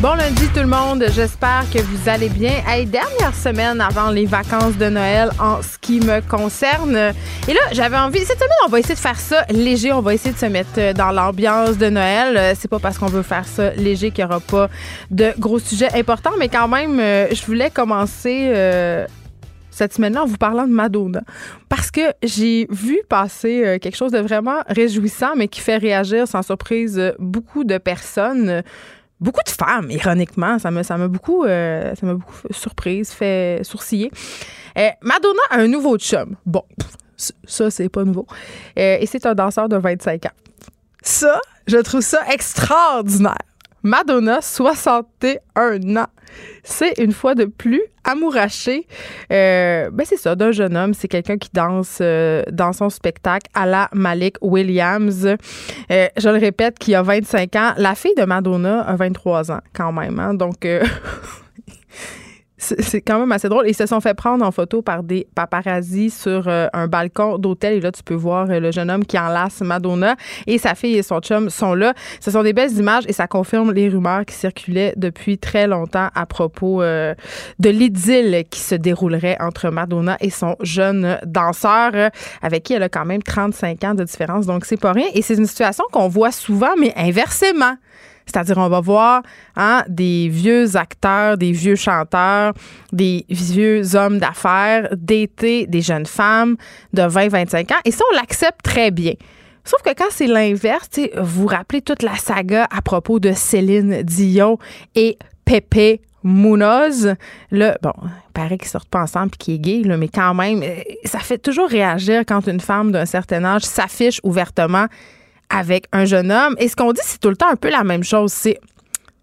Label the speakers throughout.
Speaker 1: Bon lundi tout le monde, j'espère que vous allez bien. Hey, dernière semaine avant les vacances de Noël en ce qui me concerne. Et là, j'avais envie, cette semaine, on va essayer de faire ça léger, on va essayer de se mettre dans l'ambiance de Noël. Euh, c'est pas parce qu'on veut faire ça léger qu'il n'y aura pas de gros sujets importants, mais quand même, euh, je voulais commencer... Euh, cette semaine-là en vous parlant de Madonna. Parce que j'ai vu passer quelque chose de vraiment réjouissant, mais qui fait réagir sans surprise beaucoup de personnes beaucoup de femmes, ironiquement. Ça m'a, beaucoup, euh, beaucoup surprise, fait sourciller. Euh, Madonna a un nouveau chum. Bon, ça, c'est pas nouveau. Euh, et c'est un danseur de 25 ans. Ça, je trouve ça extraordinaire. Madonna, 61 ans. C'est une fois de plus amouraché. Euh, ben c'est ça, d'un jeune homme. C'est quelqu'un qui danse euh, dans son spectacle à la Malik Williams. Euh, je le répète, qui a 25 ans. La fille de Madonna a 23 ans quand même. Hein. donc, c'est quand même assez drôle. Ils se sont fait prendre en photo par des paparazzis sur euh, un balcon d'hôtel. Et là, tu peux voir euh, le jeune homme qui enlace Madonna et sa fille et son chum sont là. Ce sont des belles images et ça confirme les rumeurs qui circulaient depuis très longtemps à propos euh, de l'idylle qui se déroulerait entre Madonna et son jeune danseur avec qui elle a quand même 35 ans de différence. Donc, c'est pas rien. Et c'est une situation qu'on voit souvent, mais inversement. C'est-à-dire, on va voir hein, des vieux acteurs, des vieux chanteurs, des vieux hommes d'affaires d'été, des jeunes femmes de 20-25 ans. Et ça, on l'accepte très bien. Sauf que quand c'est l'inverse, vous vous rappelez toute la saga à propos de Céline Dion et Pepe Munoz. Là, bon, il paraît qu'ils sortent pas ensemble et qu'ils est gay, mais quand même, euh, ça fait toujours réagir quand une femme d'un certain âge s'affiche ouvertement avec un jeune homme. Et ce qu'on dit, c'est tout le temps un peu la même chose. C'est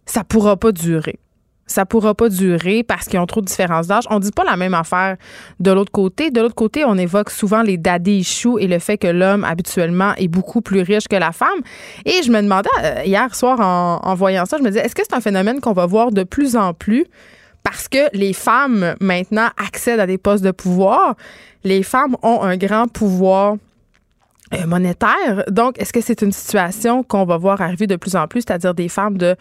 Speaker 1: ça pourra pas durer. Ça pourra pas durer parce qu'ils ont trop de différences d'âge. On dit pas la même affaire de l'autre côté. De l'autre côté, on évoque souvent les daddy issues et le fait que l'homme habituellement est beaucoup plus riche que la femme. Et je me demandais euh, hier soir en, voyant ça, je me disais, est-ce que c'est un phénomène qu'on va voir de plus en plus? parce que les femmes maintenant accèdent à des postes de pouvoir. Les femmes ont un grand pouvoir monétaire. Donc, est-ce que c'est une situation qu'on va voir arriver de plus en plus, c'est-à-dire des femmes de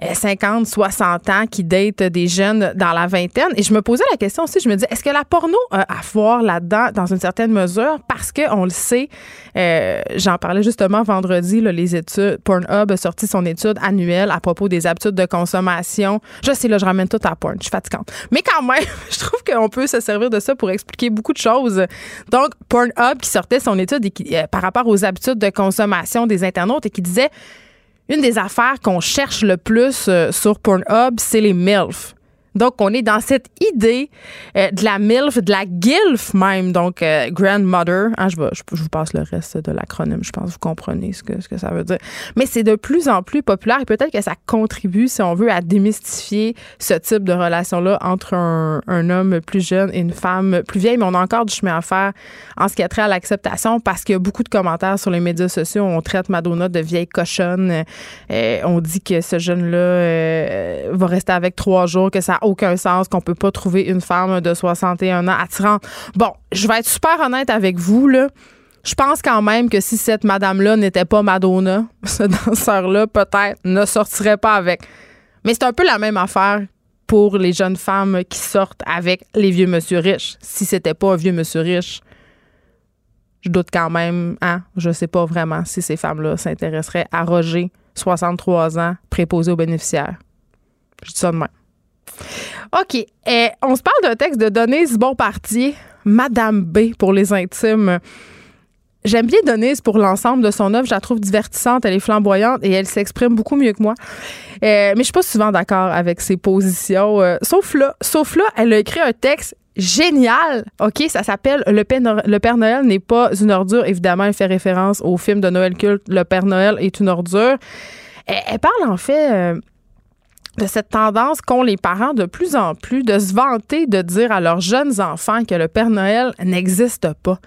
Speaker 1: 50, euh, 60 ans qui datent des jeunes dans la vingtaine. Et je me posais la question aussi, je me dis, est-ce que la porno a à voir là-dedans dans une certaine mesure? Parce qu'on le sait, euh, j'en parlais justement vendredi, les études, Pornhub a sorti son étude annuelle à propos des habitudes de consommation. Je sais, là, je ramène tout à porn, je suis fatigante. Mais quand même, je trouve qu'on peut se servir de ça pour expliquer beaucoup de choses. Donc, Pornhub qui sortait son étude euh, par rapport aux habitudes de consommation des internautes et qui disait une des affaires qu'on cherche le plus euh, sur Pornhub, c'est les MILF. Donc, on est dans cette idée euh, de la MILF, de la GILF même, donc euh, Grandmother. Ah, je, je, vous passe le reste de l'acronyme, je pense que vous comprenez ce que, ce que ça veut dire. Mais c'est de plus en plus populaire et peut-être que ça contribue, si on veut, à démystifier ce type de relation-là entre un, un, homme plus jeune et une femme plus vieille. Mais on a encore du chemin à faire en ce qui a trait à l'acceptation parce qu'il y a beaucoup de commentaires sur les médias sociaux. On traite Madonna de vieille cochonne. Euh, on dit que ce jeune-là va rester avec trois jours, que ça aucun sens qu'on peut pas trouver une femme de 61 ans attirante. Bon, je vais être super honnête avec vous, là. Je pense quand même que si cette madame-là n'était pas Madonna, ce danseur-là, peut-être, ne sortirait pas avec. Mais c'est un peu la même affaire pour les jeunes femmes qui sortent avec les vieux monsieur riches. Si c'était pas un vieux monsieur riche, je doute quand même, hein, je sais pas vraiment si ces femmes-là s'intéresseraient à Roger, 63 ans, préposé aux bénéficiaires. Je dis ça de même. OK. On se parle d'un texte de Denise Bonparti, Madame B pour les intimes. J'aime bien Denise pour l'ensemble de son œuvre. Je la trouve divertissante, elle est flamboyante et elle s'exprime beaucoup mieux que moi. Eh, mais je suis pas souvent d'accord avec ses positions. Euh, sauf là, sauf là, elle a écrit un texte génial. OK, ça s'appelle le Père, Noël, n'est pas une ordure. Évidemment, elle fait référence au film de Noël culte Le Père Noël est une ordure. Elle, elle parle en fait euh, de cette tendance qu'ont les parents de plus en plus de se vanter de dire à leurs jeunes enfants que le Père Noël n'existe pas.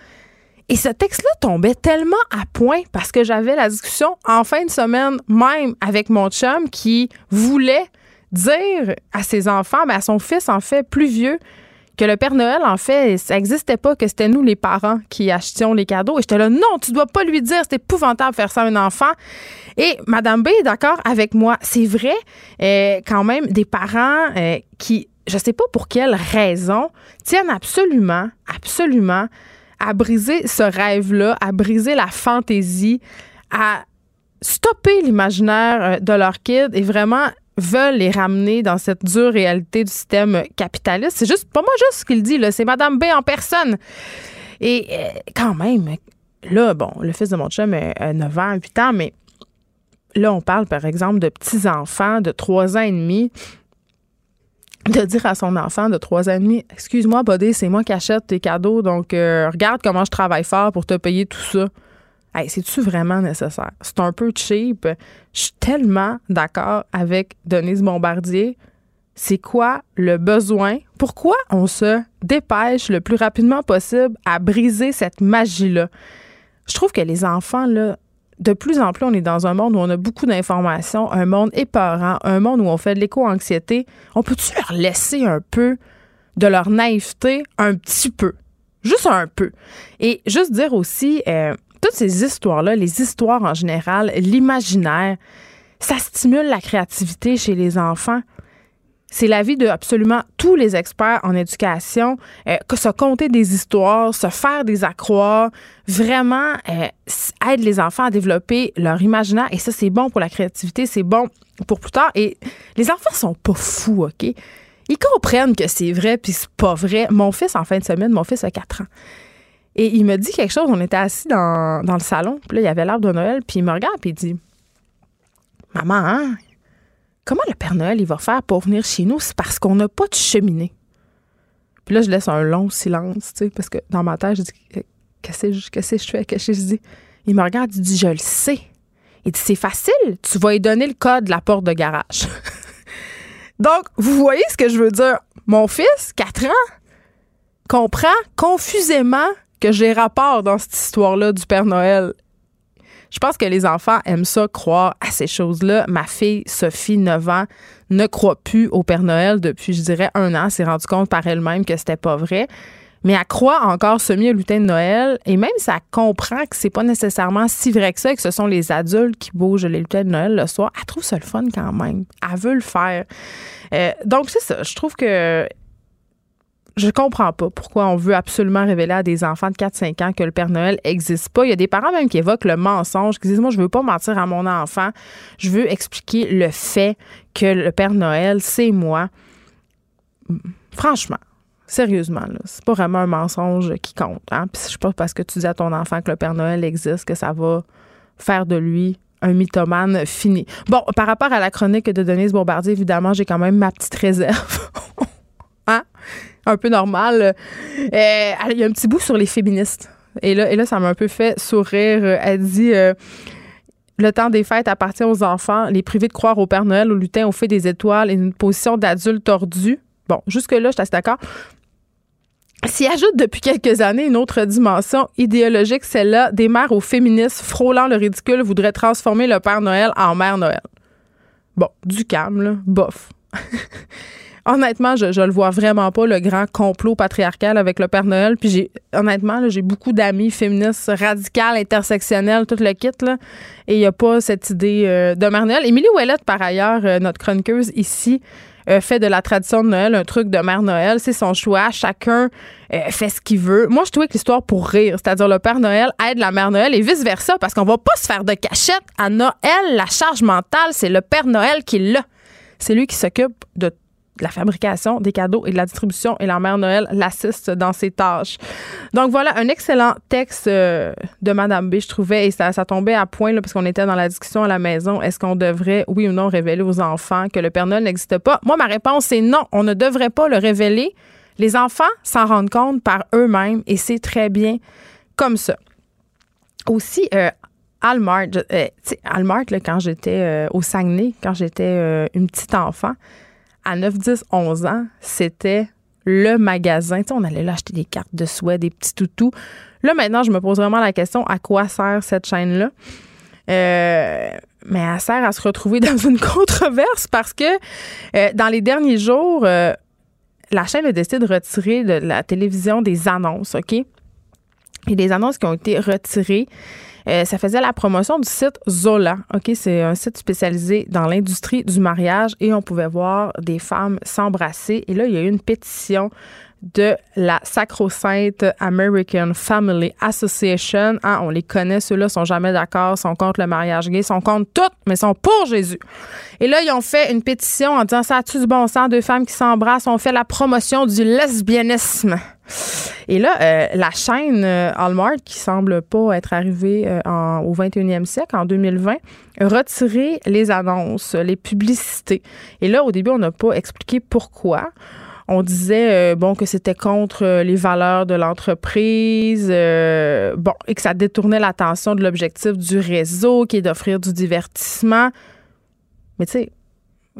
Speaker 1: Et ce texte-là tombait tellement à point parce que j'avais la discussion en fin de semaine même avec mon chum qui voulait dire à ses enfants, mais à son fils en fait plus vieux, que le Père Noël, en fait, ça n'existait pas, que c'était nous, les parents, qui achetions les cadeaux. Et j'étais là, non, tu dois pas lui dire, c'est épouvantable de faire ça à un enfant. Et Madame B est d'accord avec moi. C'est vrai, euh, quand même, des parents euh, qui, je sais pas pour quelle raison, tiennent absolument, absolument à briser ce rêve-là, à briser la fantaisie, à stopper l'imaginaire euh, de leur kid et vraiment veulent les ramener dans cette dure réalité du système capitaliste. C'est juste pas moi juste ce qu'il dit, là, c'est Madame B en personne. Et euh, quand même, là, bon, le fils de mon chum a 9 ans, 8 ans, mais là, on parle, par exemple, de petits-enfants de 3 ans et demi de dire à son enfant de 3 ans et demi, excuse-moi, Bodé, c'est moi qui achète tes cadeaux, donc euh, regarde comment je travaille fort pour te payer tout ça. Hey, c'est-tu vraiment nécessaire? C'est un peu cheap. Je suis tellement d'accord avec Denise Bombardier. C'est quoi le besoin? Pourquoi on se dépêche le plus rapidement possible à briser cette magie-là? Je trouve que les enfants, là, de plus en plus, on est dans un monde où on a beaucoup d'informations, un monde épeurant, un monde où on fait de l'éco-anxiété. On peut-tu leur laisser un peu de leur naïveté, un petit peu? Juste un peu. Et juste dire aussi, euh, toutes ces histoires-là, les histoires en général, l'imaginaire, ça stimule la créativité chez les enfants. C'est l'avis de absolument tous les experts en éducation euh, que se compter des histoires, se faire des accroires, vraiment euh, aide les enfants à développer leur imaginaire. Et ça, c'est bon pour la créativité, c'est bon pour plus tard. Et les enfants sont pas fous, OK? Ils comprennent que c'est vrai puis c'est pas vrai. Mon fils, en fin de semaine, mon fils a 4 ans. Et il me dit quelque chose. On était assis dans, le salon. Puis là, il y avait l'arbre de Noël. Puis il me regarde. Puis il dit Maman, hein, comment le Père Noël, il va faire pour venir chez nous? C'est parce qu'on n'a pas de cheminée. Puis là, je laisse un long silence, tu sais, parce que dans ma tête, je dis Qu'est-ce que je fais? Qu'est-ce que je dis? Il me regarde, il dit Je le sais. Il dit C'est facile. Tu vas lui donner le code de la porte de garage. Donc, vous voyez ce que je veux dire? Mon fils, 4 ans, comprend confusément que j'ai rapport dans cette histoire-là du Père Noël. Je pense que les enfants aiment ça, croire à ces choses-là. Ma fille, Sophie, 9 ans, ne croit plus au Père Noël depuis, je dirais, un an. s'est rendu compte par elle-même que c'était pas vrai. Mais elle croit encore semi au lutin de Noël. Et même si elle comprend que c'est pas nécessairement si vrai que ça, que ce sont les adultes qui bougent les lutins de Noël le soir, elle trouve ça le fun quand même. Elle veut le faire. Euh, donc, c'est ça. Je trouve que je comprends pas pourquoi on veut absolument révéler à des enfants de 4-5 ans que le Père Noël n'existe pas. Il y a des parents même qui évoquent le mensonge, qui disent Moi, je veux pas mentir à mon enfant. Je veux expliquer le fait que le Père Noël, c'est moi. Franchement, sérieusement, là, c'est pas vraiment un mensonge qui compte. Hein? Puis je pas parce que tu dis à ton enfant que le Père Noël existe que ça va faire de lui un mythomane fini. Bon, par rapport à la chronique de Denise Bombardier, évidemment, j'ai quand même ma petite réserve. hein? Un peu normal. Euh, il y a un petit bout sur les féministes. Et là, et là ça m'a un peu fait sourire. Elle dit euh, Le temps des fêtes appartient aux enfants. Les privés de croire au Père Noël, au lutin, au fait des étoiles et une position d'adulte tordu. Bon, jusque-là, je suis d'accord. S'y ajoute depuis quelques années une autre dimension idéologique, celle-là des mères aux féministes frôlant le ridicule voudraient transformer le Père Noël en Mère Noël. Bon, du calme, là, bof. honnêtement, je, le vois vraiment pas, le grand complot patriarcal avec le Père Noël. Puis j'ai, honnêtement, j'ai beaucoup d'amis féministes radicales, intersectionnelles, tout le kit, là. Et il n'y a pas cette idée euh, de Mère Noël. Émilie Ouellette, par ailleurs, euh, notre chroniqueuse ici, euh, fait de la tradition de Noël un truc de Mère Noël. C'est son choix. Chacun fait ce qu'il veut. Moi, je trouvais que l'histoire pour rire, c'est-à-dire le Père Noël aide la Mère Noël et vice-versa, parce qu'on va pas se faire de cachette. À Noël, la charge mentale, c'est le Père Noël qui l'a. C'est lui qui s'occupe de la fabrication des cadeaux et de la distribution et la mère Noël l'assiste dans ses tâches. Donc voilà, un excellent texte euh, de Madame B, je trouvais, et ça, tombait à point, là, parce qu'on était dans la discussion à la maison. Est-ce qu'on devrait, oui ou non, révéler aux enfants que le Père Noël n'existe pas? Moi, ma réponse est non, on ne devrait pas le révéler. Les enfants s'en rendent compte par eux-mêmes et c'est très bien comme ça. Aussi, euh, Almart, euh, Almart, quand j'étais euh, au Saguenay, quand j'étais une petite enfant, à 9, 10, 11 ans, c'était le magasin. on allait là acheter des cartes de souhait, des petits toutous. Là, maintenant, je me pose vraiment la question à quoi sert cette chaîne-là? mais elle sert à se retrouver dans une controverse parce que dans les derniers jours, la chaîne a décidé de retirer de la télévision des annonces, OK? Et des annonces qui ont été retirées. Euh, ça faisait la promotion du site Zola. OK, c'est un site spécialisé dans l'industrie du mariage et on pouvait voir des femmes s'embrasser. Et là, il y a eu une pétition de la Sacro-Sainte American Family Association. Hein, on les connaît, ceux-là sont jamais d'accord, sont contre le mariage gay, sont contre tout, mais sont pour Jésus. Et là, ils ont fait une pétition en disant ça a-tu du bon sens, deux femmes qui s'embrassent, on fait la promotion du lesbianisme. Et là, euh, la chaîne euh, Hallmark, qui semble pas être arrivée euh, au 21e siècle, en 2020, a retiré les annonces, les publicités. Et là, au début, on n'a pas expliqué pourquoi on disait bon que c'était contre les valeurs de l'entreprise, bon et que ça détournait l'attention de l'objectif du réseau qui est d'offrir du divertissement. Mais tu sais,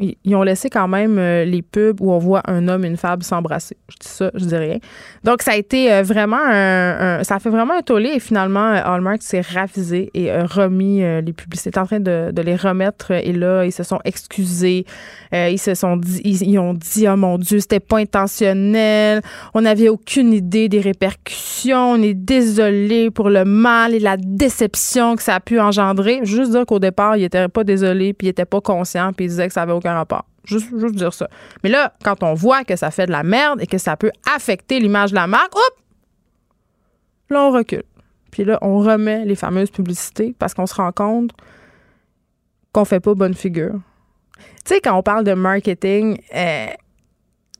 Speaker 1: ils ont laissé quand même euh, les pubs où on voit un homme et une femme s'embrasser. Je dis ça, je dis rien. Donc, ça a été euh, vraiment un, Ça a fait vraiment un tollé et finalement, euh, Hallmark s'est ravisé et remis les publicités. en train de, les remettre et là, ils se sont excusés. ils se sont dit, ils, ont dit, oh mon Dieu, c'était pas intentionnel. On n'avait aucune idée des répercussions. On est désolé pour le mal et la déception que ça a pu engendrer. Juste dire qu'au départ, ils n'étaient pas désolés puis ils n'étaient pas conscients puis ils disaient que ça avait aucun rapport. Juste, juste dire ça. Mais là, quand on voit que ça fait de la merde et que ça peut affecter l'image de la marque, hop! Là, on recule. Puis là, on remet les fameuses publicités parce qu'on se rend compte qu'on fait pas bonne figure. Tu sais, quand on parle de marketing euh,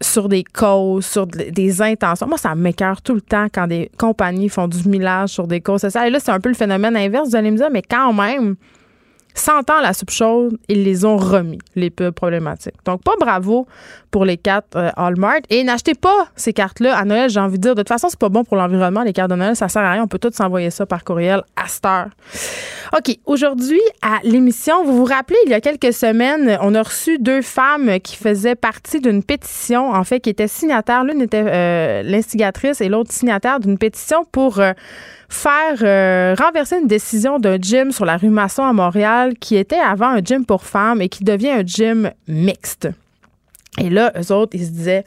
Speaker 1: sur des causes, sur des intentions, moi, ça m'écœure tout le temps quand des compagnies font du millage sur des causes. Et là, c'est un peu le phénomène inverse, vous allez me dire, mais quand même, 100 ans la soupe chaude, ils les ont remis, les pubs problématiques. Donc, pas bravo pour les cartes euh, Hallmark. Et n'achetez pas ces cartes-là à Noël, j'ai envie de dire. De toute façon, c'est pas bon pour l'environnement, les cartes de Noël. Ça sert à rien. On peut tous s'envoyer ça par courriel à cette heure. OK. Aujourd'hui, à l'émission, vous vous rappelez, il y a quelques semaines, on a reçu deux femmes qui faisaient partie d'une pétition, en fait, qui étaient signataires. L'une était euh, l'instigatrice et l'autre signataire d'une pétition pour euh, faire renverser une décision d'un gym sur la rue Masson à Montréal qui était avant un gym pour femmes et qui devient un gym mixte. Et là, eux autres, ils se disaient,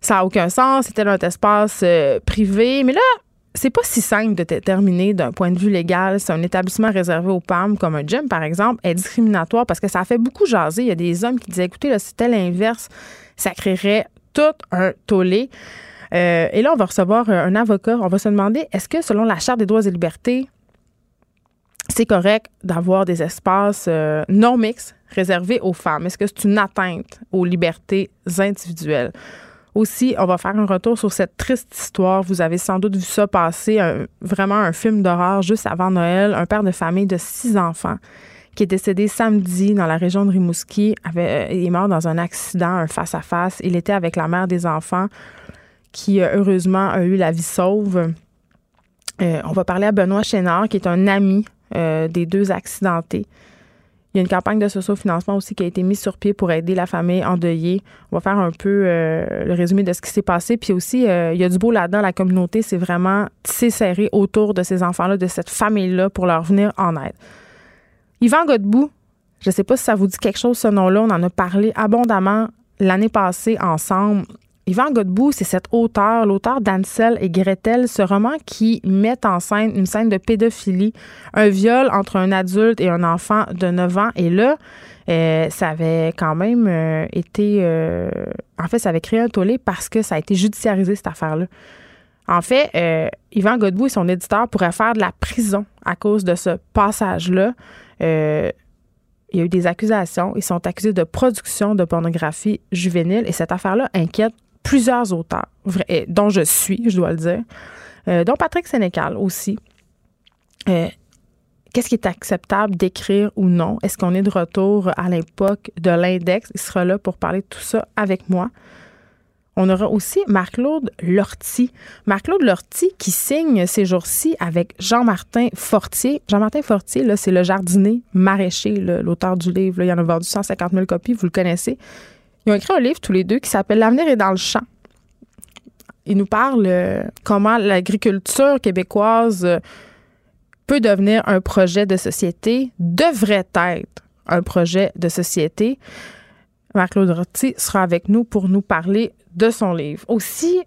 Speaker 1: ça n'a aucun sens, c'était notre espace euh, privé. Mais là, c'est pas si simple de déterminer d'un point de vue légal si un établissement réservé aux femmes, comme un gym, par exemple, est discriminatoire parce que ça fait beaucoup jaser. Il y a des hommes qui disaient, écoutez, là, c'était l'inverse, ça créerait tout un tollé. Euh, et là, on va recevoir un avocat. On va se demander, est-ce que selon la Charte des droits et libertés, c'est correct d'avoir des espaces euh, non mixtes réservés aux femmes? Est-ce que c'est une atteinte aux libertés individuelles? Aussi, on va faire un retour sur cette triste histoire. Vous avez sans doute vu ça passer, vraiment un film d'horreur juste avant Noël. Un père de famille de six enfants qui est décédé samedi dans la région de Rimouski. Euh, est mort dans un accident, un face-à-face. Il était avec la mère des enfants qui, euh, heureusement, a eu la vie sauve. on va parler à Benoît Chénard, qui est un ami euh, des deux accidentés. Il y a une campagne de socio-financement aussi qui a été mise sur pied pour aider la famille endeuillée. On va faire un peu euh, le résumé de ce qui s'est passé. Puis aussi, euh, il y a du beau là-dedans. La communauté s'est vraiment tissée serrée autour de ces enfants-là, de cette famille-là, pour leur venir en aide. Yvan Godbout, je ne sais pas si ça vous dit quelque chose, ce nom-là. On en a parlé abondamment l'année passée ensemble. Yvan Godbout, c'est cet auteur, l'auteur d'Ansel et Gretel, ce roman qui met en scène une scène de pédophilie, un viol entre un adulte et un enfant de 9 ans. Et là, euh, ça avait quand même euh, été... Euh, en fait, ça avait créé un tollé parce que ça a été judiciarisé, cette affaire-là. En fait, Yvan Godbout et son éditeur pourraient faire de la prison à cause de ce passage-là. il y a eu des accusations. Ils sont accusés de production de pornographie juvénile et cette affaire-là inquiète plusieurs auteurs, dont je suis, je dois le dire, euh, dont Patrick Sénécal aussi. Euh, qu'est-ce qui est acceptable d'écrire ou non? Est-ce qu'on est de retour à l'époque de l'index? Il sera là pour parler de tout ça avec moi. On aura aussi Marc-Claude Lortie. Marc-Claude Lortie qui signe ces jours-ci avec Jean-Martin Fortier. Jean-Martin Fortier, là, c'est le jardinier maraîcher, l'auteur du livre. il y en a vendu 150 000 copies, vous le connaissez. Ils ont écrit un livre tous les deux qui s'appelle L'avenir est dans le champ. Ils nous parlent euh, comment l'agriculture québécoise euh, peut devenir un projet de société, devrait être un projet de société. Marc-Claude Rotti sera avec nous pour nous parler de son livre. Aussi,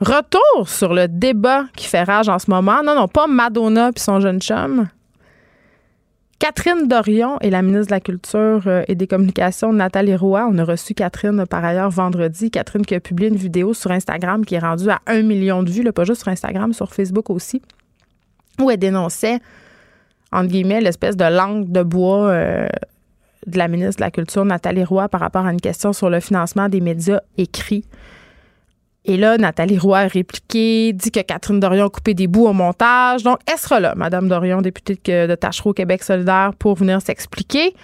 Speaker 1: retour sur le débat qui fait rage en ce moment. Non, non, pas Madonna puis son jeune chum. Catherine Dorion et la ministre de la Culture euh, et des Communications, Nathalie Roy. On a reçu Catherine par ailleurs vendredi. Catherine qui a publié une vidéo sur Instagram qui est rendue à un million de vues, pas juste sur Instagram, sur Facebook aussi, où elle dénonçait, entre guillemets, l'espèce de langue de bois euh, de la ministre de la Culture, Nathalie Roy, par rapport à une question sur le financement des médias écrits. Et là, Nathalie Roy a répliqué, dit que Catherine Dorion a coupé des bouts au montage. Donc, elle sera là, Madame Dorion, députée de Tachereau Québec solidaire, pour venir s'expliquer.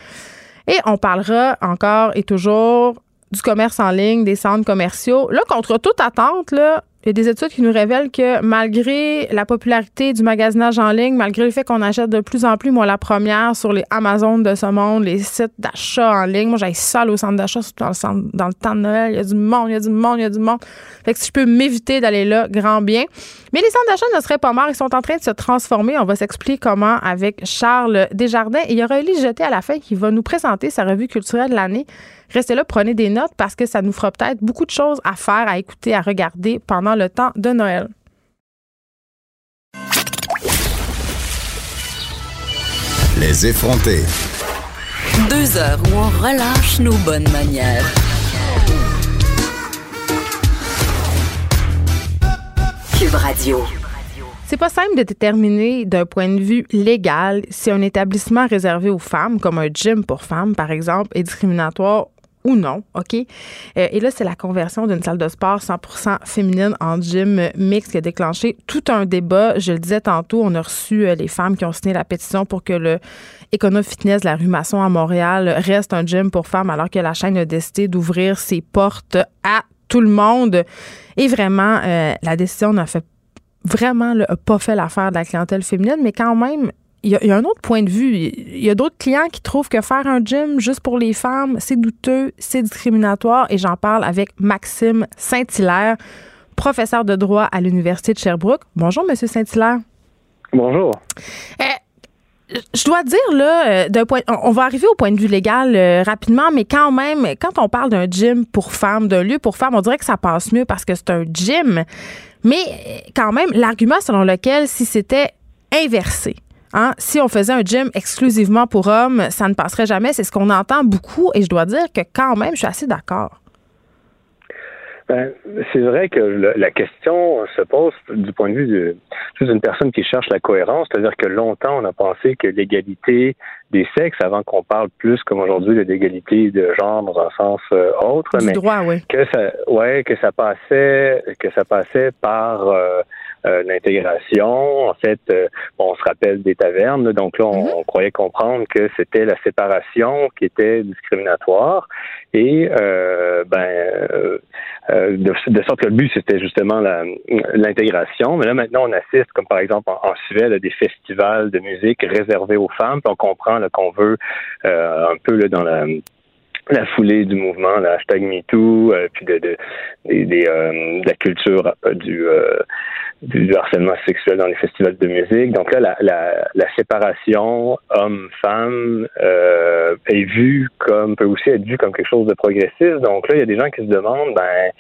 Speaker 1: Et on parlera encore et toujours du commerce en ligne, des centres commerciaux. Là, contre toute attente, là, il y a des études qui nous révèlent que malgré la popularité du magasinage en ligne, malgré le fait qu'on achète de plus en plus, moi, la première sur les Amazon de ce monde, les sites d'achat en ligne, moi, j'ai ça au centre d'achat, dans le, dans le temps de Noël. Il y a du monde, il y a du monde, il y a du monde. Fait que si je peux m'éviter d'aller là, grand bien. Mais les centres d'achat ne seraient pas morts. Ils sont en train de se transformer. On va s'expliquer comment avec Charles Desjardins. Et il y aura Elie Jeté à la fin qui va nous présenter sa revue culturelle de l'année. Restez là, prenez des notes parce que ça nous fera peut-être beaucoup de choses à faire, à écouter, à regarder pendant le temps de Noël.
Speaker 2: Les effrontés.
Speaker 3: Deux heures où on relâche nos bonnes manières. Cube Radio.
Speaker 1: C'est pas simple de déterminer d'un point de vue légal si un établissement réservé aux femmes, comme un gym pour femmes, par exemple, est discriminatoire ou non, OK? Euh, et là, c'est la conversion d'une salle de sport 100% féminine en gym mixte qui a déclenché tout un débat. Je le disais tantôt, on a reçu euh, les femmes qui ont signé la pétition pour que le Econo Fitness de la rue Masson à Montréal reste un gym pour femmes alors que la chaîne a décidé d'ouvrir ses portes à tout le monde. Et vraiment, euh, la décision n'a fait vraiment pas fait l'affaire de la clientèle féminine, mais quand même, il y, a un autre point de vue. Il y a d'autres clients qui trouvent que faire un gym juste pour les femmes, c'est douteux, c'est discriminatoire. Et j'en parle avec Maxime Saint-Hilaire, professeur de droit à l'Université de Sherbrooke. Bonjour, Monsieur Saint-Hilaire.
Speaker 4: Bonjour.
Speaker 1: Euh, je dois dire, là, euh, d'un point, on va arriver au point de vue légal euh, rapidement, mais quand même, quand on parle d'un gym pour femmes, d'un lieu pour femmes, on dirait que ça passe mieux parce que c'est un gym. Mais quand même, l'argument selon lequel si c'était inversé, Hein? Si on faisait un gym exclusivement pour hommes, ça ne passerait jamais. C'est ce qu'on entend beaucoup et je dois dire que quand même, je suis assez d'accord.
Speaker 4: Ben, c'est vrai que la question se pose du point de vue d'une personne qui cherche la cohérence, c'est-à-dire que longtemps on a pensé que l'égalité des sexes, avant qu'on parle plus comme aujourd'hui de l'égalité de genre dans un sens euh, autre,
Speaker 1: mais
Speaker 4: que ça, ouais, que ça passait, que ça passait par euh, l'intégration. En fait, euh, on se rappelle des tavernes, donc là, on, mhm. croyait comprendre que c'était la séparation qui était discriminatoire. Et euh, ben, de, sorte que le but, c'était justement l'intégration. Mais là, maintenant, on assiste, comme par exemple en, Suède, à des festivals de musique réservés aux femmes. Puis on comprend qu'on veut un peu là, dans la la foulée du mouvement, le hashtag MeToo, euh, puis de, de, euh, la culture euh, du, du harcèlement sexuel dans les festivals de musique. Donc là, la, la, la séparation homme-femme est vue comme peut aussi être vue comme quelque chose de progressiste. Donc là, il y a des gens qui se demandent, ben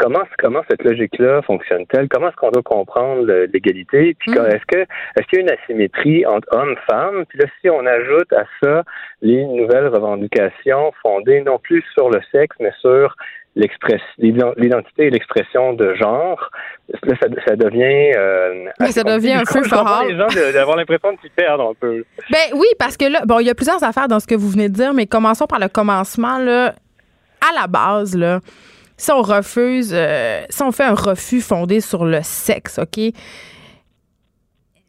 Speaker 4: comment comment cette logique-là fonctionne-t-elle? Comment est-ce qu'on doit comprendre l'égalité? Puis mm. est-ce que est-ce qu'il y a une asymétrie entre hommes-femmes Puis là, si on ajoute à ça les nouvelles revendications fondées non plus sur le sexe, mais sur l'identité et l'expression de genre, là, ça, devient...
Speaker 1: Euh, ça devient un peu fort.
Speaker 4: les gens d'avoir l'impression qu'ils perdent un peu.
Speaker 1: Ben oui, parce que là, bon, il y a plusieurs affaires dans ce que vous venez de dire, mais commençons par le commencement, là. À la base, là, si on refuse, euh, si on fait un refus fondé sur le sexe, OK,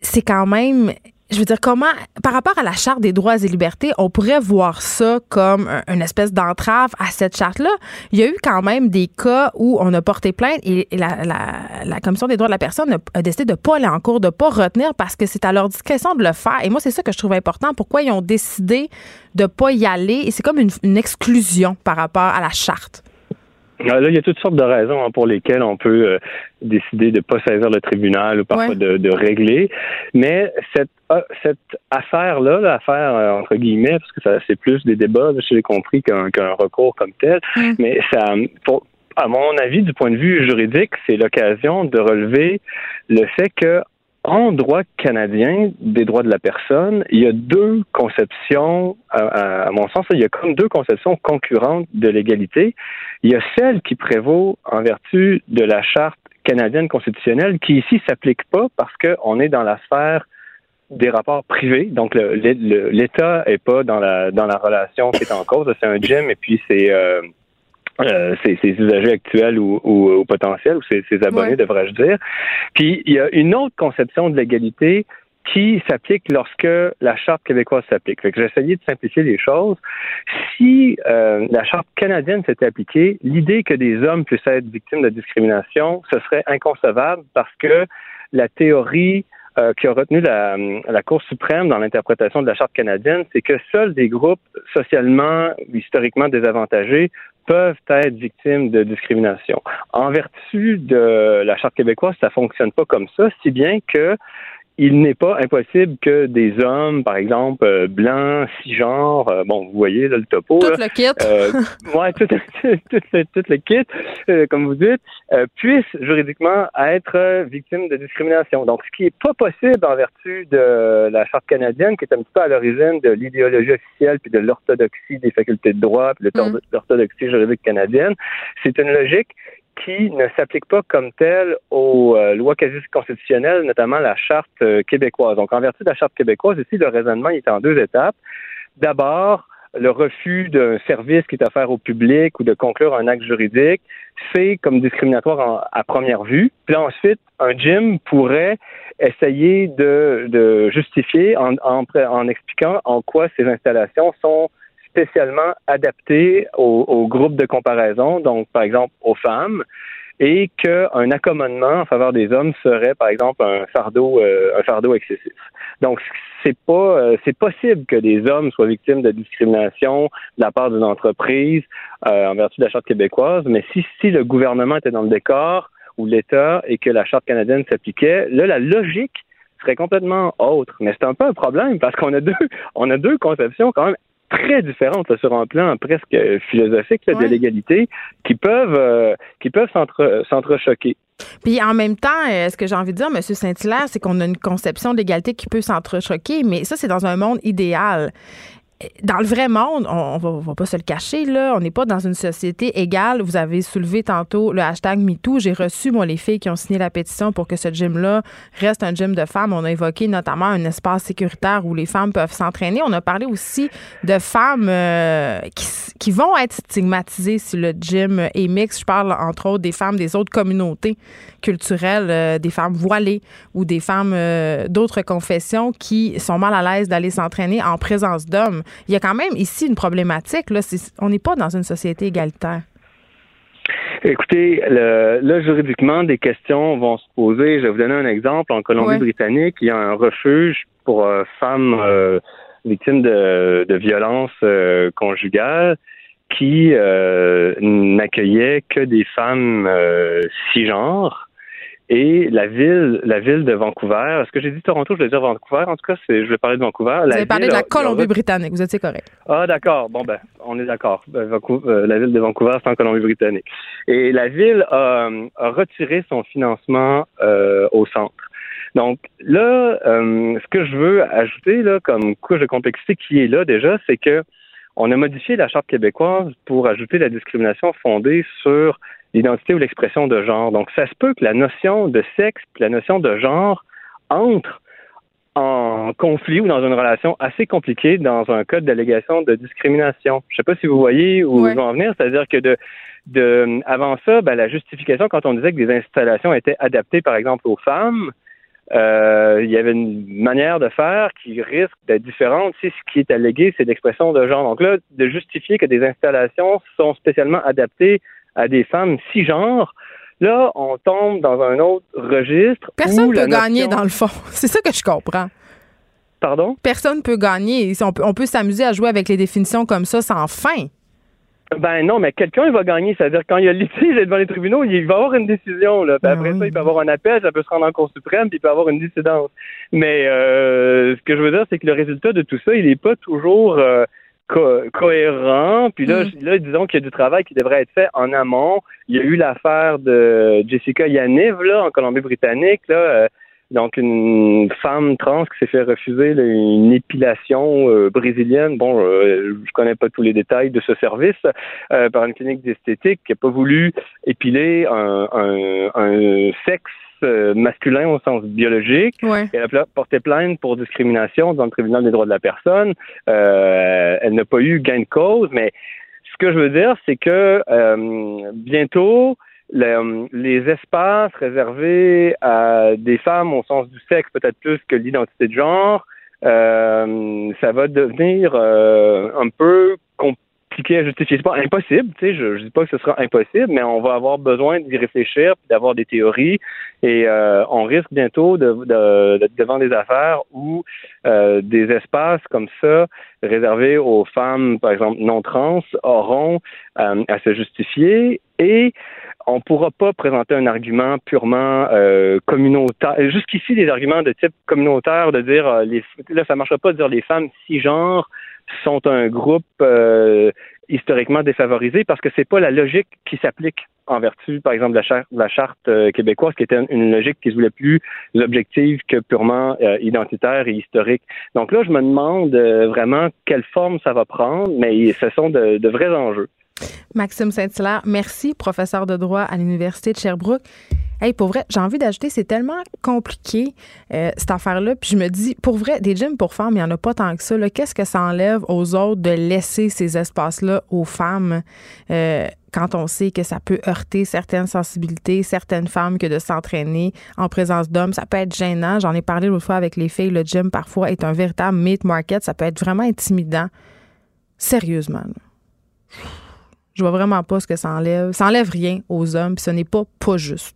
Speaker 1: c'est quand même je veux dire, comment, par rapport à la Charte des droits et libertés, on pourrait voir ça comme une espèce d'entrave à cette charte-là. Il y a eu quand même des cas où on a porté plainte et la, Commission des droits de la personne a, décidé de ne pas aller en cours, de ne pas retenir parce que c'est à leur discrétion de le faire. Et moi, c'est ça que je trouve important. Pourquoi ils ont décidé de ne pas y aller? Et c'est comme une exclusion par rapport à la Charte.
Speaker 4: Ah, là, il y a toutes sortes de raisons hein, pour lesquelles on peut euh, décider de ne pas saisir le tribunal ou parfois de, régler. Mais cette, ah, cette affaire-là, l'affaire euh, entre guillemets, parce que ça c'est plus des débats, je l'ai compris, qu'un recours comme tel, mm. mais ça, pour, à mon avis, du point de vue juridique, c'est l'occasion de relever le fait que en droit canadien des droits de la personne, il y a deux conceptions, à, mon sens, il y a comme deux conceptions concurrentes de l'égalité. Il y a celle qui prévaut en vertu de la charte canadienne constitutionnelle, qui ici s'applique pas parce qu'on est dans la sphère des rapports privés. Donc, l'État est pas dans la dans la relation qui est en cause. C'est un gym et puis c'est euh, euh, ses, usagers actuels ou, ou, potentiels, ou ses, abonnés, devrais-je dire. Puis il y a une autre conception de l'égalité qui s'applique lorsque la charte québécoise s'applique. Fait que j'ai essayé de simplifier les choses. Si euh, la charte canadienne s'était appliquée, l'idée que des hommes puissent être victimes de discrimination, ce serait inconcevable parce que la théorie euh, qui a retenu la, la Cour suprême dans l'interprétation de la Charte canadienne, c'est que seuls des groupes socialement, historiquement désavantagés peuvent être victimes de discrimination. En vertu de la Charte québécoise, ça fonctionne pas comme ça, si bien que il n'est pas impossible que des hommes, par exemple, euh, blancs, cisgenres, euh, bon, vous voyez là, le topo.
Speaker 1: Tout le kit.
Speaker 4: Euh, ouais, tout, le kit, euh, comme vous dites, puissent juridiquement être victimes de discrimination. Donc, ce qui n'est pas possible en vertu de la Charte canadienne, qui est un petit peu à l'origine de l'idéologie officielle puis de l'orthodoxie des facultés de droit puis de mm. l'orthodoxie juridique canadienne, c'est une logique qui ne s'applique pas comme telle aux euh, lois quasi-constitutionnelles, notamment la charte euh, québécoise. Donc, en vertu de la charte québécoise, ici, le raisonnement est en deux étapes. D'abord, le refus d'un service qui est offert au public ou de conclure un acte juridique, c'est comme discriminatoire à première vue. Puis ensuite, un gym pourrait essayer de, justifier en, en expliquant en quoi ces installations sont spécialement adapté au, groupe de comparaison, donc par exemple aux femmes, et qu'un accommodement en faveur des hommes serait par exemple un fardeau, euh, un fardeau excessif. Donc c'est pas, euh, c'est possible que des hommes soient victimes de discrimination de la part d'une entreprise euh, en vertu de la charte québécoise, mais si si le gouvernement était dans le décor ou l'État et que la charte canadienne s'appliquait, là la logique serait complètement autre. Mais c'est un peu un problème parce qu'on a deux, on a deux conceptions quand même très différentes sur un plan presque philosophique de l'égalité qui peuvent euh, qui peuvent s'entrechoquer.
Speaker 1: Puis en même temps, euh, ce que j'ai envie de dire, M. Saint-Hilaire, c'est qu'on a une conception d'égalité qui peut s'entrechoquer, mais ça, c'est dans un monde idéal dans le vrai monde, on, va, va pas se le cacher, là, on n'est pas dans une société égale. Vous avez soulevé tantôt le hashtag MeToo. J'ai reçu, moi, les filles qui ont signé la pétition pour que ce gym-là reste un gym de femmes. On a évoqué notamment un espace sécuritaire où les femmes peuvent s'entraîner. On a parlé aussi de femmes euh, qui, vont être stigmatisées si le gym est mixte. Je parle, entre autres, des femmes des autres communautés culturelles, euh, des femmes voilées ou des femmes euh, d'autres confessions qui sont mal à l'aise d'aller s'entraîner en présence d'hommes il y a quand même ici une problématique. Là, on n'est pas dans une société égalitaire.
Speaker 4: Écoutez, là, juridiquement, des questions vont se poser. Je vais vous donner un exemple. En Colombie-Britannique, il y a un refuge pour euh, femmes euh, victimes de, violences euh, conjugales qui n'accueillait que des femmes cisgenres et la ville, la ville de Vancouver, est-ce que j'ai dit Toronto, je vais dire Vancouver, en tout cas, je vais parler de Vancouver.
Speaker 1: Vous avez parlé de la Colombie-Britannique, vous étiez correct.
Speaker 4: Ah, d'accord, bon ben, on est d'accord. Ben, euh, la ville de Vancouver, c'est en Colombie-Britannique. Et la ville a, retiré son financement euh, au centre. Donc là, euh, ce que je veux ajouter là, comme couche de complexité qui est là déjà, c'est que on a modifié la charte québécoise pour ajouter la discrimination fondée sur l'identité ou l'expression de genre. Donc, ça se peut que la notion de sexe la notion de genre entrent en conflit ou dans une relation assez compliquée dans un code d'allégation de discrimination. Je ne sais pas si vous voyez où ils vont en venir, c'est-à-dire que de, de avant ça, ben, la justification quand on disait que des installations étaient adaptées, par exemple, aux femmes, euh, il y avait une manière de faire qui risque d'être différente si ce qui est allégué, c'est l'expression de genre. Donc là, de justifier que des installations sont spécialement adaptées à des femmes cisgenres, là, on tombe dans un autre registre.
Speaker 1: Personne ne peut gagner dans le fond. C'est ça que je comprends.
Speaker 4: Pardon?
Speaker 1: Personne peut gagner. On peut, on peut s'amuser à jouer avec les définitions comme ça sans fin.
Speaker 4: Ben non, mais quelqu'un va gagner. C'est-à-dire quand il y a le litige devant les tribunaux, il va avoir une décision. Là. Ben, ben après ça, il peut avoir un appel, ça peut se rendre en Cour suprême, puis il peut avoir une dissidence. Mais euh, ce que je veux dire, c'est que le résultat de tout ça, il n'est pas toujours euh, cohérent. Puis là, mm. là disons qu'il y a du travail qui devrait être fait en amont. Il y a eu l'affaire de Jessica Yaniv là, en Colombie-Britannique. Là, euh, donc, une femme trans qui s'est fait refuser une épilation euh, brésilienne. Bon, euh, je connais pas tous les détails de ce service euh, par une clinique d'esthétique qui a pas voulu épiler un, un, sexe euh, masculin au sens biologique. Elle a porté plainte pour discrimination dans le tribunal des droits de la personne. elle n'a pas eu gain de cause, mais ce que je veux dire, c'est que bientôt, euh, les espaces réservés à des femmes au sens du sexe, peut-être plus que l'identité de genre, euh, ça va devenir euh, un peu compliqué à justifier. C'est pas impossible, tu sais, je, je dis pas que ce sera impossible, mais on va avoir besoin d'y réfléchir, d'avoir des théories, et on risque bientôt d'être de, devant des affaires où des espaces comme ça, réservés aux femmes, par exemple, non trans, auront à se justifier et on ne pourra pas présenter un argument purement euh, communautaire. Jusqu'ici, des arguments de type communautaire, de dire euh, là, ça marchera pas de dire les femmes cisgenres sont un groupe euh, historiquement défavorisé parce que c'est pas la logique qui s'applique en vertu, par exemple, de la charte, la charte québécoise, qui était une logique qui se voulait plus objective que purement identitaire et historique. Donc là, je me demande vraiment quelle forme ça va prendre, mais ce sont de vrais enjeux.
Speaker 1: Maxime Saint-Hilaire, merci, professeur de droit à l'Université de Sherbrooke. Hey, pour vrai, j'ai envie d'ajouter, c'est tellement compliqué, euh, cette affaire-là. Puis je me dis, pour vrai, des gyms pour femmes, il n'y en a pas tant que ça. Qu'est-ce que ça enlève aux autres de laisser ces espaces-là aux femmes euh, quand on sait que ça peut heurter certaines sensibilités, certaines femmes, que de s'entraîner en présence d'hommes, ça peut être gênant. J'en ai parlé l'autre fois avec les filles. Le gym, parfois, est un véritable meat market. Ça peut être vraiment intimidant. Sérieusement. Je vois vraiment pas ce que ça enlève. Ça enlève rien aux hommes, puis ce n'est pas pas juste.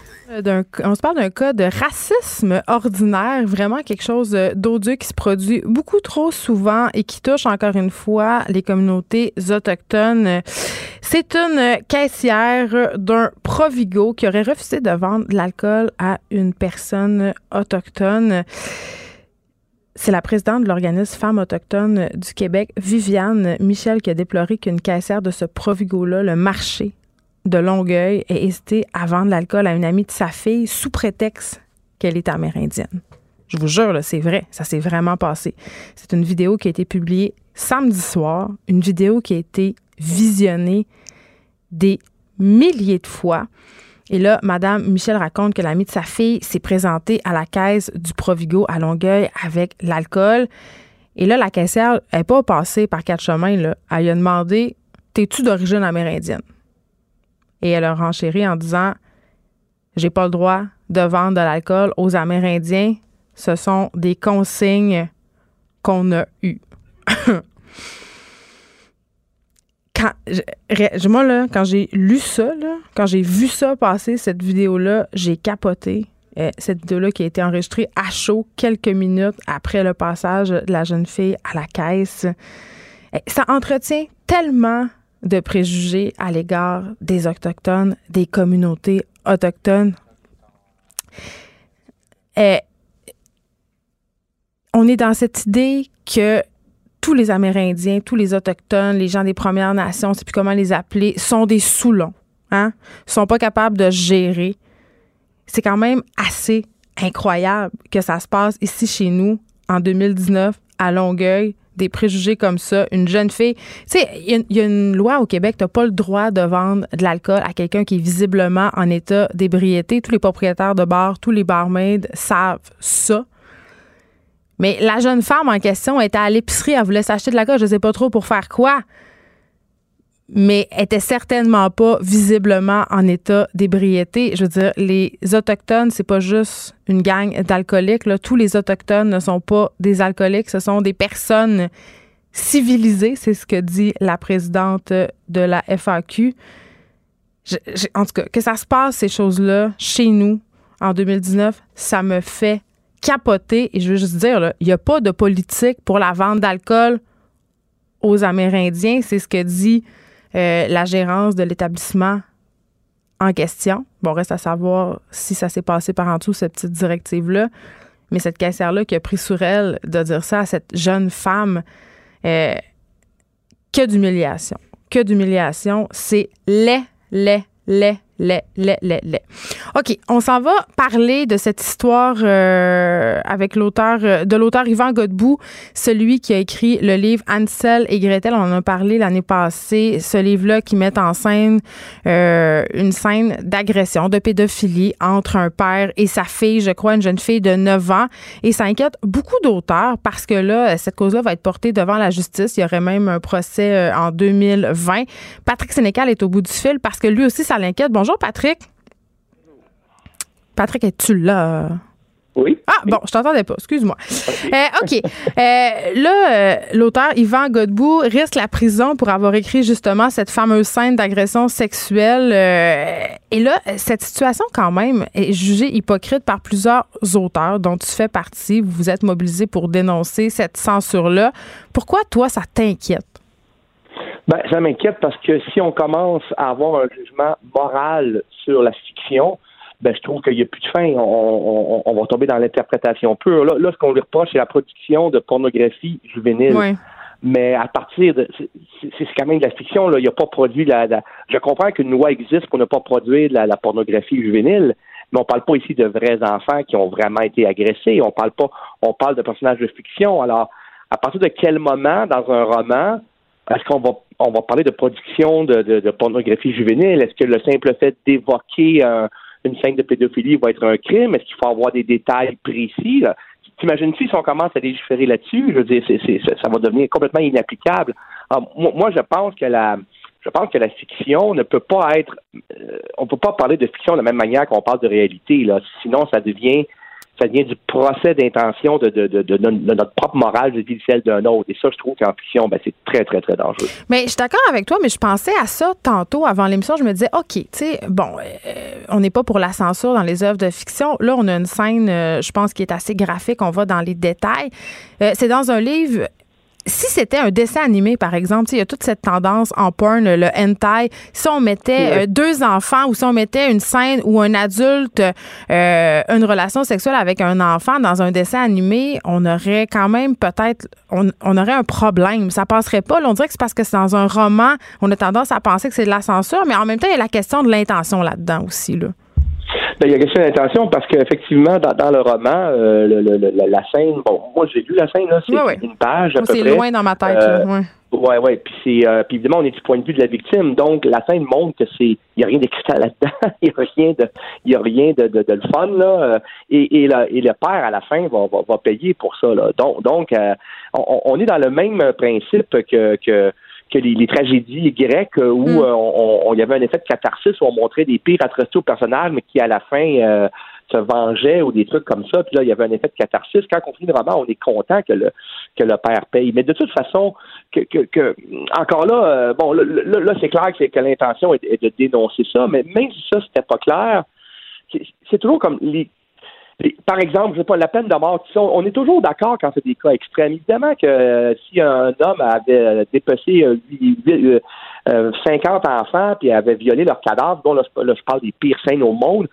Speaker 1: on se parle d'un cas de racisme ordinaire, vraiment quelque chose d'odieux qui se produit beaucoup trop souvent et qui touche encore une fois les communautés autochtones. C'est une caissière d'un Provigo qui aurait refusé de vendre de l'alcool à une personne autochtone. C'est la présidente de l'organisme Femmes autochtones du Québec, Viviane Michel, qui a déploré qu'une caissière de ce Provigo-là, le marché de Longueuil ait hésité à vendre l'alcool à une amie de sa fille sous prétexte qu'elle est amérindienne. Je vous jure, c'est vrai, ça s'est vraiment passé. C'est une vidéo qui a été publiée samedi soir, une vidéo qui a été visionnée des milliers de fois. Et là, Madame Michel raconte que l'amie de sa fille s'est présentée à la caisse du Provigo à Longueuil avec l'alcool. Et là, la caissière n'est pas passée par quatre chemins. Là. Elle lui a demandé T'es-tu d'origine amérindienne et elle a renchéri en disant J'ai pas le droit de vendre de l'alcool aux Amérindiens. Ce sont des consignes qu'on a eues. quand, moi, là, quand j'ai lu ça, quand j'ai vu ça passer, cette vidéo-là, j'ai capoté. Euh, cette vidéo-là qui a été enregistrée à chaud quelques minutes après le passage de la jeune fille à la caisse. Euh, ça entretient tellement de préjugés à l'égard des Autochtones, des communautés autochtones. Et on est dans cette idée que tous les Amérindiens, tous les Autochtones, les gens des Premières Nations, c'est plus comment les appeler, sont des soulons, hein? sont pas capables de gérer. C'est quand même assez incroyable que ça se passe ici chez nous en 2019 à Longueuil des préjugés comme ça. Une jeune fille, tu sais, il y, a une loi au Québec, tu n'as pas le droit de vendre de l'alcool à quelqu'un qui est visiblement en état d'ébriété. Tous les propriétaires de bars, tous les barmaids savent ça. Mais la jeune femme en question était à l'épicerie, elle voulait s'acheter de l'alcool, je ne sais pas trop pour faire quoi mais était certainement pas visiblement en état d'ébriété. Je veux dire, les autochtones, c'est pas juste une gang d'alcooliques. Tous les autochtones ne sont pas des alcooliques, ce sont des personnes civilisées, c'est ce que dit la présidente de la FAQ. en tout cas, que ça se passe ces choses-là chez nous en 2019, ça me fait capoter. Et je veux juste dire, il n'y a pas de politique pour la vente d'alcool aux Amérindiens. C'est ce que dit euh, la gérance de l'établissement en question. Bon, reste à savoir si ça s'est passé par en dessous, cette petite directive-là. Mais cette caissière-là qui a pris sur elle de dire ça à cette jeune femme, euh, que d'humiliation. Que d'humiliation. C'est laid, laid, laid, les, les, les, les. OK, on s'en va parler de cette histoire euh, avec l'auteur, euh, de l'auteur Yvan Godbout, celui qui a écrit le livre Ansel et Gretel. On en a parlé l'année passée. Ce livre-là qui met en scène euh, une scène d'agression, de pédophilie entre un père et sa fille, je crois, une jeune fille de 9 ans. Et ça inquiète beaucoup d'auteurs parce que là, cette cause-là va être portée devant la justice. Il y aurait même un procès en 2020. Patrick Sénécal est au bout du fil parce que lui aussi, ça l'inquiète. Bonjour. Patrick. Patrick, es-tu là?
Speaker 5: Oui.
Speaker 1: Ah, bon, je t'entendais pas, excuse-moi. OK. Euh, euh, là, euh, l'auteur Yvan Godbout risque la prison pour avoir écrit justement cette fameuse scène d'agression sexuelle. et là, cette situation, quand même, est jugée hypocrite par plusieurs auteurs dont tu fais partie. Vous vous êtes mobilisé pour dénoncer cette censure-là. Pourquoi, toi, ça t'inquiète?
Speaker 5: Ben, ça m'inquiète parce que si on commence à avoir un jugement moral sur la fiction, ben, je trouve qu'il n'y a plus de fin. On, va tomber dans l'interprétation pure. Là, là ce qu'on lui reproche, c'est la production de pornographie juvénile. Mais à partir de. C'est quand même de la fiction, là. Il a pas produit la, Je comprends qu'une loi existe pour ne pas produire la, la pornographie juvénile, mais on parle pas ici de vrais enfants qui ont vraiment été agressés. On parle pas. On parle de personnages de fiction. Alors, à partir de quel moment, dans un roman, est-ce qu'on va on va parler de production de, pornographie juvénile? Est-ce que le simple fait d'évoquer une scène de pédophilie va être un crime? Est-ce qu'il faut avoir des détails précis? T'imagines-tu si on commence à légiférer là-dessus? Je veux dire, ça va devenir complètement inapplicable. moi, je pense que la je pense que la fiction ne peut pas être euh, on peut pas parler de fiction de la même manière qu'on parle de réalité. Là. Sinon, ça devient ça vient du procès d'intention de, notre propre morale de celle d'un autre. Et ça, je trouve qu'en fiction, ben, c'est très, très, très dangereux.
Speaker 1: Mais je suis d'accord avec toi, mais je pensais à ça tantôt avant l'émission. Je me disais, OK, tu sais, bon, euh, on n'est pas pour la censure dans les œuvres de fiction. Là, on a une scène, euh, je pense, qui est assez graphique. On va dans les détails. Euh, c'est dans un livre si c'était un dessin animé, par exemple, il y a toute cette tendance en porn, le hentai. Si on mettait euh, deux enfants ou si on mettait une scène où un adulte euh, une relation sexuelle avec un enfant dans un dessin animé, on aurait quand même peut-être, on, aurait un problème. Ça passerait pas. on dirait que c'est parce que c'est dans un roman, on a tendance à penser que c'est de la censure, mais en même temps, il y a la question de l'intention là-dedans aussi. Là.
Speaker 5: Ben, il y a question d'intention parce qu'effectivement, dans, dans le roman, euh, le, le, la scène, bon, moi j'ai lu la scène, là, c'est une page à peu
Speaker 1: C'est loin dans ma tête. Euh,
Speaker 5: ouais. Ouais, ouais. Puis c'est euh, puis évidemment on est du point de vue de la victime, donc la scène montre que c'est il y a rien d'excitant là-dedans, il y a rien de il y a rien de, de, de, le fun là, euh, et et, la, et le père à la fin va va, va payer pour ça là. Donc donc euh, on, on, est dans le même principe que que que les, tragédies grecques euh, où mm. euh, on, y avait un effet de catharsis où on montrait des pires atrocités aux personnages, mais qui à la fin euh, se vengeaient ou des trucs comme ça. Puis là, il y avait un effet de catharsis. Quand on finit le roman, on est content que le que le père paye. Mais de toute façon, que, que, encore là, bon, là, là, c'est clair que, que l'intention est, est, de dénoncer ça, mais même si ça c'était pas clair, c'est toujours comme les par exemple, je sais pas, la peine de mort, on est toujours d'accord quand c'est des cas extrêmes. Évidemment que euh, si un homme avait dépecé euh, 50 euh, enfants puis avait violé leur cadavre, bon, là, je parle des pires scènes au monde,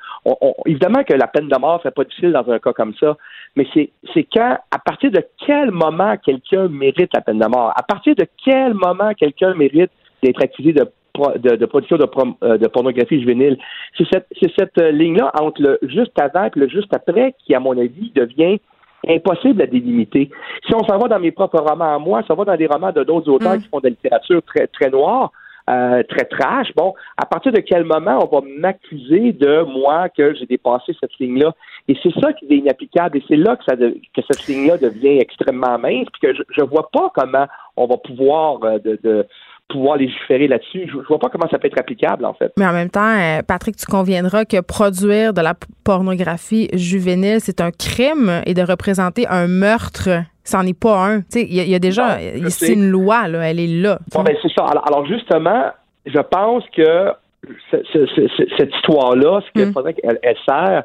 Speaker 5: évidemment que la peine de mort serait pas difficile dans un cas comme ça, mais c'est, c'est quand, à partir de quel moment quelqu'un mérite la peine de mort, à partir de quel moment quelqu'un mérite d'être accusé de de, production euh, de, pornographie juvénile. C'est cette, cette euh, ligne-là entre le juste avant et le juste après qui, à mon avis, devient Impossible à délimiter. Si on s'en va dans mes propres romans à moi, ça va dans des romans de d'autres auteurs
Speaker 1: Mm.
Speaker 5: qui font de la littérature très, très noire, euh, très trash, bon, à partir de quel moment on va m'accuser de moi que j'ai dépassé cette ligne-là? Et c'est ça qui est inapplicable et c'est là que, ça de- que cette ligne-là devient extrêmement mince, puis que je, je vois pas comment on va pouvoir euh, de, de pouvoir légiférer là-dessus. Je, je vois pas comment ça peut être applicable, en fait.
Speaker 1: Mais en même temps, euh, Patrick, tu conviendras que produire de la pornographie juvénile, c'est un crime et de représenter un meurtre, c'en est pas un. Tu sais, il y, a- il y a déjà, c'est une loi, là, elle est là.
Speaker 5: Bon, ben, c'est ça. Alors, alors, justement, je pense que ce- ce- ce- ce- cette histoire-là, ce qu'il
Speaker 1: Mm.
Speaker 5: faudrait qu'elle elle sert,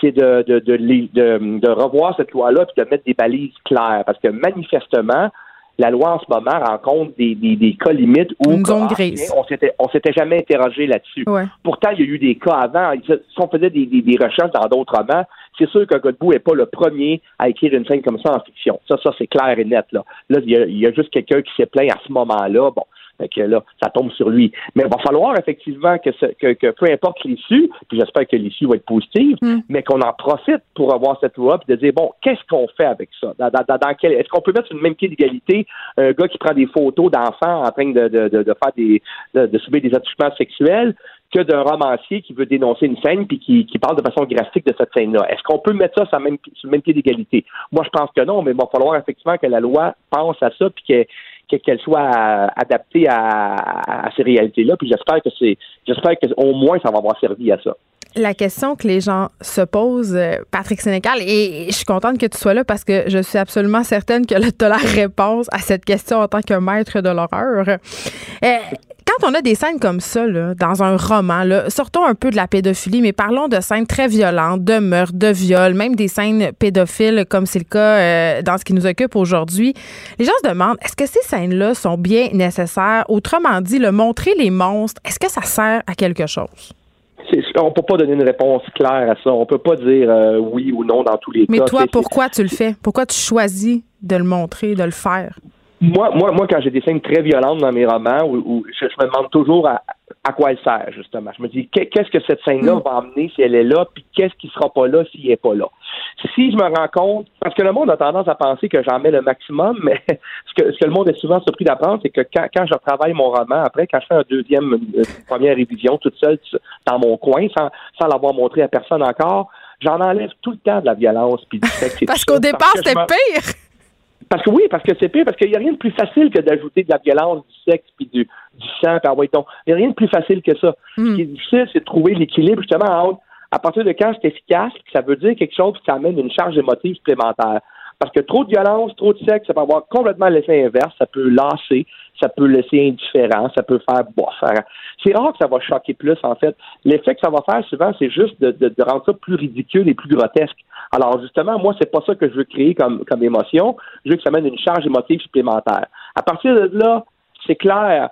Speaker 5: c'est de, de, de, les- de- de revoir cette loi-là puis de mettre des balises claires. Parce que manifestement, la loi en ce moment rencontre des, des, des cas limites où
Speaker 1: Une zone
Speaker 5: ah,
Speaker 1: grise.
Speaker 5: on s'était on s'était jamais interrogé là-dessus.
Speaker 1: Ouais.
Speaker 5: Pourtant, il y a eu des cas avant. Si on faisait des, des, des recherches dans d'autres romans, c'est sûr que Godbout n'est pas le premier à écrire une scène comme ça en fiction. Ça, ça c'est clair et net. Là, là il, y a, il y a juste quelqu'un qui s'est plaint à ce moment-là. Bon, fait que là, ça tombe sur lui. Mais il va falloir effectivement que, ce- que, que peu importe l'issue, puis j'espère que l'issue va être positive,
Speaker 1: Mm.
Speaker 5: mais qu'on en profite pour avoir cette loi puis de dire bon, qu'est-ce qu'on fait avec ça? Dans, dans- dans- quel Est-ce qu'on peut mettre sur le même pied d'égalité un gars qui prend des photos d'enfants en train de, de, de, de faire des de, subir des attouchements sexuels que d'un romancier qui veut dénoncer une scène puis qui, qui parle de façon graphique de cette scène-là. Est-ce qu'on peut mettre ça sur, la même, sur le même pied d'égalité? Moi, je pense que non, mais il va falloir effectivement que la loi pense à ça puis que que- qu'elle soit euh, adaptée à, ces réalités-là. Puis j'espère que c'est, j'espère que au moins ça va avoir servi à ça.
Speaker 1: La question que les gens se posent, euh, Patrick Sénécal, et je suis contente que tu sois là parce que je suis absolument certaine que tu as la réponse à cette question en tant que maître de l'horreur. Euh, quand on a des scènes comme ça, là, dans un roman, là, sortons un peu de la pédophilie, mais parlons de scènes très violentes, de meurtres, de viols, même des scènes pédophiles, comme c'est le cas euh, dans ce qui nous occupe aujourd'hui. Les gens se demandent, est-ce que ces scènes-là sont bien nécessaires? Autrement dit, le montrer les monstres, est-ce que ça sert à quelque chose?
Speaker 5: On peut pas donner une réponse claire à ça. On peut pas dire euh, oui ou non dans tous les
Speaker 1: Mais
Speaker 5: cas.
Speaker 1: toi,
Speaker 5: C'est-
Speaker 1: pourquoi tu le fais? Pourquoi tu choisis de le montrer, de le faire?
Speaker 5: Moi, moi, moi, quand j'ai des scènes très violentes dans mes romans, où, où je, je me demande toujours à, à quoi elle sert, justement. Je me dis, qu'est- qu'est-ce que cette scène-là
Speaker 1: Mm.
Speaker 5: va amener si elle est là, puis qu'est-ce qui sera pas là s'il est pas là? Si je me rends compte, parce que le monde a tendance à penser que j'en mets le maximum, mais ce que, ce que le monde est souvent surpris d'apprendre, c'est que quand, quand je travaille mon roman, après, quand je fais un deuxième, une, première révision toute seule dans mon coin, sans, sans l'avoir montré à personne encore, j'en enlève tout le temps de la violence puis du sexe. et
Speaker 1: Parce qu'au départ, c'était pire.
Speaker 5: Parce que oui, parce que c'est pire, parce qu'il n'y a rien de plus facile que d'ajouter de la violence, du sexe, puis du, du sang, puis envoyer ton. Il n'y a rien de plus facile que ça. Ce qui est difficile, c'est de trouver l'équilibre justement entre à partir de quand c'est efficace, ça veut dire quelque chose qui amène une charge émotive supplémentaire. Parce que trop de violence, trop de sexe, ça peut avoir complètement l'effet inverse. Ça peut lasser, ça peut laisser indifférent, ça peut faire bof. C'est rare que ça va choquer plus, en fait. L'effet que ça va faire souvent, c'est juste de, de, de rendre ça plus ridicule et plus grotesque. Alors, justement, moi, c'est pas ça que je veux créer comme, comme émotion. Je veux que ça mène une charge émotive supplémentaire. À partir de là, c'est clair.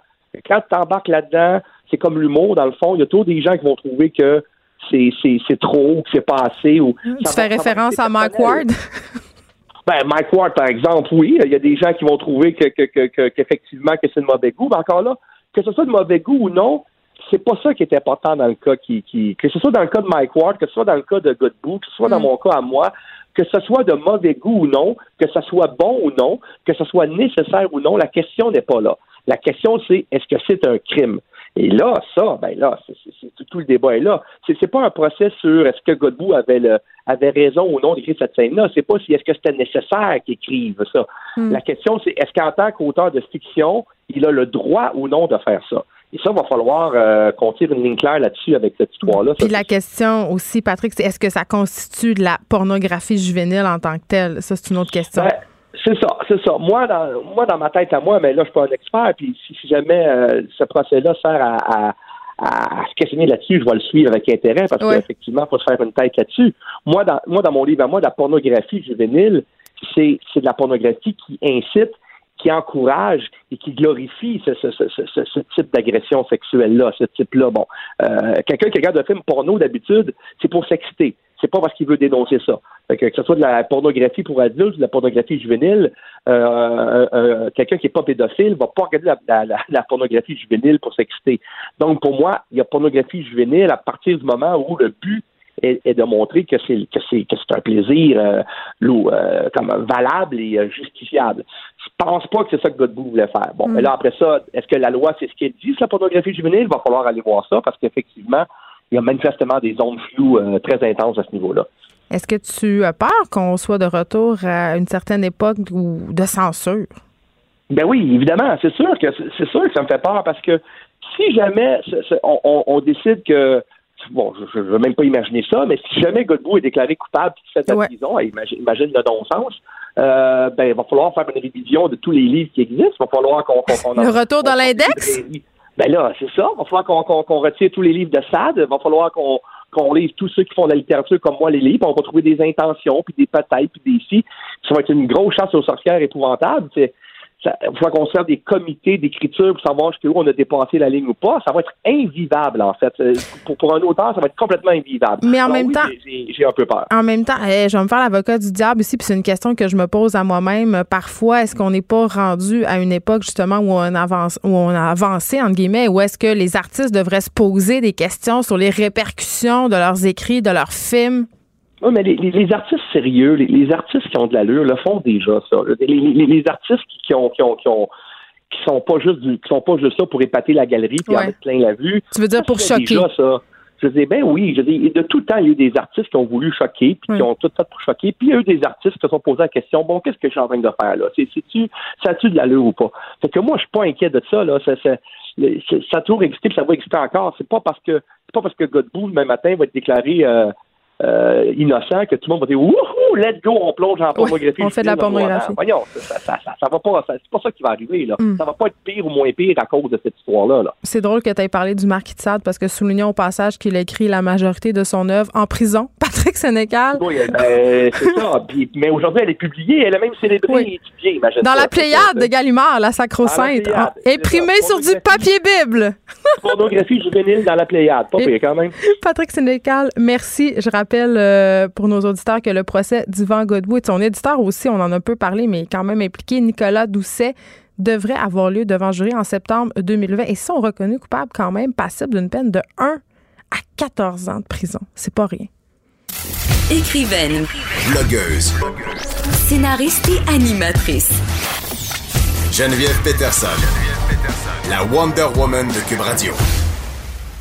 Speaker 5: Quand tu t'embarques là-dedans, c'est comme l'humour, dans le fond. Il y a toujours des gens qui vont trouver que c'est, c'est, c'est trop ou que c'est pas assez. Ou,
Speaker 1: Tu fais référence à Mike. Ward?
Speaker 5: Ben, Mike Ward, par exemple, oui. Il y a des gens qui vont trouver que, que, que, que- qu'effectivement que c'est de mauvais goût. Mais encore là, que ce soit de mauvais goût ou non, c'est pas ça qui est important dans le cas qui, qui. Que ce soit dans le cas de Mike Ward, que ce soit dans le cas de Godbout, que ce soit dans
Speaker 1: Mm.
Speaker 5: mon cas à moi, que ce soit de mauvais goût ou non, que ce soit bon ou non, que ce soit nécessaire ou non, la question n'est pas là. La question, c'est est-ce que c'est un crime? Et là, ça, ben là, tout, tout le débat est là. C'est, c'est pas un procès sur est-ce que Godbout avait le, avait raison ou non d'écrire cette scène-là. C'est pas si est-ce que c'était nécessaire qu'il écrive ça.
Speaker 1: Hmm.
Speaker 5: La question, c'est est-ce qu'en tant qu'auteur de fiction, il a le droit ou non de faire ça? Et ça, va falloir euh, qu'on tire une ligne claire là-dessus avec cette histoire-là.
Speaker 1: Puis
Speaker 5: Ça,
Speaker 1: la question aussi, Patrick, c'est est-ce que ça constitue de la pornographie juvénile en tant que telle? Ça, c'est une autre question.
Speaker 5: Ben, c'est ça, c'est ça. Moi dans, moi, dans ma tête à moi, mais là, je suis pas un expert, puis si, si jamais euh, ce procès-là sert à, à, à se questionner là-dessus, je vais le suivre avec intérêt, parce
Speaker 1: Ouais.
Speaker 5: qu'effectivement, il faut se faire une tête là-dessus. Moi, dans, moi, dans mon livre à moi, la pornographie juvénile, c'est de la pornographie qui incite, qui encourage et qui glorifie ce, type d'agression sexuelle-là, ce type-là. Bon, euh, quelqu'un qui regarde un film porno d'habitude, c'est pour s'exciter. C'est pas parce qu'il veut dénoncer ça. Que, ce soit de la pornographie pour adultes de la pornographie juvénile, euh, euh, quelqu'un qui est pas pédophile va pas regarder la- la pornographie juvénile pour s'exciter. Donc, pour moi, il y a pornographie juvénile à partir du moment où le but est, de montrer que c'est que c'est que c'est un plaisir euh, euh, comme valable et euh, justifiable. Je pense pas que c'est ça que Godbout voulait faire. Bon, mm. mais là après ça, est-ce que la loi c'est ce qu'elle dit sur la pornographie juvénile? Il va falloir aller voir ça parce qu'effectivement, il y a manifestement des zones floues très intenses à ce niveau-là.
Speaker 1: Est-ce que tu as peur qu'on soit de retour à une certaine époque de censure?
Speaker 5: Ben oui, évidemment, c'est sûr que c'est sûr que ça me fait peur parce que si jamais on, décide que bon, je ne veux même pas imaginer ça, mais si jamais Godbout est déclaré coupable et fait la prison, imagine, imagine, le non-sens, euh, ben, il va falloir faire une révision de tous les livres qui existent. Il va falloir qu'on.
Speaker 1: le retour dans l'index?
Speaker 5: Ben là, c'est ça. Il va falloir qu'on retire tous les livres de Sade. Il va falloir qu'on qu'on lise tous ceux qui font de la littérature comme moi les livres. On va trouver des intentions, puis des peut-être, puis des si. Ça va être une grosse chasse aux sorcières épouvantable. C'est il faut qu'on se fasse des comités d'écriture pour savoir jusqu'où on a dépassé la ligne ou pas. Ça va être invivable, en fait. Euh, pour, pour un auteur, ça va être complètement invivable.
Speaker 1: Mais en même temps,
Speaker 5: j'ai un peu peur.
Speaker 1: En même temps, eh, je vais me faire l'avocat du diable ici, puis c'est une question que je me pose à moi-même. Parfois, est-ce qu'on n'est pas rendu à une époque, justement, où on, avance, où on a avancé, entre guillemets, où est-ce que les artistes devraient se poser des questions sur les répercussions de leurs écrits, de leurs films?
Speaker 5: Oui, mais les, artistes sérieux, les, artistes qui ont de l'allure le font déjà ça. Les, artistes qui, ont, qui ont, qui ont qui sont pas juste qui sont pas juste ça pour épater la galerie puis en mettre plein la vue.
Speaker 1: Tu veux dire pour choquer ça.
Speaker 5: Je dis ben oui, je dis de tout le temps il y a eu des artistes qui ont voulu choquer puis qui ont tout fait pour choquer, puis il y a eu des artistes qui se sont posés la question bon qu'est-ce que je suis en train de faire là? C'est tu ça a-tu de l'allure ou pas? Fait que moi je suis pas inquiet de ça là, ça, ça, ça a toujours existé, puis ça va exister encore. C'est pas parce que c'est pas parce que Godbout demain matin va être déclaré euh, euh, innocent que tout le monde va dire Wouhou, let's go, on plonge en pornographie.
Speaker 1: on fait de la pornographie.
Speaker 5: Voyons, ça, ça, ça, va pas, c'est pas ça qui va arriver. Là. Mm. Ça va pas être pire ou moins pire à cause de cette histoire-là. -là,
Speaker 1: c'est drôle que tu aies parlé du Marquis de Sade parce que soulignons au passage qu'il a écrit la majorité de son œuvre en prison. Patrick Sénécal.
Speaker 5: Oui, ben, c'est ça. mais aujourd'hui, elle est publiée. Elle a même célébré et étudié,
Speaker 1: Dans la Pléiade de Gallimard, la Sacro-Sainte. Imprimée sur du papier Bible.
Speaker 5: Pornographie juvénile dans la Pléiade. Pas pire quand même.
Speaker 1: Patrick Sénécal, merci. Je rappelle euh, pour nos auditeurs que le procès d'Yvan Godbout et son éditeur aussi, on en a peu parlé, mais quand même impliqué, Nicolas Doucet, devrait avoir lieu devant jury en septembre 2020 et sont reconnus coupables quand même, passibles d'une peine de 1 à 14 ans de prison. C'est pas rien.
Speaker 3: Écrivaine.
Speaker 2: Blogueuse.
Speaker 3: Scénariste et animatrice.
Speaker 2: Geneviève Peterson. Geneviève Peterson. La Wonder Woman de Cube Radio.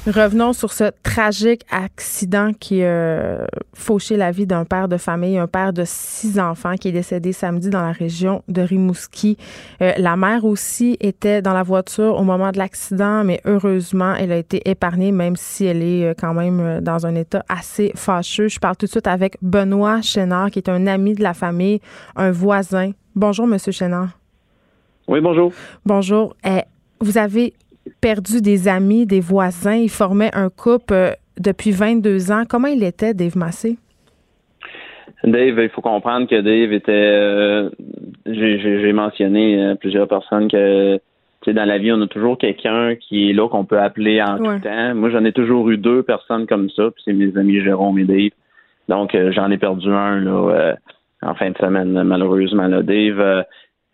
Speaker 1: Revenons sur ce tragique accident qui a fauché la vie d'un père de famille, un père de six enfants qui est décédé samedi dans la région de Rimouski. Euh, la mère aussi était dans la voiture au moment de l'accident, mais heureusement, elle a été épargnée, même si elle est euh, quand même euh, dans un état assez fâcheux. Je parle tout de suite avec Benoît Chénard, qui est un ami de la famille, un voisin. Bonjour, Monsieur Chénard.
Speaker 6: Oui, bonjour.
Speaker 1: Bonjour. vous avez perdu des amis, des voisins. Il formait un couple euh, depuis 22 ans. Comment il était, Dave Massé?
Speaker 6: Dave, il faut comprendre que Dave était. Euh, j'ai mentionné à plusieurs personnes que dans la vie, on a toujours quelqu'un qui est là qu'on peut appeler en tout temps. Moi, j'en ai toujours eu deux personnes comme ça, puis c'est mes amis Jérôme et Dave. Donc, euh, j'en ai perdu un là, en fin de semaine, malheureusement. Là. Dave,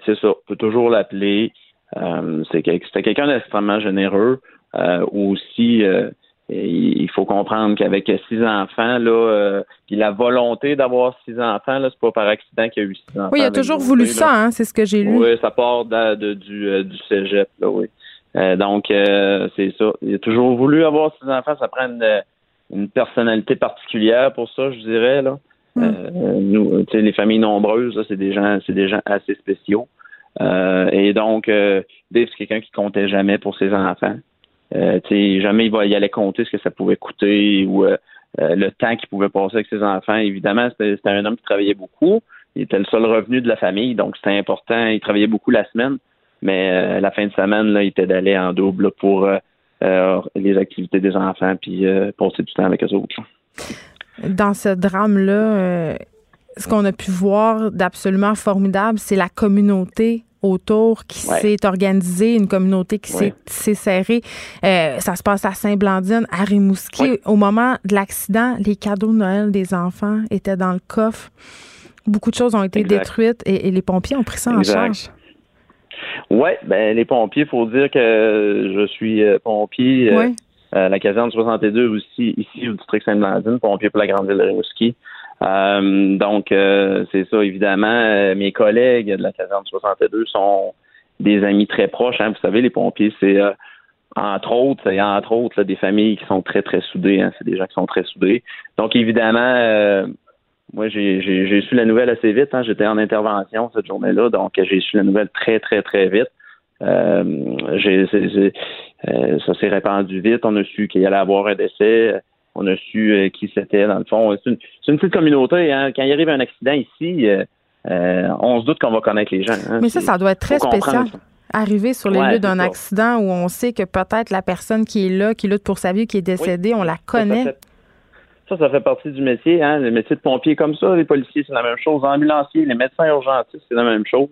Speaker 6: c'est ça, on peut toujours l'appeler. Euh, c'était quelqu'un d'extrêmement généreux. Euh, aussi, euh, il faut comprendre qu'avec six enfants, là, puis la volonté d'avoir six enfants, là, c'est pas par accident qu'il y a eu six enfants.
Speaker 1: Oui, il a toujours voulu ça, hein, c'est ce que j'ai lu.
Speaker 6: Oui, ça part de, du, du cégep, là, oui. donc, c'est ça. Il a toujours voulu avoir six enfants. Ça prend une, personnalité particulière pour ça, je dirais, là. Hmm. nous, les familles nombreuses, c'est des gens, c'est des gens assez spéciaux. Euh, et donc, euh, Dave, c'est quelqu'un qui comptait jamais pour ses enfants. Euh, jamais il, va, allait compter ce que ça pouvait coûter ou euh, le temps qu'il pouvait passer avec ses enfants. Évidemment, c'était un homme qui travaillait beaucoup. Il était le seul revenu de la famille, donc c'était important. Il travaillait beaucoup la semaine, mais la fin de semaine, il était d'aller en double pour les activités des enfants puis passer du temps avec eux autres.
Speaker 1: Dans ce drame-là, ce qu'on a pu voir d'absolument formidable, c'est la communauté autour qui s'est organisée, une communauté qui s'est serrée. Euh, ça se passe à Saint-Blandine, à Rimouski. Au moment de l'accident, les cadeaux de Noël des enfants étaient dans le coffre. Beaucoup de choses ont été détruites et, les pompiers ont pris ça en charge.
Speaker 6: Oui, ben les pompiers, il faut dire que je suis euh, pompier. Euh, la caserne 62 aussi, ici au district Sainte-Blandine, pompier pour la grande ville de Rimouski. Donc, c'est ça, évidemment, mes collègues de la caserne 62 sont des amis très proches. Hein. Vous savez, les pompiers, c'est entre autres, a entre autres des familles qui sont très, très soudées. Hein. C'est des gens qui sont très soudés. Donc, évidemment, euh, moi, j'ai su la nouvelle assez vite. Hein. J'étais en intervention cette journée-là, donc j'ai su la nouvelle très, très, très vite. Euh, euh, ça s'est répandu vite. On a su qu'il allait avoir un décès. On a su qui c'était, dans le fond. C'est une, petite communauté. Hein. Quand il arrive un accident ici, on se doute qu'on va connaître les gens. Hein.
Speaker 1: Mais ça, ça doit être très spécial arriver sur les lieux d'un accident où on sait que peut-être la personne qui est là, qui lutte pour sa vie, qui est décédée, on la connaît.
Speaker 6: Ça ça, fait, partie du métier. Hein? Le métier de pompier comme ça, les policiers, c'est la même chose. Les ambulanciers, les médecins urgentistes, c'est la même chose.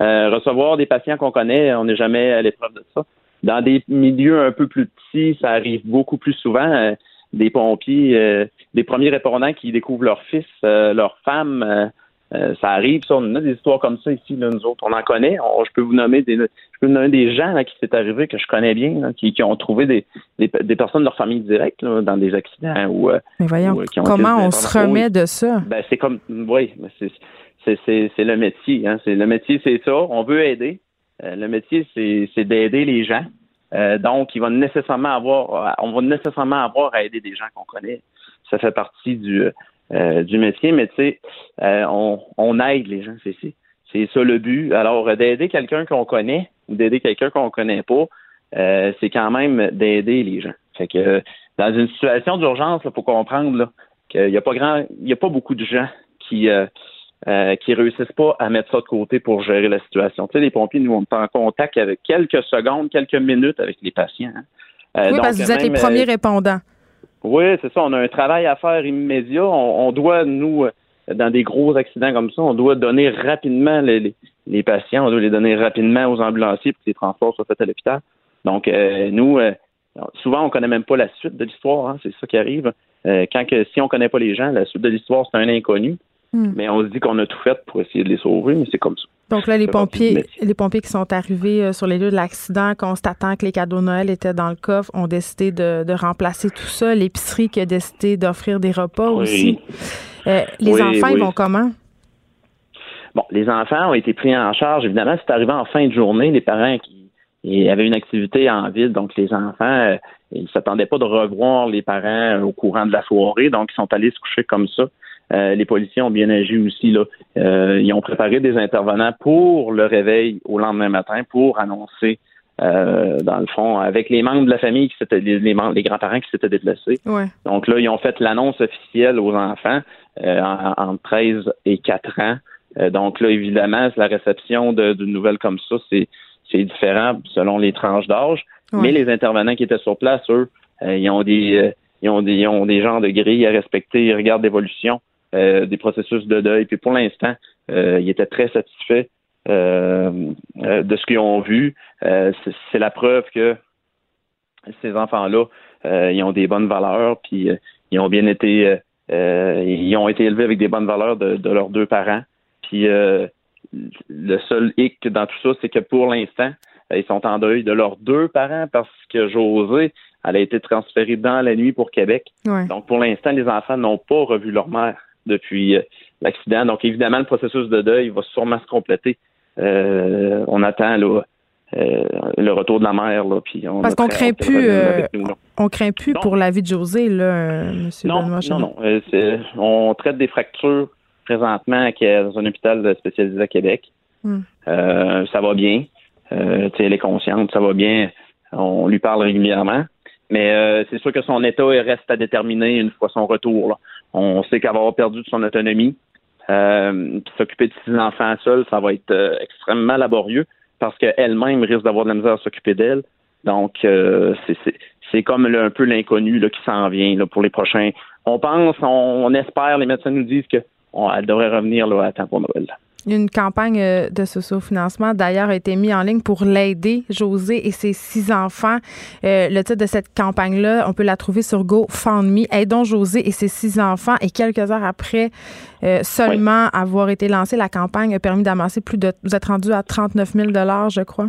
Speaker 6: Euh, recevoir des patients qu'on connaît, on n'est jamais à l'épreuve de ça. Dans des milieux un peu plus petits, ça arrive beaucoup plus souvent. Euh, des pompiers, euh, des premiers répondants qui découvrent leur fils, leur femme, euh, ça arrive, ça, on a des histoires comme ça ici, là, nous autres, on en connaît. je peux vous nommer des, je peux vous nommer des gens là, qui s'est arrivé que je connais bien, qui, qui, ont trouvé des, des, personnes de leur famille directe dans des accidents ou.
Speaker 1: Euh, mais voyons, euh, comment on se remet de ça?
Speaker 6: Ben c'est comme, oui, c'est c'est c'est le métier, hein. C'est le métier, c'est ça. On veut aider. le métier, c'est c'est d'aider les gens. Donc, il va nécessairement avoir, on va nécessairement avoir à aider des gens qu'on connaît. Ça fait partie du euh, du métier, mais tu sais, euh, on, on, aide les gens, c'est c'est ça le but. Alors euh, d'aider quelqu'un qu'on connaît ou d'aider quelqu'un qu'on connaît pas, c'est quand même d'aider les gens. Fait que dans une situation d'urgence, il faut comprendre qu'il n'y a pas grand, il y a pas beaucoup de gens qui qui réussissent pas à mettre ça de côté pour gérer la situation. Tu sais, les pompiers, nous, on est en contact avec quelques secondes, quelques minutes avec les patients.
Speaker 1: Hein. oui, parce que vous êtes les premiers répondants.
Speaker 6: Oui, c'est ça. On a un travail à faire immédiat. On, doit, nous, dans des gros accidents comme ça, on doit donner rapidement les, les, patients, on doit les donner rapidement aux ambulanciers pour que les transports soient faits à l'hôpital. Donc, euh, nous, euh, souvent, on connaît même pas la suite de l'histoire. Hein, c'est ça qui arrive. Euh, quand que, si on connaît pas les gens, la suite de l'histoire, c'est un inconnu. Hmm. Mais on se dit qu'on a tout fait pour essayer de les sauver, mais c'est comme ça.
Speaker 1: Donc là, les pompiers, les pompiers qui sont arrivés euh, sur les lieux de l'accident, constatant que les cadeaux de Noël étaient dans le coffre, ont décidé de, remplacer tout ça. L'épicerie qui a décidé d'offrir des repas aussi. Euh, les enfants, ils vont comment?
Speaker 6: Bon, les enfants ont été pris en charge. Évidemment, c'est arrivé en fin de journée. Les parents qui avaient une activité en ville, donc les enfants, euh, ils ne s'attendaient pas de revoir les parents au courant de la soirée, donc ils sont allés se coucher comme ça. Euh, les policiers ont bien agi aussi. Là. Euh, ils ont préparé des intervenants pour le réveil au lendemain matin pour annoncer, euh, dans le fond, avec les membres de la famille qui s'étaient les, les grands-parents qui s'étaient déplacés. Donc là, ils ont fait l'annonce officielle aux enfants entre 13 et 4 ans. donc là, évidemment, la réception d'une nouvelle comme ça, c'est c'est différent selon les tranches d'âge. Mais les intervenants qui étaient sur place, eux, ils ont des ils ont des, ils ont des genres de grilles à respecter, ils regardent l'évolution. Euh, des processus de deuil. Puis pour l'instant, euh, ils étaient très satisfaits euh, de ce qu'ils ont vu. c'est la preuve que ces enfants-là, ils ont des bonnes valeurs, puis ils ont bien été, ils ont été élevés avec des bonnes valeurs de, leurs deux parents. Puis le seul hic dans tout ça, c'est que pour l'instant, ils sont en deuil de leurs deux parents parce que José, elle a été transférée dans la nuit pour Québec. Donc pour l'instant, les enfants n'ont pas revu leur mère depuis euh, l'accident. Donc, évidemment, le processus de deuil va sûrement se compléter. Euh, on attend là, euh, le retour de la mère. Là, puis
Speaker 1: on Parce qu'on craint plus, on craint plus pour la vie de José, là, M.
Speaker 6: Non, non, non. on traite des fractures présentement dans un hôpital spécialisé à Québec. Hmm. ça va bien. elle est consciente, ça va bien. On lui parle régulièrement. Mais c'est sûr que son état reste à déterminer une fois son retour. Là. On sait qu'elle va avoir perdu de son autonomie. Euh, s'occuper de ses enfants seuls, ça va être euh, extrêmement laborieux parce qu'elle-même risque d'avoir de la misère à s'occuper d'elle. Donc, euh, c'est comme un peu l'inconnu qui s'en vient pour les prochains. On pense, on, espère, les médecins nous disent qu'elle devrait revenir là, à temps pour Noël.
Speaker 1: Une campagne euh, de socio-financement, d'ailleurs, a été mise en ligne pour l'aider, José et ses six enfants. Euh, le titre de cette campagne-là, on peut la trouver sur GoFundMe. Aidons José et ses six enfants. Et quelques heures après euh, seulement avoir été lancée, la campagne a permis d'amasser plus de... Vous êtes rendu à 39 000 je crois.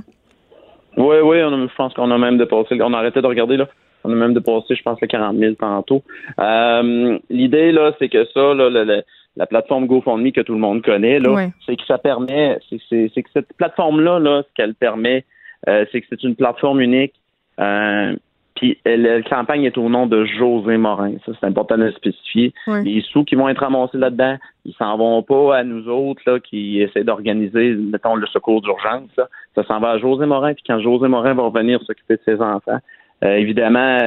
Speaker 6: Oui, oui, je pense qu'on a même dépassé. On a arrêté de regarder, là. On a même dépassé, je pense, les 40 000 tantôt. Euh, l'idée, là, c'est que ça, là, la plateforme GoFundMe que tout le monde connaît, là, c'est que ça permet, c'est que cette plateforme-là, là, ce qu'elle permet, euh, c'est que c'est une plateforme unique. Euh, puis la campagne est au nom de José Morin. Ça, c'est important de le spécifier. Les sous qui vont être ramassés là-dedans, ils s'en vont pas à nous autres là, qui essaient d'organiser, mettons, le secours d'urgence. Ça, ça s'en va à José Morin. Puis quand José Morin va revenir s'occuper de ses enfants, euh, évidemment,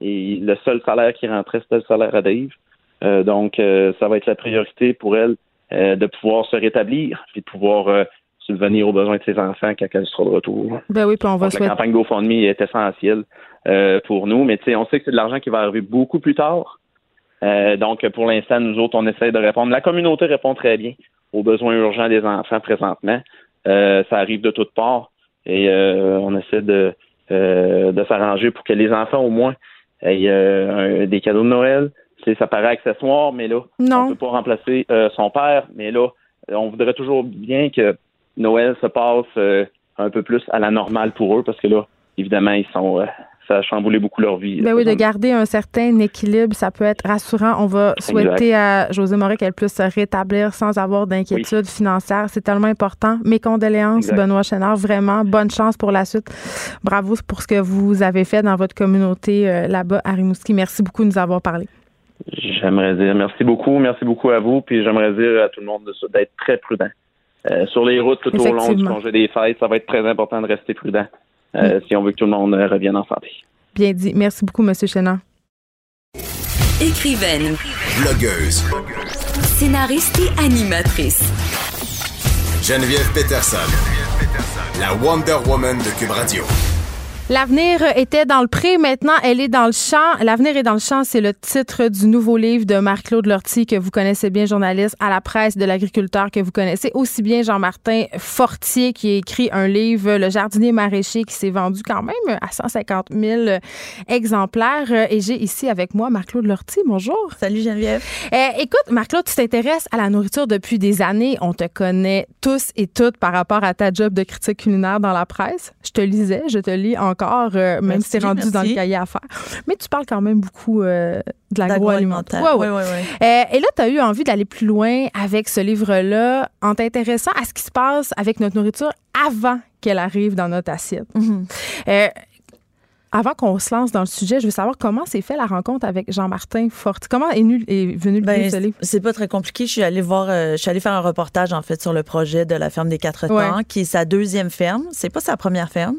Speaker 6: le seul salaire qui rentrait, c'était le salaire à Dave. Euh, donc, ça va être la priorité pour elle de pouvoir se rétablir, puis de pouvoir subvenir aux besoins de ses enfants quand elle sera de retour.
Speaker 1: Ben oui, puis on va
Speaker 6: La campagne GoFundMe est essentielle pour nous, mais on sait que c'est de l'argent qui va arriver beaucoup plus tard. donc, pour l'instant, nous autres, on essaie de répondre. La communauté répond très bien aux besoins urgents des enfants présentement. ça arrive de toutes parts et on essaie de, euh, de s'arranger pour que les enfants, au moins, aient euh, des cadeaux de Noël. C'est, ça paraît accessoire, mais là, on ne peut pas remplacer euh, son père. Mais là, on voudrait toujours bien que Noël se passe un peu plus à la normale pour eux, parce que là, évidemment, ils sont ça a chamboulé beaucoup leur vie.
Speaker 1: Ben oui, de garder un certain équilibre, ça peut être rassurant. On va souhaiter à José Moret qu'elle puisse se rétablir sans avoir d'inquiétude financière. C'est tellement important. Mes condoléances, Benoît Chénard. Vraiment, bonne chance pour la suite. Bravo pour ce que vous avez fait dans votre communauté euh, là-bas à Rimouski. Merci beaucoup de nous avoir parlé.
Speaker 6: J'aimerais dire merci beaucoup. Merci beaucoup à vous. Puis j'aimerais dire à tout le monde d'être très prudent. Euh, sur les routes tout au long du congé des fêtes, ça va être très important de rester prudent. Euh, si on veut que tout le monde euh, revienne en santé.
Speaker 1: Bien dit. Merci beaucoup, M. Chénard.
Speaker 3: Écrivaine.
Speaker 2: Blogueuse.
Speaker 3: Scénariste et animatrice.
Speaker 2: Geneviève Peterson. La Wonder Woman de Cube Radio.
Speaker 1: L'avenir était dans le pré, maintenant elle est dans le champ. L'avenir est dans le champ, c'est le titre du nouveau livre de Marc-Claude Lortie que vous connaissez bien, journaliste à la presse de l'agriculteur que vous connaissez aussi bien Jean-Martin Fortier qui a écrit un livre Le jardinier maraîcher qui s'est vendu quand même à 150 000 exemplaires. Et j'ai ici avec moi Marc-Claude Lortie. Bonjour.
Speaker 7: Salut Geneviève.
Speaker 1: Euh, écoute, Marc-Claude, tu t'intéresses à la nourriture depuis des années. On te connaît tous et toutes par rapport à ta job de critique culinaire dans la presse. Je te lisais, je te lis en encore, euh, même si c'est rendu dans le cahier à faire. Mais tu parles quand même beaucoup euh, de l'agroalimentaire.
Speaker 7: Ouais, ouais.
Speaker 1: Euh, et là, tu as eu envie d'aller plus loin avec ce livre-là en t'intéressant à ce qui se passe avec notre nourriture avant qu'elle arrive dans notre assiette. Mm-hmm. Avant qu'on se lance dans le sujet, je veux savoir comment s'est fait la rencontre avec Jean-Martin Forte. Comment est, venu, est venu le ben, livre?
Speaker 7: C'est pas très compliqué. Je suis allée voir, euh, je suis allée faire un reportage en fait sur le projet de la ferme des quatre temps, qui est sa deuxième ferme. C'est pas sa première ferme.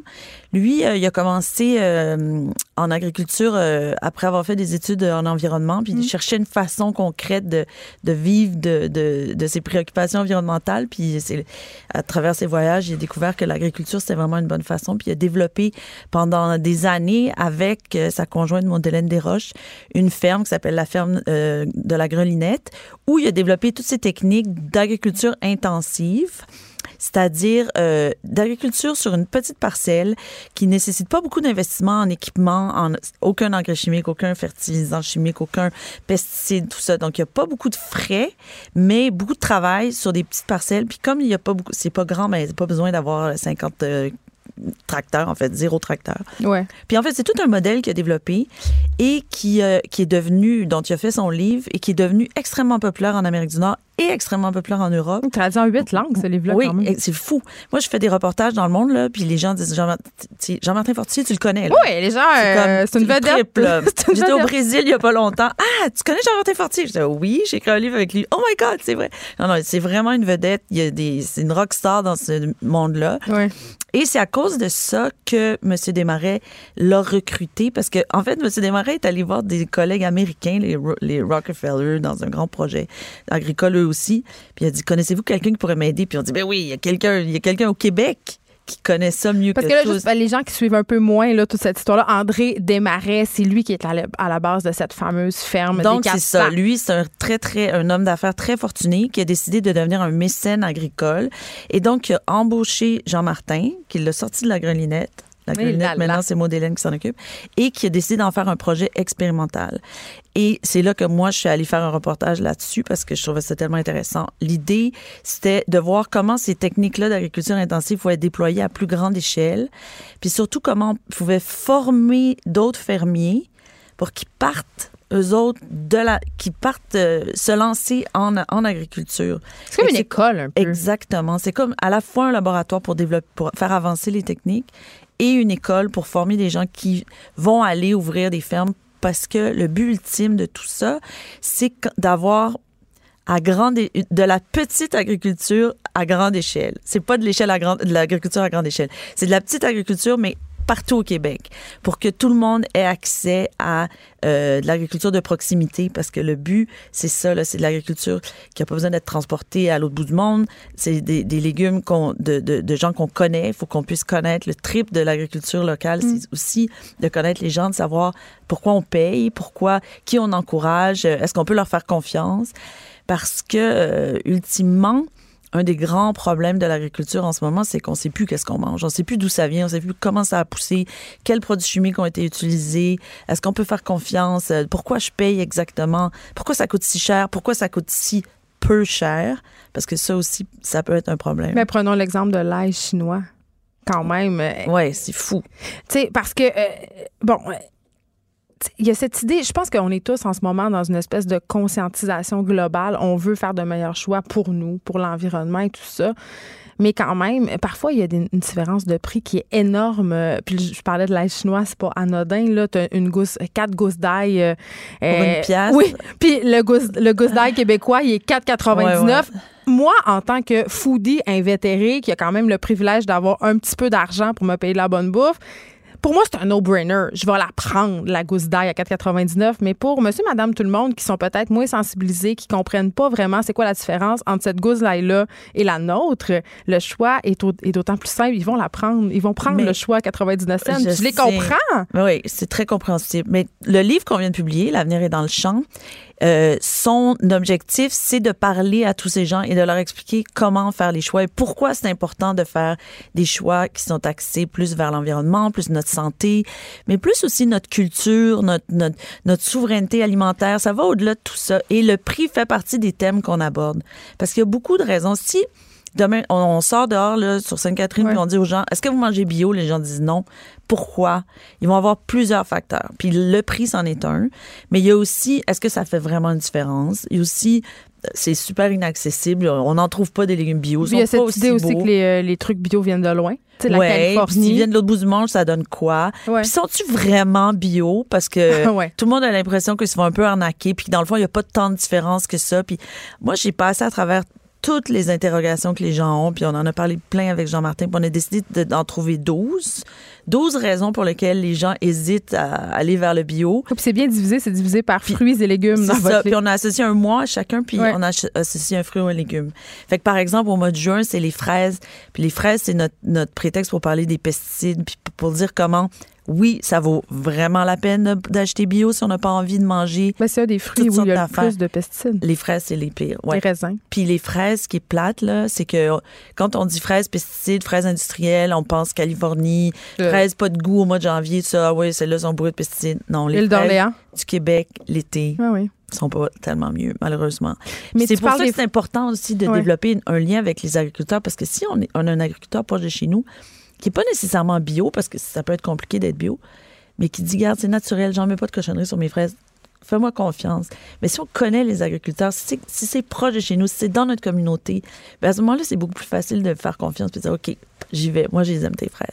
Speaker 7: Lui, euh, il a commencé euh, en agriculture après avoir fait des études en environnement, puis il mm. cherchait une façon concrète de, de vivre de, de, de, ses préoccupations environnementales. Puis à travers ses voyages, il a découvert que l'agriculture c'était vraiment une bonne façon. Puis il a développé pendant des années avec euh, sa conjointe Madeleine Desroches une ferme qui s'appelle la ferme euh, de la Grelinette, où il a développé toutes ces techniques d'agriculture intensive c'est-à-dire euh, d'agriculture sur une petite parcelle qui nécessite pas beaucoup d'investissement en équipement, en aucun engrais chimique, aucun fertilisant chimique, aucun pesticide, tout ça. Donc il y a pas beaucoup de frais, mais beaucoup de travail sur des petites parcelles. Puis comme il y a pas beaucoup, c'est pas grand, mais pas besoin d'avoir 50 tracteur, en fait, zéro tracteur.
Speaker 1: Ouais.
Speaker 7: Puis en fait, c'est tout un modèle qu'il a développé et qui, euh, qui est devenu, dont il a fait son livre et qui est devenu extrêmement populaire en Amérique du Nord et extrêmement populaire en Europe.
Speaker 1: Traduit en huit langues, ce livre-là.
Speaker 7: Oui, c'est fou. Moi, je fais des reportages dans le monde, là, puis les gens disent Jean-Martin Fortier, tu le connais. Là.
Speaker 1: Oui, les gens, c'est euh, une vedette.
Speaker 7: J'étais au Brésil il n'y a pas longtemps. Ah, tu connais Jean-Martin Fortier? Je dis oui, j'ai écrit un livre avec lui. Oh my God, c'est vrai. Non, non, c'est vraiment une vedette. Il y a des, c'est une rockstar dans ce monde-là.
Speaker 1: Oui.
Speaker 7: Et c'est à cause de ça que M. Desmarais l'a recruté, parce que en fait, M. Desmarais est allé voir des collègues américains, les, les Rockefeller, dans un grand projet agricole aussi. Puis il a dit Connaissez-vous quelqu'un qui pourrait m'aider? Puis on dit Ben oui, il y a quelqu'un, il y a quelqu'un au Québec qui connaît ça mieux
Speaker 1: Parce
Speaker 7: que,
Speaker 1: que là,
Speaker 7: tous.
Speaker 1: Juste, ben, les gens qui suivent un peu moins là, toute cette histoire-là, André Desmarais, c'est lui qui est à la, base de cette fameuse ferme.
Speaker 7: Donc, c'est ça. Lui, c'est un très, très, un homme d'affaires très fortuné qui a décidé de devenir un mécène agricole. Et donc, il a embauché Jean-Martin, qui l'a sorti de la grelinette La
Speaker 1: Oui, là,
Speaker 7: maintenant, c'est Maud Hélène qui s'en occupe. Et qui a décidé d'en faire un projet expérimental. Et c'est là que moi, je suis allée faire un reportage là-dessus parce que je trouvais ça tellement intéressant. L'idée, c'était de voir comment ces techniques-là d'agriculture intensive pouvaient être déployées à plus grande échelle. Puis surtout, comment on pouvait former d'autres fermiers pour qu'ils partent eux autres de la qui partent euh, se lancer en, en agriculture.
Speaker 1: C'est comme une école, un peu.
Speaker 7: Exactement. C'est comme à la fois un laboratoire pour développer, pour faire avancer les techniques une école pour former des gens qui vont aller ouvrir des fermes parce que le but ultime de tout ça, c'est d'avoir à grande de la petite agriculture à grande échelle. C'est pas de l'échelle à grande de l'agriculture à grande échelle. C'est de la petite agriculture mais partout au Québec pour que tout le monde ait accès à euh, de l'agriculture de proximité parce que le but c'est ça c'est de l'agriculture qui a pas besoin d'être transportée à l'autre bout du monde. C'est des, des légumes qu'on de, de, de gens qu'on connaît. Il faut qu'on puisse connaître le trip de l'agriculture locale. C'est aussi de connaître les gens de savoir pourquoi on paye pourquoi qui on encourage euh, est-ce qu'on peut leur faire confiance? Parce que euh, ultimement un des grands problèmes de l'agriculture en ce moment, c'est qu'on sait plus qu'est-ce qu'on mange. On sait plus d'où ça vient, on sait plus comment ça a poussé, quels produits chimiques ont été utilisés, est-ce qu'on peut faire confiance, euh, pourquoi je paye exactement, pourquoi ça coûte si cher, pourquoi ça coûte si peu cher, parce que ça aussi, ça peut être un problème.
Speaker 1: Mais prenons l'exemple de l'ail chinois. Quand même. euh,
Speaker 7: ouais, c'est fou.
Speaker 1: Tu sais, parce que, euh, bon, il y a cette idée, je pense qu'on est tous en ce moment dans une espèce de conscientisation globale. On veut faire de meilleurs choix pour nous, pour l'environnement et tout ça. Mais quand même, parfois, il y a des- une différence de prix qui est énorme. Euh, Puis je je parlais de l'ail chinois, c'est pas anodin. Là, tu as une gousse, quatre gousses d'ail. euh,
Speaker 7: Pour une pièce.
Speaker 1: Oui. Puis le gousse, le gousse d'ail québécois, il est 4,99.
Speaker 7: Ouais, ouais.
Speaker 1: Moi, en tant que foodie invétéré, qui a quand même le privilège d'avoir un petit peu d'argent pour me payer de la bonne bouffe, pour moi, c'est un no-brainer. Je vais la prendre, la gousse d'ail à 4,99. Mais pour monsieur, madame, tout le monde qui sont peut-être moins sensibilisés, qui comprennent pas vraiment c'est quoi la différence entre cette gousse d'ail-là et la nôtre, le choix est, au- est d'autant plus simple. Ils vont la prendre. Ils vont prendre
Speaker 7: Mais-
Speaker 1: le choix à 99 cents.
Speaker 7: Je
Speaker 1: Je, les comprends?
Speaker 7: Mais Oui, c'est très compréhensible. Mais le livre qu'on vient de publier, L'avenir est dans le champ, euh, son objectif, c'est de parler à tous ces gens et de leur expliquer comment faire les choix et pourquoi c'est important de faire des choix qui sont axés plus vers l'environnement, plus notre santé, mais plus aussi notre culture, notre, souveraineté alimentaire. Ça va au-delà de tout ça. Et le prix fait partie des thèmes qu'on aborde. Parce qu'il y a beaucoup de raisons. Si demain, on, on sort dehors là, sur Sainte-Catherine puis on dit aux gens, est-ce que vous mangez bio? Les gens disent non. Pourquoi? Ils vont avoir plusieurs facteurs. Puis le prix, c'en est un. Mais il y a aussi, est-ce que ça fait vraiment une différence? Il y a aussi, euh, c'est super inaccessible. On n'en trouve pas des légumes bio. Ils
Speaker 1: Puis il y a cette idée aussi que les, euh, les trucs bio viennent de loin. Tu sais, la
Speaker 7: Ouais,
Speaker 1: Californie.
Speaker 7: viennent de l'autre bout du monde, ça donne quoi?
Speaker 1: Ouais.
Speaker 7: Puis sont-tu vraiment bio? Parce que
Speaker 1: Ouais.
Speaker 7: tout le monde a l'impression qu'ils se font un peu arnaquer, puis dans le fond, il n'y a pas tant de différence que ça. Puis moi, j'ai passé à travers toutes les interrogations que les gens ont, puis on en a parlé plein avec Jean-Martin, puis on a décidé de- d'en trouver 12. 12 raisons pour lesquelles les gens hésitent à aller vers le bio.
Speaker 1: Puis c'est bien divisé, c'est divisé par fruits et légumes
Speaker 7: C'est ça. Puis on a associé un mois à chacun, puis
Speaker 1: Ouais.
Speaker 7: on a associé un fruit ou un légume. Fait que par exemple, au mois de juin, c'est les fraises. Puis les fraises, c'est notre, notre prétexte pour parler des pesticides, puis pour dire comment, oui, ça vaut vraiment la peine d'acheter bio si on n'a pas envie de manger.
Speaker 1: Mais c'est un des fruits où il y a le plus de pesticides.
Speaker 7: Les fraises, c'est les pires. Ouais.
Speaker 1: Les raisins.
Speaker 7: Puis les fraises, ce qui est plate, là, c'est que quand on dit fraises pesticides, fraises industrielles, on pense Californie,
Speaker 1: Euh.
Speaker 7: fraises pas de goût au mois de janvier, ça, ah oui, celles-là sont bourrées de pesticides. Non, les fraises du Québec, l'été,
Speaker 1: Ah oui.
Speaker 7: sont pas tellement mieux, malheureusement.
Speaker 1: Mais
Speaker 7: c'est pour ça que
Speaker 1: des-
Speaker 7: c'est important aussi de
Speaker 1: Ouais.
Speaker 7: développer un lien avec les agriculteurs, parce que si on, est, on a un agriculteur proche de chez nous, qui n'est pas nécessairement bio, parce que ça peut être compliqué d'être bio, mais qui dit, garde, c'est naturel, j'en mets pas de cochonnerie sur mes fraises, fais-moi confiance. Mais si on connaît les agriculteurs, si c'est, si c'est proche de chez nous, si c'est dans notre communauté, ben à ce moment-là, c'est beaucoup plus facile de faire confiance et de dire, OK, j'y vais, moi, je les aime, tes fraises.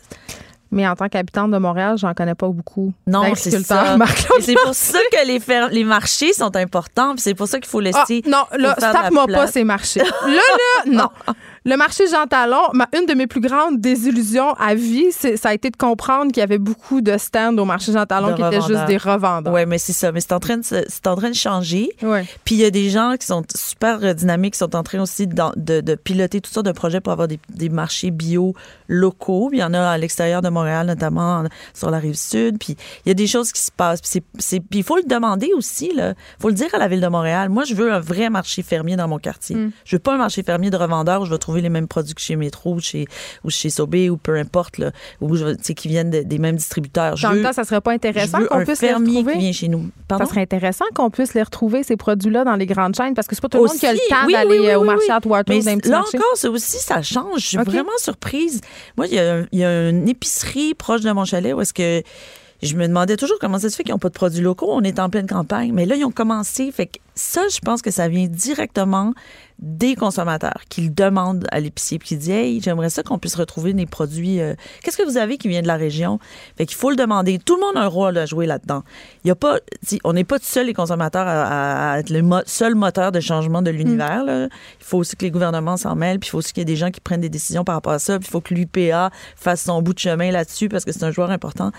Speaker 1: Mais en tant qu'habitante de Montréal, j'en connais pas beaucoup.
Speaker 7: Non, c'est ça. Et c'est pour ça que les, fer- les marchés sont importants, puis c'est pour ça qu'il faut
Speaker 1: Ah,
Speaker 7: laisser...
Speaker 1: non, là, tape-moi pas ces marchés. Là, là, non. Le marché Jean Talon, ma- une de mes plus grandes désillusions à vie, c'est- ça a été de comprendre qu'il y avait beaucoup de stands au marché Jean Talon
Speaker 7: De
Speaker 1: qui étaient juste des revendeurs.
Speaker 7: Oui, mais c'est ça. Mais c'est en train de, se- c'est en train de changer.
Speaker 1: Ouais.
Speaker 7: Puis il y a des gens qui sont super euh, dynamiques, qui sont en train aussi de, de piloter toutes sortes de projets pour avoir des, des marchés bio locaux. Puis il y en a à l'extérieur de Montréal, notamment en- sur la rive sud. Puis il y a des choses qui se passent. Puis c'est- il faut le demander aussi. Il faut le dire à la ville de Montréal. Moi, je veux un vrai marché fermier dans mon quartier. Je veux pas un marché fermier de revendeurs où je vais trouver les mêmes produits que chez Métro ou chez, ou chez Sobé ou peu importe, là, ou qui viennent des mêmes distributeurs.
Speaker 1: En même temps, ça serait pas intéressant qu'on puisse les retrouver?
Speaker 7: qui vient chez nous.
Speaker 1: Ça serait intéressant qu'on puisse les retrouver, ces produits-là, dans les grandes chaînes, parce que c'est pas tout le monde qui a le temps d'aller euh, au marché à. Mais
Speaker 7: là encore, c'est aussi, ça change. Je suis vraiment surprise. Moi, il y, a, y a une épicerie proche de mon chalet où est-ce que je me demandais toujours comment ça se fait qu'ils n'ont pas de produits locaux. On est en pleine campagne. Mais là, ils ont commencé. Fait que ça, je pense que ça vient directement des consommateurs qui le demandent à l'épicier puis qui disent Hey, j'aimerais ça qu'on puisse retrouver des produits. Euh, qu'est-ce que vous avez qui vient de la région? Fait qu'il faut le demander. Tout le monde a un rôle à jouer là-dedans. Il y a pas, on n'est pas seuls les consommateurs à, être le seul moteur de changement de l'univers. Il faut aussi que les gouvernements s'en mêlent, puis il faut aussi qu'il y ait des gens qui prennent des décisions par rapport à ça. Puis il faut que l'UPA fasse son bout de chemin là-dessus parce que c'est un joueur important.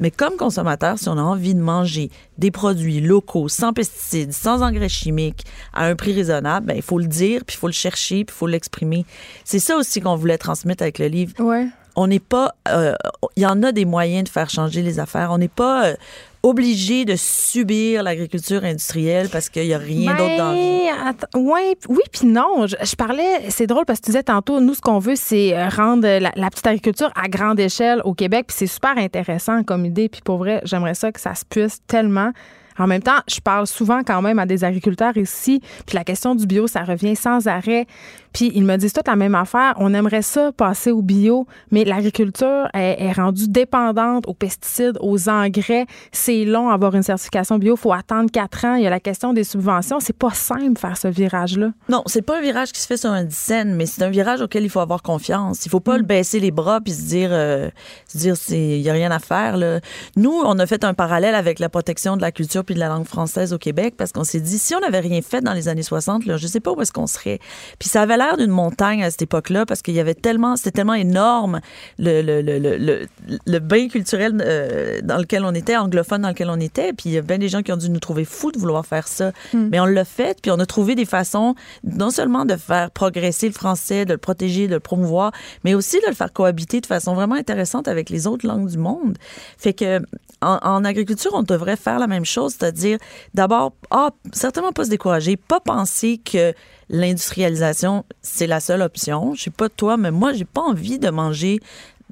Speaker 7: Mais comme consommateur, si on a envie de manger des produits locaux, sans pesticides, sans engrais chimiques, à un prix raisonnable, ben, il faut le dire, puis il faut le chercher, puis il faut l'exprimer. C'est ça aussi qu'on voulait transmettre avec le livre.
Speaker 1: Ouais.
Speaker 7: On n'est pas. Euh, il y en a des moyens de faire changer les affaires. On n'est pas. Euh, obligé de subir l'agriculture industrielle parce qu'il n'y a rien d'autre dans
Speaker 1: la Ouais, oui, puis non. Je, parlais, c'est drôle parce que tu disais tantôt, nous, ce qu'on veut, c'est euh, rendre la, petite agriculture à grande échelle au Québec. Puis c'est super intéressant comme idée. Puis pour vrai, j'aimerais ça que ça se puisse tellement. En même temps, je parle souvent quand même à des agriculteurs ici, puis la question du bio, ça revient sans arrêt. Puis ils me disent toute la même affaire. On aimerait ça passer au bio, mais l'agriculture est, rendue dépendante aux pesticides, aux engrais. C'est long avoir une certification bio. Il faut attendre quatre ans. Il y a la question des subventions. C'est pas simple faire ce virage-là.
Speaker 7: Non, c'est pas un virage qui se fait sur un dizaine, mais c'est un virage auquel il faut avoir confiance. Il faut pas le mm. baisser les bras puis se dire, euh, se dire, il y a rien à faire. Là. Nous, on a fait un parallèle avec la protection de la culture puis de la langue française au Québec parce qu'on s'est dit, si on n'avait rien fait dans les années 60, là, je sais pas où est-ce qu'on serait. Puis ça avait l'air d'une montagne à cette époque-là parce qu'il y avait tellement, c'était tellement énorme le, le, le, le, le bain culturel euh, dans lequel on était, anglophone dans lequel on était. Puis il y a bien des gens qui ont dû nous trouver fous de vouloir faire ça. Hmm. Mais on l'a fait, puis on a trouvé des façons non seulement de faire progresser le français, de le protéger, de le promouvoir, mais aussi de le faire cohabiter de façon vraiment intéressante avec les autres langues du monde. Fait que en, en agriculture, on devrait faire la même chose, c'est-à-dire d'abord, ah, certainement pas se décourager, pas penser que l'industrialisation, c'est la seule option. Je sais pas toi, mais moi, j'ai pas envie de manger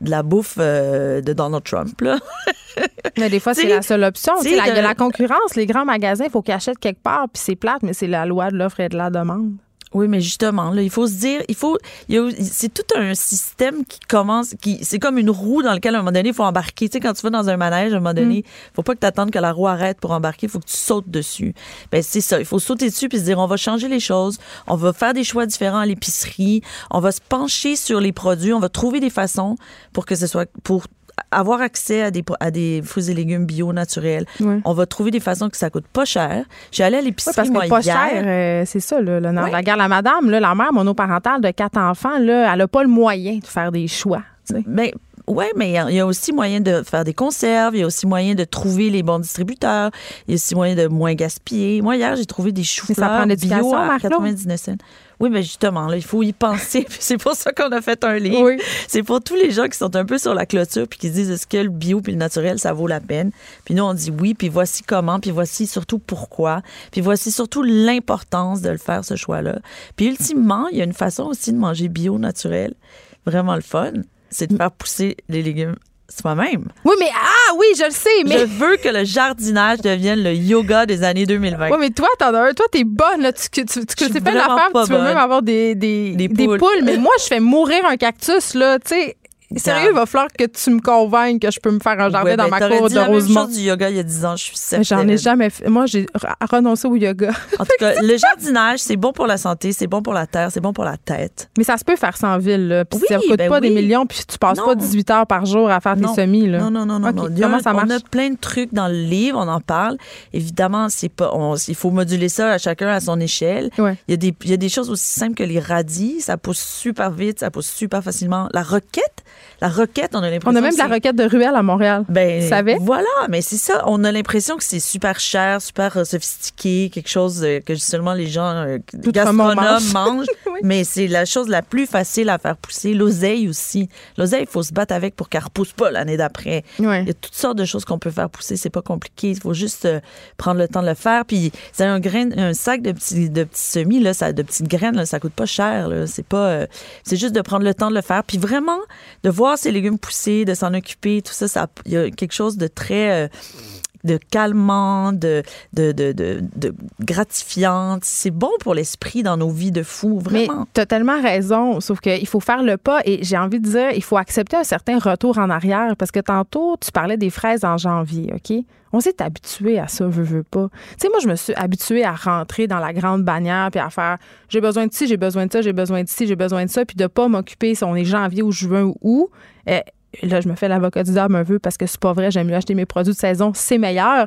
Speaker 7: de la bouffe euh, de Donald Trump. Là.
Speaker 1: mais des fois, c'est la seule option. Il y a la concurrence. Les grands magasins, il faut qu'ils achètent quelque part, puis c'est plate, mais c'est la loi de l'offre et de la demande.
Speaker 7: Oui, mais justement, là, il faut se dire, il faut, c'est tout un système qui commence, qui, c'est comme une roue dans laquelle à un moment donné, il faut embarquer. Tu sais, quand tu vas dans un manège, à un moment donné, mm. faut pas que tu attendes que la roue arrête pour embarquer, il faut que tu sautes dessus. Ben, c'est ça. Il faut sauter dessus puis se dire, on va changer les choses, on va faire des choix différents à l'épicerie, on va se pencher sur les produits, on va trouver des façons pour que ce soit, pour avoir accès à des, à des fruits et légumes bio naturels. On va trouver des façons que ça coûte pas cher. J'ai allé à l'épicerie
Speaker 1: parce que pas cher, euh, c'est ça là, le, la garde la madame, là, la mère monoparentale de quatre enfants, là, elle a pas le moyen de faire des choix.
Speaker 7: Ben, oui, mais il y, a aussi moyen de faire des conserves, il y a aussi moyen de trouver les bons distributeurs, il y a aussi moyen de moins gaspiller. Moi, hier, j'ai trouvé des choux-fleurs bio à 99 cents. Oui, mais justement, là, il faut y penser. c'est pour ça qu'on a fait un livre. C'est pour tous les gens qui sont un peu sur la clôture puis qui se disent est-ce que le bio puis le naturel, ça vaut la peine? Puis nous, on dit oui, puis voici comment, puis voici surtout pourquoi, puis voici surtout l'importance de le faire, ce choix-là. Puis ultimement, il y a une façon aussi de manger bio, naturel, vraiment le fun, c'est de faire pousser les légumes soi-même.
Speaker 1: Oui, mais ah oui, je le sais, mais
Speaker 7: je veux que le jardinage devienne le yoga des années 2020.
Speaker 1: Oui, mais toi, t'en as un, toi t'es bonne là, tu tu, tu, tu pas l'affaire, tu veux même avoir des des, des, poules. des poules, mais moi je fais mourir un cactus là, tu sais. Sérieux, il va falloir que tu me convainques que je peux me faire un jardin dans ben, ma cour
Speaker 7: dit
Speaker 1: de Rosemont.
Speaker 7: du yoga il y a 10 ans, je suis certaine.
Speaker 1: J'en ai jamais fait. Moi, j'ai renoncé au yoga.
Speaker 7: En tout cas, le jardinage, c'est bon pour la santé, c'est bon pour la terre, c'est bon pour la tête.
Speaker 1: Mais ça se peut faire en ville, là. Puis ça ne coûte ben pas des millions, puis tu passes pas 18 heures par jour à faire tes semis, là.
Speaker 7: Non, non, non, non. Comment ça marche? On a plein de trucs dans le livre, on en parle. Évidemment, c'est pas, il faut moduler ça à chacun à son échelle. Il, y a des, il y a des choses aussi simples que les radis, ça pousse super vite, ça pousse super facilement. La roquette, la roquette, on a l'impression.
Speaker 1: On a même de la roquette de ruelle à Montréal. Ben, Vous savez?
Speaker 7: Voilà, mais c'est ça. On a l'impression que c'est super cher, super euh, sophistiqué, quelque chose que seulement les gens euh, gastronomes mangent. Mais c'est la chose la plus facile à faire pousser. L'oseille aussi. L'oseille, il faut se battre avec pour qu'elle repousse pas l'année d'après. Il y a toutes sortes de choses qu'on peut faire pousser. C'est pas compliqué. Il faut juste euh, prendre le temps de le faire. Puis, c'est un grain, un sac de petits, de petits semis, là, ça, de petites graines, là, ça coûte pas cher. C'est pas, euh, c'est juste de prendre le temps de le faire. Puis vraiment, de voir ces légumes pousser, de s'en occuper, tout ça, ça, il y a quelque chose de très, euh, de calmant, de, de, de, de. C'est bon pour l'esprit dans nos vies de fous,
Speaker 1: Mais
Speaker 7: vraiment.
Speaker 1: as tellement raison, sauf qu'il faut faire le pas et j'ai envie de dire, il faut accepter un certain retour en arrière parce que tantôt, tu parlais des fraises en janvier, OK? On s'est habitué à ça, veux, veux pas. Tu sais, moi, je me suis habituée à rentrer dans la grande bannière puis à faire j'ai besoin de ci, j'ai besoin de ça, j'ai besoin de ci, j'ai besoin de ça, puis de pas m'occuper si on est janvier ou juin ou août. Là, je me fais l'avocat du diable un peu parce que c'est pas vrai, j'aime mieux acheter mes produits de saison, c'est meilleur.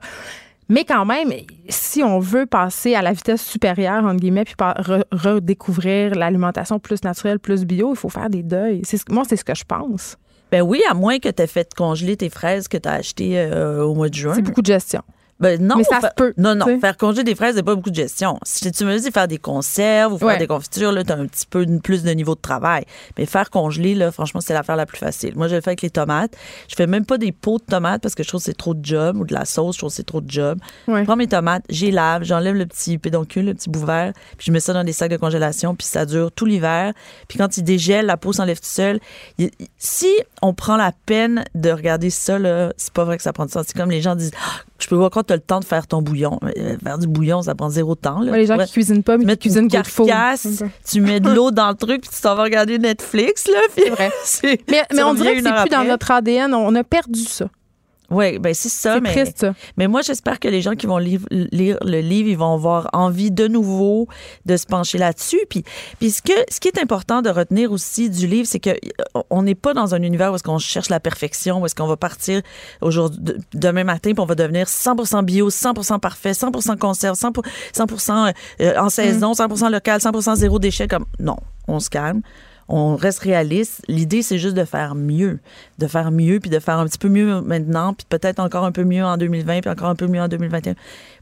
Speaker 1: Mais quand même, si on veut passer à la vitesse supérieure, entre guillemets, puis re- redécouvrir l'alimentation plus naturelle, plus bio, il faut faire des deuils. Ce- moi, c'est ce que je pense.
Speaker 7: Ben oui, à moins que tu aies fait congeler tes fraises que tu as achetées euh, au mois de juin.
Speaker 1: C'est beaucoup de gestion.
Speaker 7: Ben non,
Speaker 1: Mais ça
Speaker 7: fa-
Speaker 1: se peut,
Speaker 7: Non, non. Faire congeler des fraises, c'est pas beaucoup de gestion. Si tu me dis faire des conserves ou faire
Speaker 1: Ouais.
Speaker 7: des confitures, là, t'as un petit peu plus de niveau de travail. Mais faire congeler, là, franchement, c'est l'affaire la plus facile. Moi, je le fais avec les tomates. Je fais même pas des pots de tomates parce que je trouve que c'est trop de job ou de la sauce, je trouve que c'est trop de job.
Speaker 1: Ouais.
Speaker 7: Je prends mes tomates, j'y lave, j'enlève le petit pédoncule, le petit bout vert, puis je mets ça dans des sacs de congélation, puis ça dure tout l'hiver. Puis quand il dégèle, la peau s'enlève tout seul. Si on prend la peine de regarder ça, là, c'est pas vrai que ça prend du temps. C'est comme les gens disent, je peux voir quand tu as le temps de faire ton bouillon. Euh, Faire du bouillon, ça prend zéro temps. Là.
Speaker 1: Ouais, les gens qui cuisinent pas, mais qui cuisinent
Speaker 7: une carcasse, tu mets de l'eau dans le truc, puis tu t'en vas regarder Netflix, là. C'est
Speaker 1: vrai. Mais, on dirait que c'est plus dans notre ADN. On a perdu ça.
Speaker 7: Oui, ben c'est ça.
Speaker 1: C'est
Speaker 7: mais,
Speaker 1: triste, ça.
Speaker 7: mais moi, j'espère que les gens qui vont lire, lire le livre, ils vont avoir envie de nouveau de se pencher là-dessus. Puis, puis ce, que, ce qui est important de retenir aussi du livre, c'est que euh, on n'est pas dans un univers où est-ce qu'on cherche la perfection, où est-ce qu'on va partir aujourd'hui, de- demain matin, puis on va devenir 100% bio, 100% parfait, 100% conserve, 100%, 100% euh, en saison, 100% local, 100% zéro déchet. Comme non, on se calme. On reste réaliste. L'idée, c'est juste de faire mieux. De faire mieux, puis de faire un petit peu mieux maintenant, puis peut-être encore un peu mieux en 2020, puis encore un peu mieux en 2021,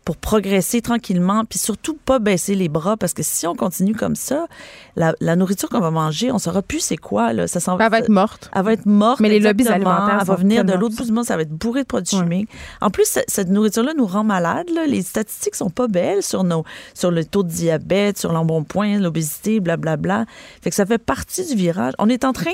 Speaker 7: pour progresser tranquillement, puis surtout pas baisser les bras, parce que si on continue comme ça, la, la nourriture qu'on va manger, on saura plus c'est quoi. Là. Ça s'en
Speaker 1: Elle va être morte.
Speaker 7: elle va être morte.
Speaker 1: Mais les lobbies alimentaires
Speaker 7: Elle va venir de l'autre bout du monde, ça va être bourré de produits chimiques. En plus, ce- cette nourriture-là nous rend malades. là. Les statistiques sont pas belles sur nos, sur le taux de diabète, sur l'embonpoint, l'obésité, blablabla. Fait que ça fait partie du virage. On est en train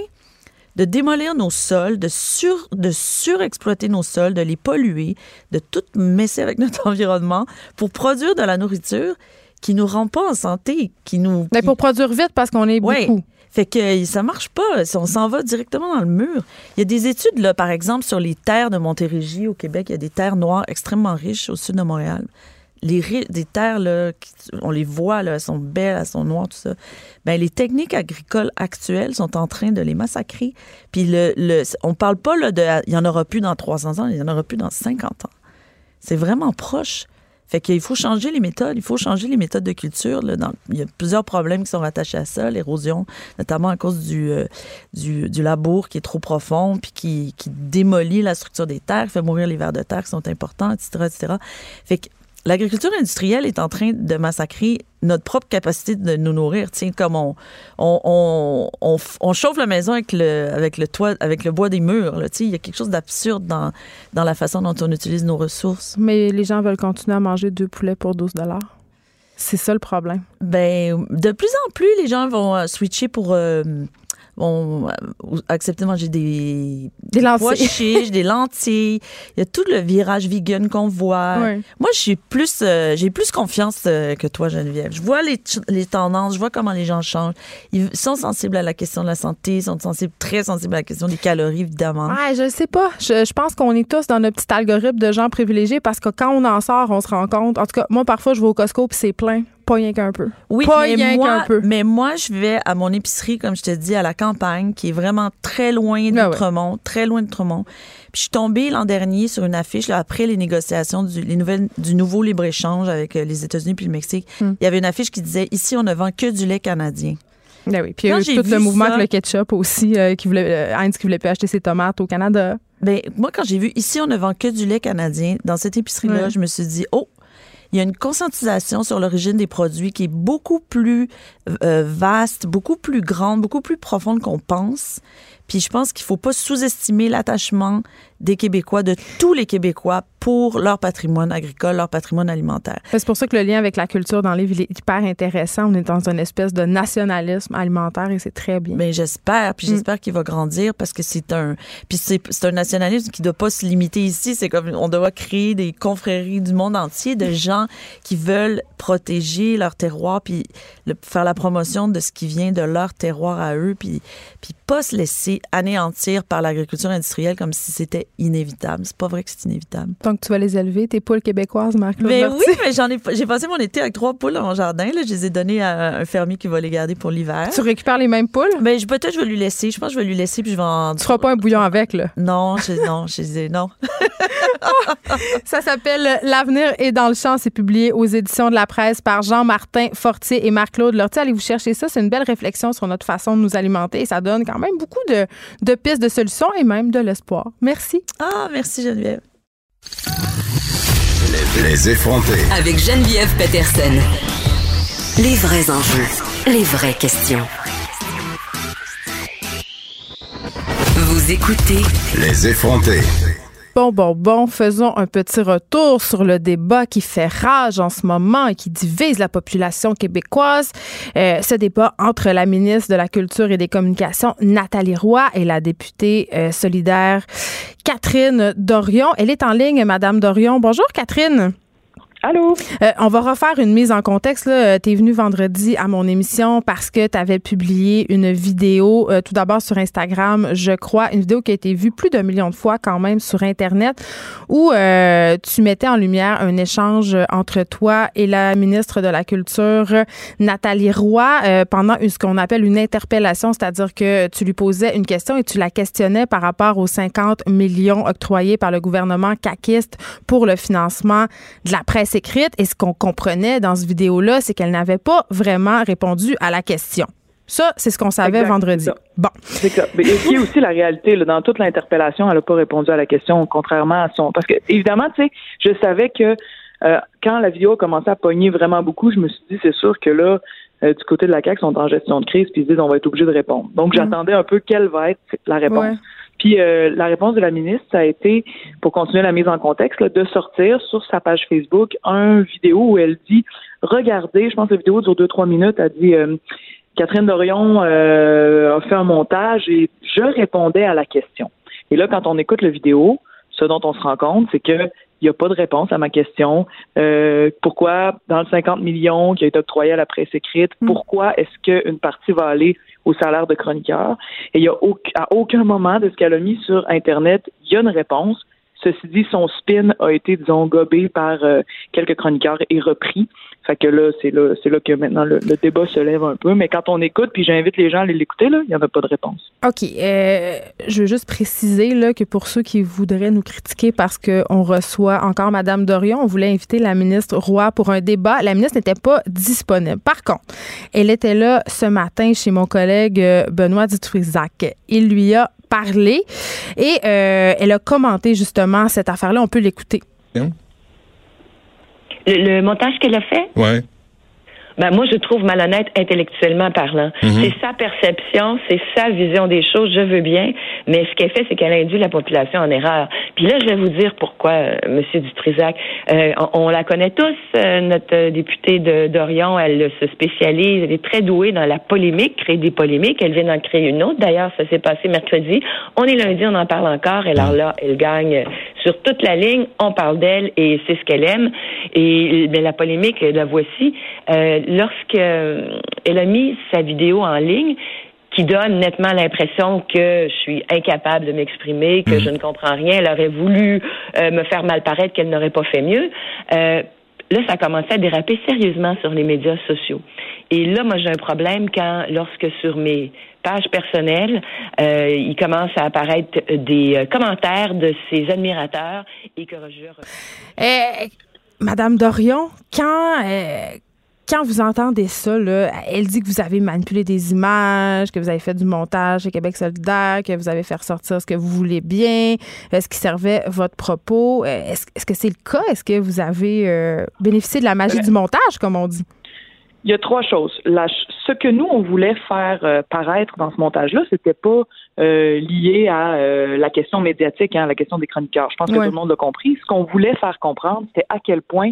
Speaker 7: de démolir nos sols, de, sur, de surexploiter nos sols, de les polluer, de tout messer avec notre environnement pour produire de la nourriture qui nous rend pas en santé, qui nous...
Speaker 1: Mais
Speaker 7: qui-
Speaker 1: pour produire vite parce qu'on est
Speaker 7: Ouais.
Speaker 1: beaucoup.
Speaker 7: Fait que euh, ça marche pas. On s'en va directement dans le mur. Il y a des études, là, par exemple, sur les terres de Montérégie au Québec. Il y a des terres noires extrêmement riches au sud de Montréal. Les des terres, là, on les voit, là, elles sont belles, elles sont noires, tout ça. Ben, les techniques agricoles actuelles sont en train de les massacrer. Puis le, le, on parle pas là, de il y en aura plus dans 300 ans, il y en aura plus dans 50 ans. C'est vraiment proche. Fait qu'il faut changer les méthodes. Il faut changer les méthodes de culture. Là, il y a plusieurs problèmes qui sont rattachés à ça. L'érosion, notamment à cause du, euh, du, du labour qui est trop profond puis qui, qui démolit la structure des terres, fait mourir les vers de terre qui sont importants, etc., etc. Fait que l'agriculture industrielle est en train de massacrer notre propre capacité de nous nourrir. Tiens, comme on, on, on, on, f- on chauffe la maison avec le, avec le toit, avec le bois des murs. Là, il y a quelque chose d'absurde dans, dans la façon dont on utilise nos ressources.
Speaker 1: Mais les gens veulent continuer à manger deux poulets pour 12 C'est ça le problème.
Speaker 7: Ben, de plus en plus, les gens vont euh, switcher pour euh, vont euh, accepter de manger des,
Speaker 1: Des lentilles.
Speaker 7: pois chiches, des lentilles. Il y a tout le virage vegan qu'on voit. Moi, j'ai plus, euh, j'ai plus confiance euh, que toi, Geneviève. Je vois les, les tendances, je vois comment les gens changent. Ils sont sensibles à la question de la santé, ils sont sensibles, très sensibles à la question des calories, évidemment.
Speaker 1: Ouais, je sais pas. Je, je pense qu'on est tous dans notre petit algorithme de gens privilégiés parce que quand on en sort, on se rend compte. En tout cas, moi, parfois, je vais au Costco puis c'est plein. Pas rien qu'un peu.
Speaker 7: Oui,
Speaker 1: Pas
Speaker 7: mais
Speaker 1: rien
Speaker 7: moi,
Speaker 1: qu'un peu.
Speaker 7: mais moi, je vais à mon épicerie, comme je te dis, à la campagne, qui est vraiment très loin
Speaker 1: Ah ouais.
Speaker 7: d'Outremont, très loin d'Outremont. Puis je suis tombée l'an dernier sur une affiche, là, après les négociations du, les nouvelles, du nouveau libre-échange avec euh, les États-Unis puis le Mexique.
Speaker 1: Hmm.
Speaker 7: Il y avait une affiche qui disait « Ici, on ne vend que du lait canadien ».
Speaker 1: Ben oui. Puis
Speaker 7: Quand
Speaker 1: eu tout le mouvement
Speaker 7: ça-
Speaker 1: avec le ketchup aussi, euh, qui voulait, euh, Heinz qui voulait plus acheter ses tomates au Canada.
Speaker 7: Ben, moi, quand j'ai vu « Ici, on ne vend que du lait canadien », dans cette épicerie-là,
Speaker 1: Ouais.
Speaker 7: je me suis dit « Oh, il y a une conscientisation sur l'origine des produits qui est beaucoup plus euh, vaste, beaucoup plus grande, beaucoup plus profonde qu'on pense. Puis je pense qu'il faut pas sous-estimer l'attachement des Québécois, de tous les Québécois, pour leur patrimoine agricole, leur patrimoine alimentaire.
Speaker 1: C'est pour ça que le lien avec la culture dans les villes est hyper intéressant. On est dans une espèce de nationalisme alimentaire et c'est très bien.
Speaker 7: Mais j'espère, puis j'espère qu'il va grandir parce que c'est un, puis c'est, un nationalisme qui ne doit pas se limiter ici. C'est comme on doit créer des confréries du monde entier de gens qui veulent protéger leur terroir puis faire la promotion de ce qui vient de leur terroir à eux puis puis pas se laisser anéantir par l'agriculture industrielle comme si c'était inévitable. C'est pas vrai que c'est inévitable.
Speaker 1: Donc, tu vas les élever, tes poules québécoises, marc
Speaker 7: Mais oui, mais j'en ai, j'ai passé mon été avec trois poules dans mon jardin. Là. Je les ai données à un fermier qui va les garder pour l'hiver.
Speaker 1: Tu récupères les mêmes poules?
Speaker 7: Mais ben, peut-être je vais lui laisser. Je pense que je vais lui laisser puis je vais en...
Speaker 1: Tu feras pas un bouillon avec, là?
Speaker 7: Non, je, non, je disais non.
Speaker 1: Ça s'appelle L'avenir est dans le champ. C'est publié aux éditions de la presse par Jean-Martin Fortier et Marc-Claude Lortie. Allez vous chercher ça. C'est une belle réflexion sur notre façon de nous alimenter et ça donne quand même beaucoup de, de pistes de solutions et même de l'espoir. Merci.
Speaker 7: Ah, merci Geneviève.
Speaker 2: Les, effrontés.
Speaker 3: Avec Geneviève Peterson. Les vrais enjeux, les vraies questions. Vous écoutez
Speaker 2: Les effrontés.
Speaker 1: Bon, bon, bon, faisons un petit retour sur le débat qui fait rage en ce moment et qui divise la population québécoise. Euh, ce débat entre la ministre de la Culture et des Communications, Nathalie Roy, et la députée euh, solidaire Catherine Dorion. Elle est en ligne, Madame Dorion. Bonjour, Catherine.
Speaker 8: Allô?
Speaker 1: Euh, on va refaire une mise en contexte. Euh, tu es venu vendredi à mon émission parce que tu avais publié une vidéo, euh, tout d'abord sur Instagram, je crois, une vidéo qui a été vue plus d'un million de fois quand même sur Internet, où tu mettais en lumière un échange entre toi et la ministre de la Culture, Nathalie Roy, pendant ce qu'on appelle une interpellation, c'est-à-dire que tu lui posais une question et tu la questionnais par rapport aux 50 millions octroyés par le gouvernement caquiste pour le financement de la presse écrite et ce qu'on comprenait dans ce vidéo-là, c'est qu'elle n'avait pas vraiment répondu à la question. Ça, c'est ce qu'on savait vendredi. Bon.
Speaker 8: C'est ça. Mais y a aussi la réalité, là, dans toute l'interpellation, elle n'a pas répondu à la question, contrairement à son. Parce que, évidemment, tu sais, je savais que euh, quand la vidéo a commencé à pogner vraiment beaucoup, je me suis dit, c'est sûr que là, euh, du côté de la CAQ, ils sont en gestion de crise, puis ils disent, on va être obligé de répondre. Donc, mm-hmm. j'attendais un peu quelle va être la réponse. Puis euh, la réponse de la ministre, ça a été, pour continuer la mise en contexte, de sortir sur sa page Facebook un vidéo où elle dit Regardez, je pense que la vidéo dure deux, trois minutes, elle dit euh, Catherine Dorion euh, a fait un montage et je répondais à la question. Et là, quand on écoute la vidéo, ce dont on se rend compte, c'est que il n'y a pas de réponse à ma question. pourquoi, dans le 50 millions qui a été octroyé à la presse écrite, mm. pourquoi est-ce qu'une partie va aller au salaire de chroniqueur. Et il y a à aucun moment de ce qu'elle a mis sur Internet, il y a une réponse. Ceci dit, son spin a été, disons, gobé par euh, quelques chroniqueurs et repris. Fait que là, c'est là, c'est là que maintenant le, débat se lève un peu. Mais quand on écoute, puis j'invite les gens à aller l'écouter, là, il n'y en a pas de réponse.
Speaker 1: OK. Euh, je veux juste préciser là, que pour ceux qui voudraient nous critiquer parce qu'on reçoit encore Mme Dorion, on voulait inviter la ministre Roy pour un débat. La ministre n'était pas disponible. Par contre, elle était là ce matin chez mon collègue euh, Benoît Dutrisac. Il lui a parlé et euh, elle a commenté justement cette affaire-là. On peut l'écouter.
Speaker 9: Le, montage qu'elle a fait?
Speaker 2: Ouais
Speaker 9: ben moi je trouve malhonnête intellectuellement parlant. Mhm. C'est sa perception, c'est sa vision des choses, je veux bien, mais ce qu'elle fait, c'est qu'elle induit la population en erreur. Puis là, je vais vous dire pourquoi, euh, Monsieur Dutrisac. Euh, on, la connaît tous, euh, notre députée de d'Orion, elle se spécialise, elle est très douée dans la polémique, créer des polémiques. Elle vient d'en créer une autre. D'ailleurs, ça s'est passé mercredi. On est lundi, on en parle encore. Et alors là, elle gagne sur toute la ligne. On parle d'elle et c'est ce qu'elle aime. Et la polémique, la voici. Euh, lorsque euh, elle a mis sa vidéo en ligne, qui donne nettement l'impression que je suis incapable de m'exprimer, que mhm. je ne comprends rien. Elle aurait voulu euh, me faire mal paraître qu'elle n'aurait pas fait mieux. Euh, là, ça a commencé à déraper sérieusement sur les médias sociaux. Et là, moi, j'ai un problème quand, lorsque sur mes pages personnelles, euh, il commence à apparaître des commentaires de ses admirateurs et que je...
Speaker 1: Eh, Madame Dorion, quand quand vous entendez ça, là, elle dit que vous avez manipulé des images, que vous avez fait du montage à Québec solidaire, que vous avez fait ressortir ce que vous voulez bien, est-ce qui servait votre propos. Est-ce, que c'est le cas? Est-ce que vous avez euh, bénéficié de la magie du montage, comme on dit?
Speaker 8: Il y a trois choses. ce que nous, on voulait faire euh, paraître dans ce montage-là, c'était pas euh, lié à la question médiatique, hein, la question des chroniqueurs. Je pense que tout le monde l'a compris. Ce qu'on voulait faire comprendre, c'était à quel point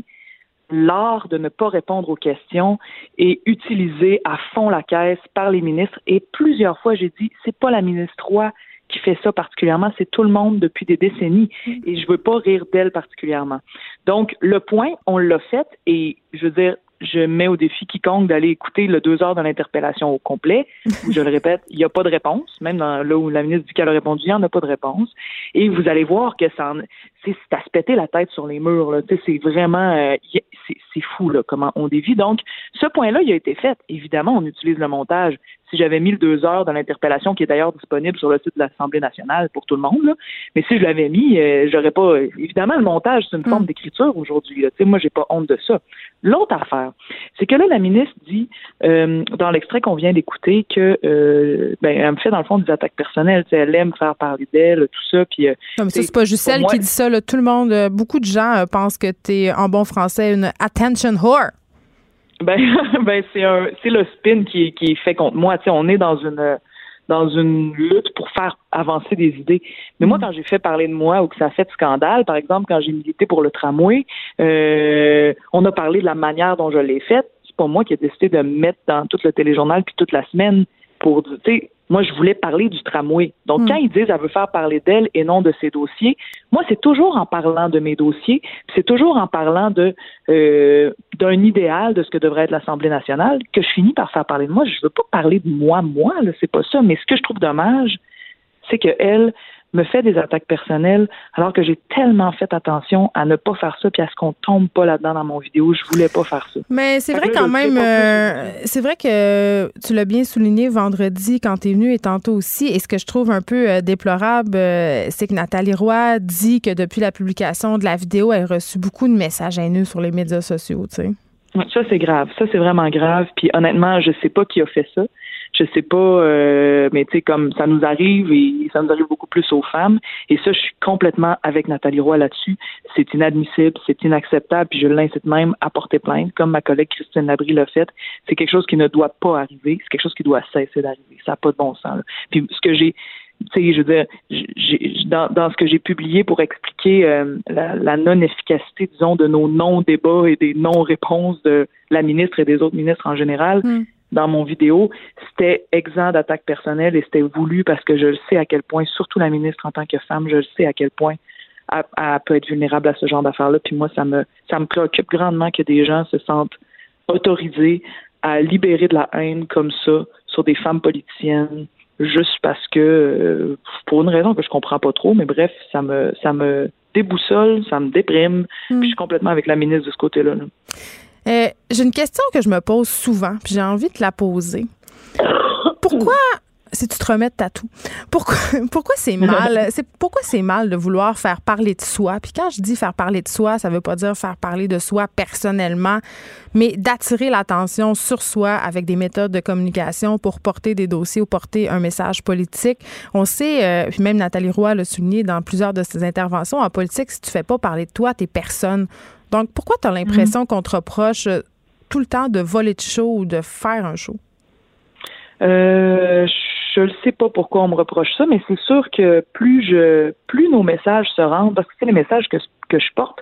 Speaker 8: l'art de ne pas répondre aux questions est utilisé à fond la caisse par les ministres. Et plusieurs fois, j'ai dit, c'est pas la ministre Roy qui fait ça particulièrement, c'est tout le monde depuis des décennies. Et je veux pas rire d'elle particulièrement. Donc, le point, on l'a fait et je veux dire, je mets au défi quiconque d'aller écouter le deux heures de l'interpellation au complet, je le répète, il n'y a pas de réponse. Même dans, là où la ministre dit qu'elle a répondu, il n'y en a pas de réponse. Et vous allez voir que ça, c'est à se péter la tête sur les murs. C'est vraiment, euh, c'est fou là, comment on dévie. Donc, ce point-là, il a été fait. Évidemment, on utilise le montage si j'avais mis le deux heures de l'interpellation, qui est d'ailleurs disponible sur le site de l'Assemblée nationale pour tout le monde, mais si je l'avais mis, euh, j'aurais pas. Évidemment, le montage, c'est une forme mm. d'écriture aujourd'hui. Moi, j'ai pas honte de ça. L'autre affaire, c'est que là, la ministre dit euh, dans l'extrait qu'on vient d'écouter que ben, elle me fait dans le fond des attaques personnelles. Elle aime faire parler d'elle, tout ça. Puis,
Speaker 1: non, mais ça, c'est pas juste elle qui dit ça. Tout le monde, beaucoup de gens pensent que tu es en bon français une attention whore.
Speaker 8: Ben, ben c'est un, c'est le spin qui, qui est fait contre moi. Tu sais, on est dans une dans une lutte pour faire avancer des idées. Mais moi, mm. quand j'ai fait parler de moi ou que ça a fait scandale, par exemple, quand j'ai milité pour le tramway, euh, on a parlé de la manière dont je l'ai faite. C'est pas moi qui ai décidé de me mettre dans tout le téléjournal puis toute la semaine pour, tu sais, moi, je voulais parler du tramway. Donc, hmm. quand ils disent qu'elle veut faire parler d'elle et non de ses dossiers, moi, c'est toujours en parlant de mes dossiers, c'est toujours en parlant de euh, d'un idéal de ce que devrait être l'Assemblée nationale que je finis par faire parler de moi. Je veux pas parler de moi, moi, là, c'est pas ça. Mais ce que je trouve dommage, c'est que elle, me fait des attaques personnelles alors que j'ai tellement fait attention à ne pas faire ça puis à ce qu'on tombe pas là-dedans dans mon vidéo. Je voulais pas faire ça.
Speaker 1: Mais c'est vrai quand même, euh, c'est vrai que tu l'as bien souligné vendredi quand tu es venu et tantôt aussi. Et ce que je trouve un peu euh, déplorable, euh, c'est que Nathalie Roy dit que depuis la publication de la vidéo, elle a reçu beaucoup de messages haineux sur les médias sociaux, tu sais.
Speaker 8: Ça, c'est grave. Ça, c'est vraiment grave. Puis honnêtement, je sais pas qui a fait ça je sais pas, euh, mais tu sais, comme ça nous arrive et ça nous arrive beaucoup plus aux femmes. Et ça, je suis complètement avec Nathalie Roy là-dessus. C'est inadmissible, c'est inacceptable, puis je l'incite même à porter plainte, comme ma collègue Christine Labrie l'a fait. C'est quelque chose qui ne doit pas arriver, c'est quelque chose qui doit cesser d'arriver. Ça n'a pas de bon sens. Puis ce que j'ai tu sais, je veux dire, dans, dans, ce que j'ai publié pour expliquer euh, la, non-efficacité, disons, de nos non-débats et des non-réponses de la ministre et des autres ministres en général, mm dans mon vidéo, c'était exempt d'attaque personnelle et c'était voulu parce que je le sais à quel point, surtout la ministre en tant que femme, je le sais à quel point elle, peut être vulnérable à ce genre d'affaires-là. Puis moi, ça me ça me préoccupe grandement que des gens se sentent autorisés à libérer de la haine comme ça sur des femmes politiciennes juste parce que euh, pour une raison que je comprends pas trop, mais bref, ça me ça me déboussole, ça me déprime. Hmm. Puis je suis complètement avec la ministre de ce côté-là. là
Speaker 1: euh, j'ai une question que je me pose souvent, puis j'ai envie de la poser. Pourquoi si tu te remets de tatou. Pourquoi, pourquoi c'est mal? C'est, pourquoi c'est mal de vouloir faire parler de soi? Puis quand je dis faire parler de soi, ça veut pas dire faire parler de soi personnellement, mais d'attirer l'attention sur soi avec des méthodes de communication pour porter des dossiers ou porter un message politique. On sait, euh, puis même Nathalie Roy l'a souligné dans plusieurs de ses interventions, en politique, si tu fais pas parler de toi, t'es personne. Donc, pourquoi tu as l'impression mhm. qu'on te reproche euh, tout le temps de voler de show ou de faire un show?
Speaker 8: Euh, je ne sais pas pourquoi on me reproche ça, mais c'est sûr que plus je plus nos messages se rendent, parce que c'est les messages que, que je porte,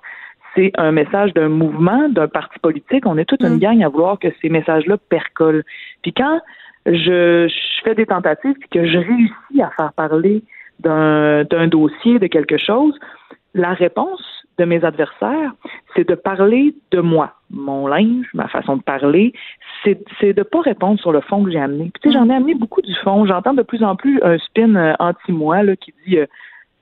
Speaker 8: c'est un message d'un mouvement, d'un parti politique. On est toute une mm. gang à vouloir que ces messages-là percolent. Puis quand je, je fais des tentatives et que je réussis à faire parler d'un dossier, de quelque chose, la réponse de mes adversaires, c'est de parler de moi, mon linge, ma façon de parler, c'est, de pas répondre sur le fond que j'ai amené. Puis, tu sais, j'en ai amené beaucoup du fond. J'entends de plus en plus un spin euh, anti-moi qui dit euh,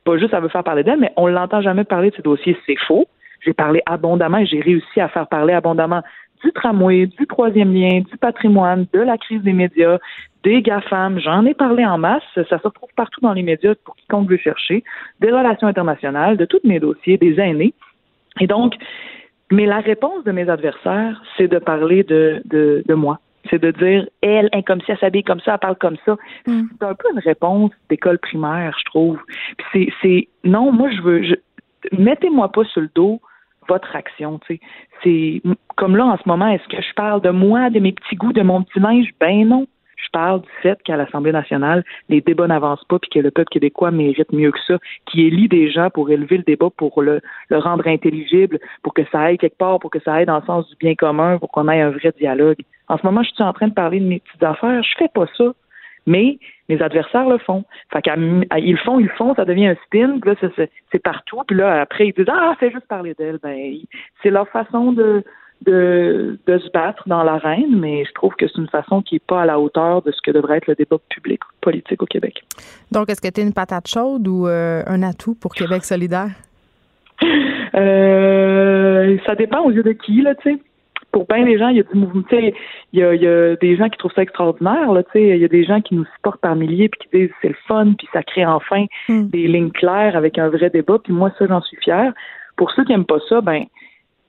Speaker 8: pas juste ça veut faire parler d'elle, mais on l'entend jamais parler de ces dossiers. C'est faux. J'ai parlé abondamment et j'ai réussi à faire parler abondamment du tramway, du troisième lien, du patrimoine, de la crise des médias, des GAFAM. J'en ai parlé en masse. Ça se retrouve partout dans les médias pour quiconque veut chercher. Des relations internationales, de tous mes dossiers, des aînés. Et donc, Mais la réponse de mes adversaires, c'est de parler de, de, de moi. C'est de dire, elle, elle, comme si elle s'habille comme ça, elle parle comme ça. Mm. C'est un peu une réponse d'école primaire, je trouve. C'est, non, moi, je veux, je, mettez-moi pas sur le dos votre action, tu sais. C'est, comme là, en ce moment, est-ce que je parle de moi, de mes petits goûts, de mon petit linge? Ben non. Je parle du fait qu'à l'Assemblée nationale, les débats n'avancent pas, puis que le peuple québécois mérite mieux que ça, qui élit des gens pour élever le débat, pour le, le rendre intelligible, pour que ça aille quelque part, pour que ça aille dans le sens du bien commun, pour qu'on ait un vrai dialogue. En ce moment, je suis en train de parler de mes petites affaires. Je fais pas ça. Mais mes adversaires le font. Fait le font, ils le font, ça devient un spin, puis là, c'est partout. Puis là, après, ils disent Ah, c'est juste parler d'elle. Ben, c'est leur façon de, de, de se battre dans l'arène, mais je trouve que c'est une façon qui n'est pas à la hauteur de ce que devrait être le débat public politique au Québec.
Speaker 1: Donc, est-ce que tu es une patate chaude ou euh, un atout pour Québec solidaire?
Speaker 8: Euh, ça dépend aux yeux de qui, là, tu sais. Pour bien des gens, il y a du mouvement, il y a, y a des gens qui trouvent ça extraordinaire, là, tu sais. Il y a des gens qui nous supportent par milliers puis qui disent c'est le fun, puis ça crée enfin hmm. des lignes claires avec un vrai débat, puis moi, ça, j'en suis fière. Pour ceux qui n'aiment pas ça, ben,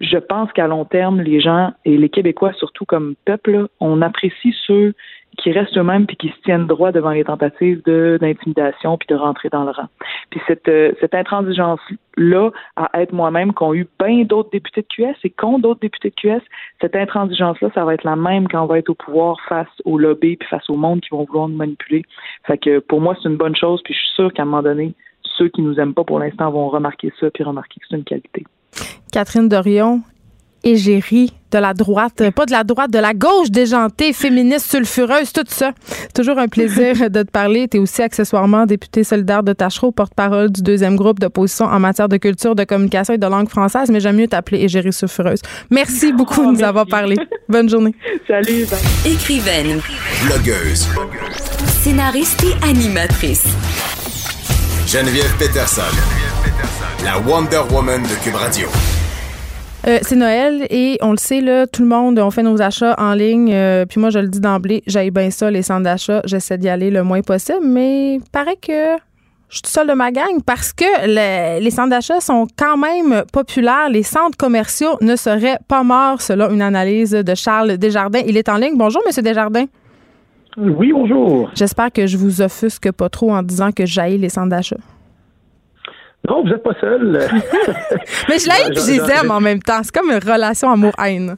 Speaker 8: je pense qu'à long terme, les gens et les Québécois, surtout comme peuple, on apprécie ceux qui restent eux-mêmes puis qui se tiennent droit devant les tentatives d'intimidation puis de rentrer dans le rang. Puis cette euh, cette intransigeance là à être moi-même qu'ont eu bien d'autres députés de QS et qu'ont d'autres députés de QS, cette intransigeance là, ça va être la même quand on va être au pouvoir face au lobby puis face au monde qui vont vouloir nous manipuler. Fait que pour moi c'est une bonne chose puis je suis sûr qu'à un moment donné ceux qui nous aiment pas pour l'instant vont remarquer ça puis remarquer que c'est une qualité.
Speaker 1: Catherine Dorion, égérie de la droite, pas de la droite, de la gauche déjantée, féministe, sulfureuse, tout ça. Toujours un plaisir de te parler. Tu es aussi accessoirement député solidaire de Tachereau, porte-parole du deuxième groupe d'opposition en matière de culture, de communication et de langue française, mais j'aime mieux t'appeler égérie sulfureuse. Merci beaucoup de nous avoir parlé. Bonne journée.
Speaker 8: Salut.
Speaker 3: Écrivaine.
Speaker 2: Blogueuse.
Speaker 3: Scénariste et animatrice.
Speaker 2: Geneviève Peterson. La Wonder Woman de Cube Radio.
Speaker 1: Euh, c'est Noël et on le sait, là, tout le monde, on fait nos achats en ligne. Euh, puis moi, je le dis d'emblée, j'aille bien ça, les centres d'achat. J'essaie d'y aller le moins possible, mais paraît que je suis seule de ma gang parce que les centres d'achat sont quand même populaires. Les centres commerciaux ne seraient pas morts, selon une analyse de Charles Desjardins. Il est en ligne. Bonjour, Monsieur Desjardins.
Speaker 10: Oui, bonjour.
Speaker 1: J'espère que je vous offusque pas trop en disant que j'aille les centres d'achat.
Speaker 10: Non, vous n'êtes pas seul.
Speaker 1: Mais je l'aime et je les aime en même temps. C'est comme une relation amour-haine.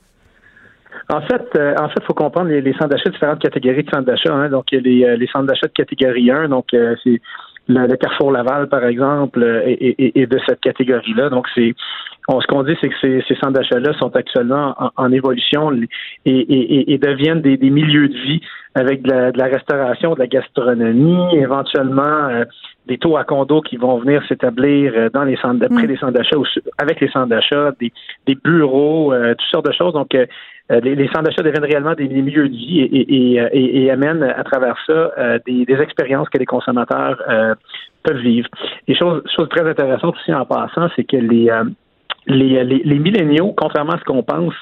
Speaker 10: En fait, euh, en fait, faut comprendre les, les centres d'achat, différentes catégories de centres d'achat. Hein. Donc, il y a les, euh, les centres d'achat de catégorie 1, donc euh, c'est le, Carrefour Laval, par exemple, est, de cette catégorie-là. Donc, c'est on, ce qu'on dit, c'est que ces, ces centres d'achat-là sont actuellement en, évolution et, et, deviennent des, des, milieux de vie avec de la, de la, restauration, de la gastronomie, éventuellement des taux à condo qui vont venir s'établir euh, dans les centres près mm. des centres d'achat ou avec les centres d'achat, des, des bureaux, euh, toutes sortes de choses. Donc, euh, les, les, centres d'achat deviennent réellement des, milieux de vie et, et, et, amènent à travers ça des, des, expériences que les consommateurs peuvent vivre. Et chose, chose très intéressante aussi en passant, c'est que les, les, les, les milléniaux, contrairement à ce qu'on pense,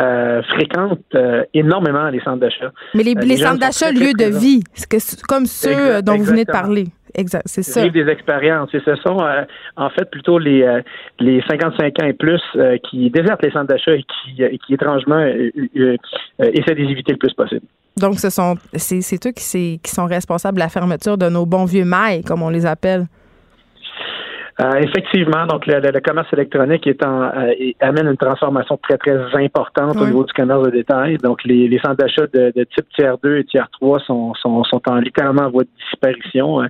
Speaker 10: euh, fréquentent énormément les centres d'achat.
Speaker 1: Mais les, les centres d'achat, lieu de vie, c'est comme ceux dont vous venez de parler. Exact, c'est ça.
Speaker 10: Vivre des expériences. Et ce sont, euh, en fait, plutôt les, euh, les 55 ans et plus euh, qui désertent les centres d'achat et qui, qui étrangement, essaient de les éviter le plus possible.
Speaker 1: Donc, ce sont, c'est eux qui, qui sont responsables de la fermeture de nos bons vieux mailles, comme on les appelle.
Speaker 10: Euh, effectivement, donc le, commerce électronique est en, euh, amène une transformation très, très importante au niveau du commerce de détail. Donc, les, les centres d'achat de, type tiers 2 et tiers 3 sont, sont, sont en littéralement en voie de disparition. Hein.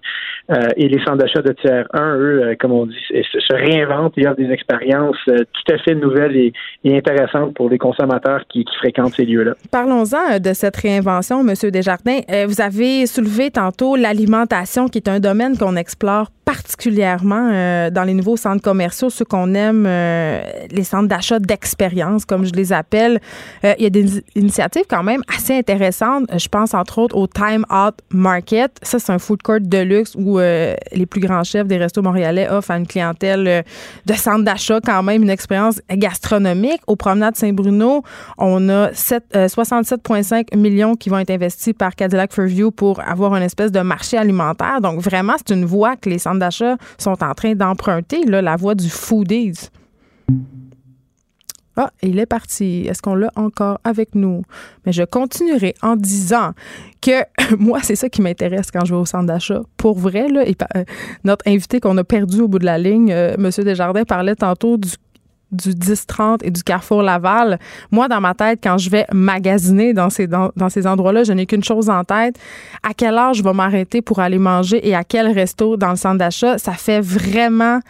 Speaker 10: Euh, et les centres d'achat de tiers 1, eux, comme on dit, se, réinventent et offrent des expériences tout à fait nouvelles et, intéressantes pour les consommateurs qui, qui fréquentent ces lieux-là.
Speaker 1: Parlons-en de cette réinvention, Monsieur Desjardins. vous avez soulevé tantôt l'alimentation, qui est un domaine qu'on explore particulièrement euh, dans les nouveaux centres commerciaux, ceux qu'on aime, euh, les centres d'achat d'expérience, comme je les appelle. Euh, il y a des initiatives quand même assez intéressantes. Je pense entre autres au Time Out Market. Ça, c'est un food court de luxe où les plus grands chefs des restos montréalais offrent à une clientèle de centres d'achat quand même une expérience gastronomique. Au Promenade Saint-Bruno, on a 67,5 millions qui vont être investis par Cadillac Fairview pour avoir une espèce de marché alimentaire. Donc, vraiment, c'est une voie que les centres d'achat sont en train d'emprunter, la voie du foodies. Ah, il est parti. Est-ce qu'on l'a encore avec nous? Mais je continuerai en disant que moi, c'est ça qui m'intéresse quand je vais au centre d'achat. Pour vrai, là, euh, notre invité qu'on a perdu au bout de la ligne, euh, M. Desjardins, parlait tantôt du du 10-30 et du Carrefour Laval. Moi, dans ma tête, quand je vais magasiner dans ces, endroits-là, je n'ai qu'une chose en tête. À quelle heure je vais m'arrêter pour aller manger et à quel resto dans le centre d'achat? Ça fait vraiment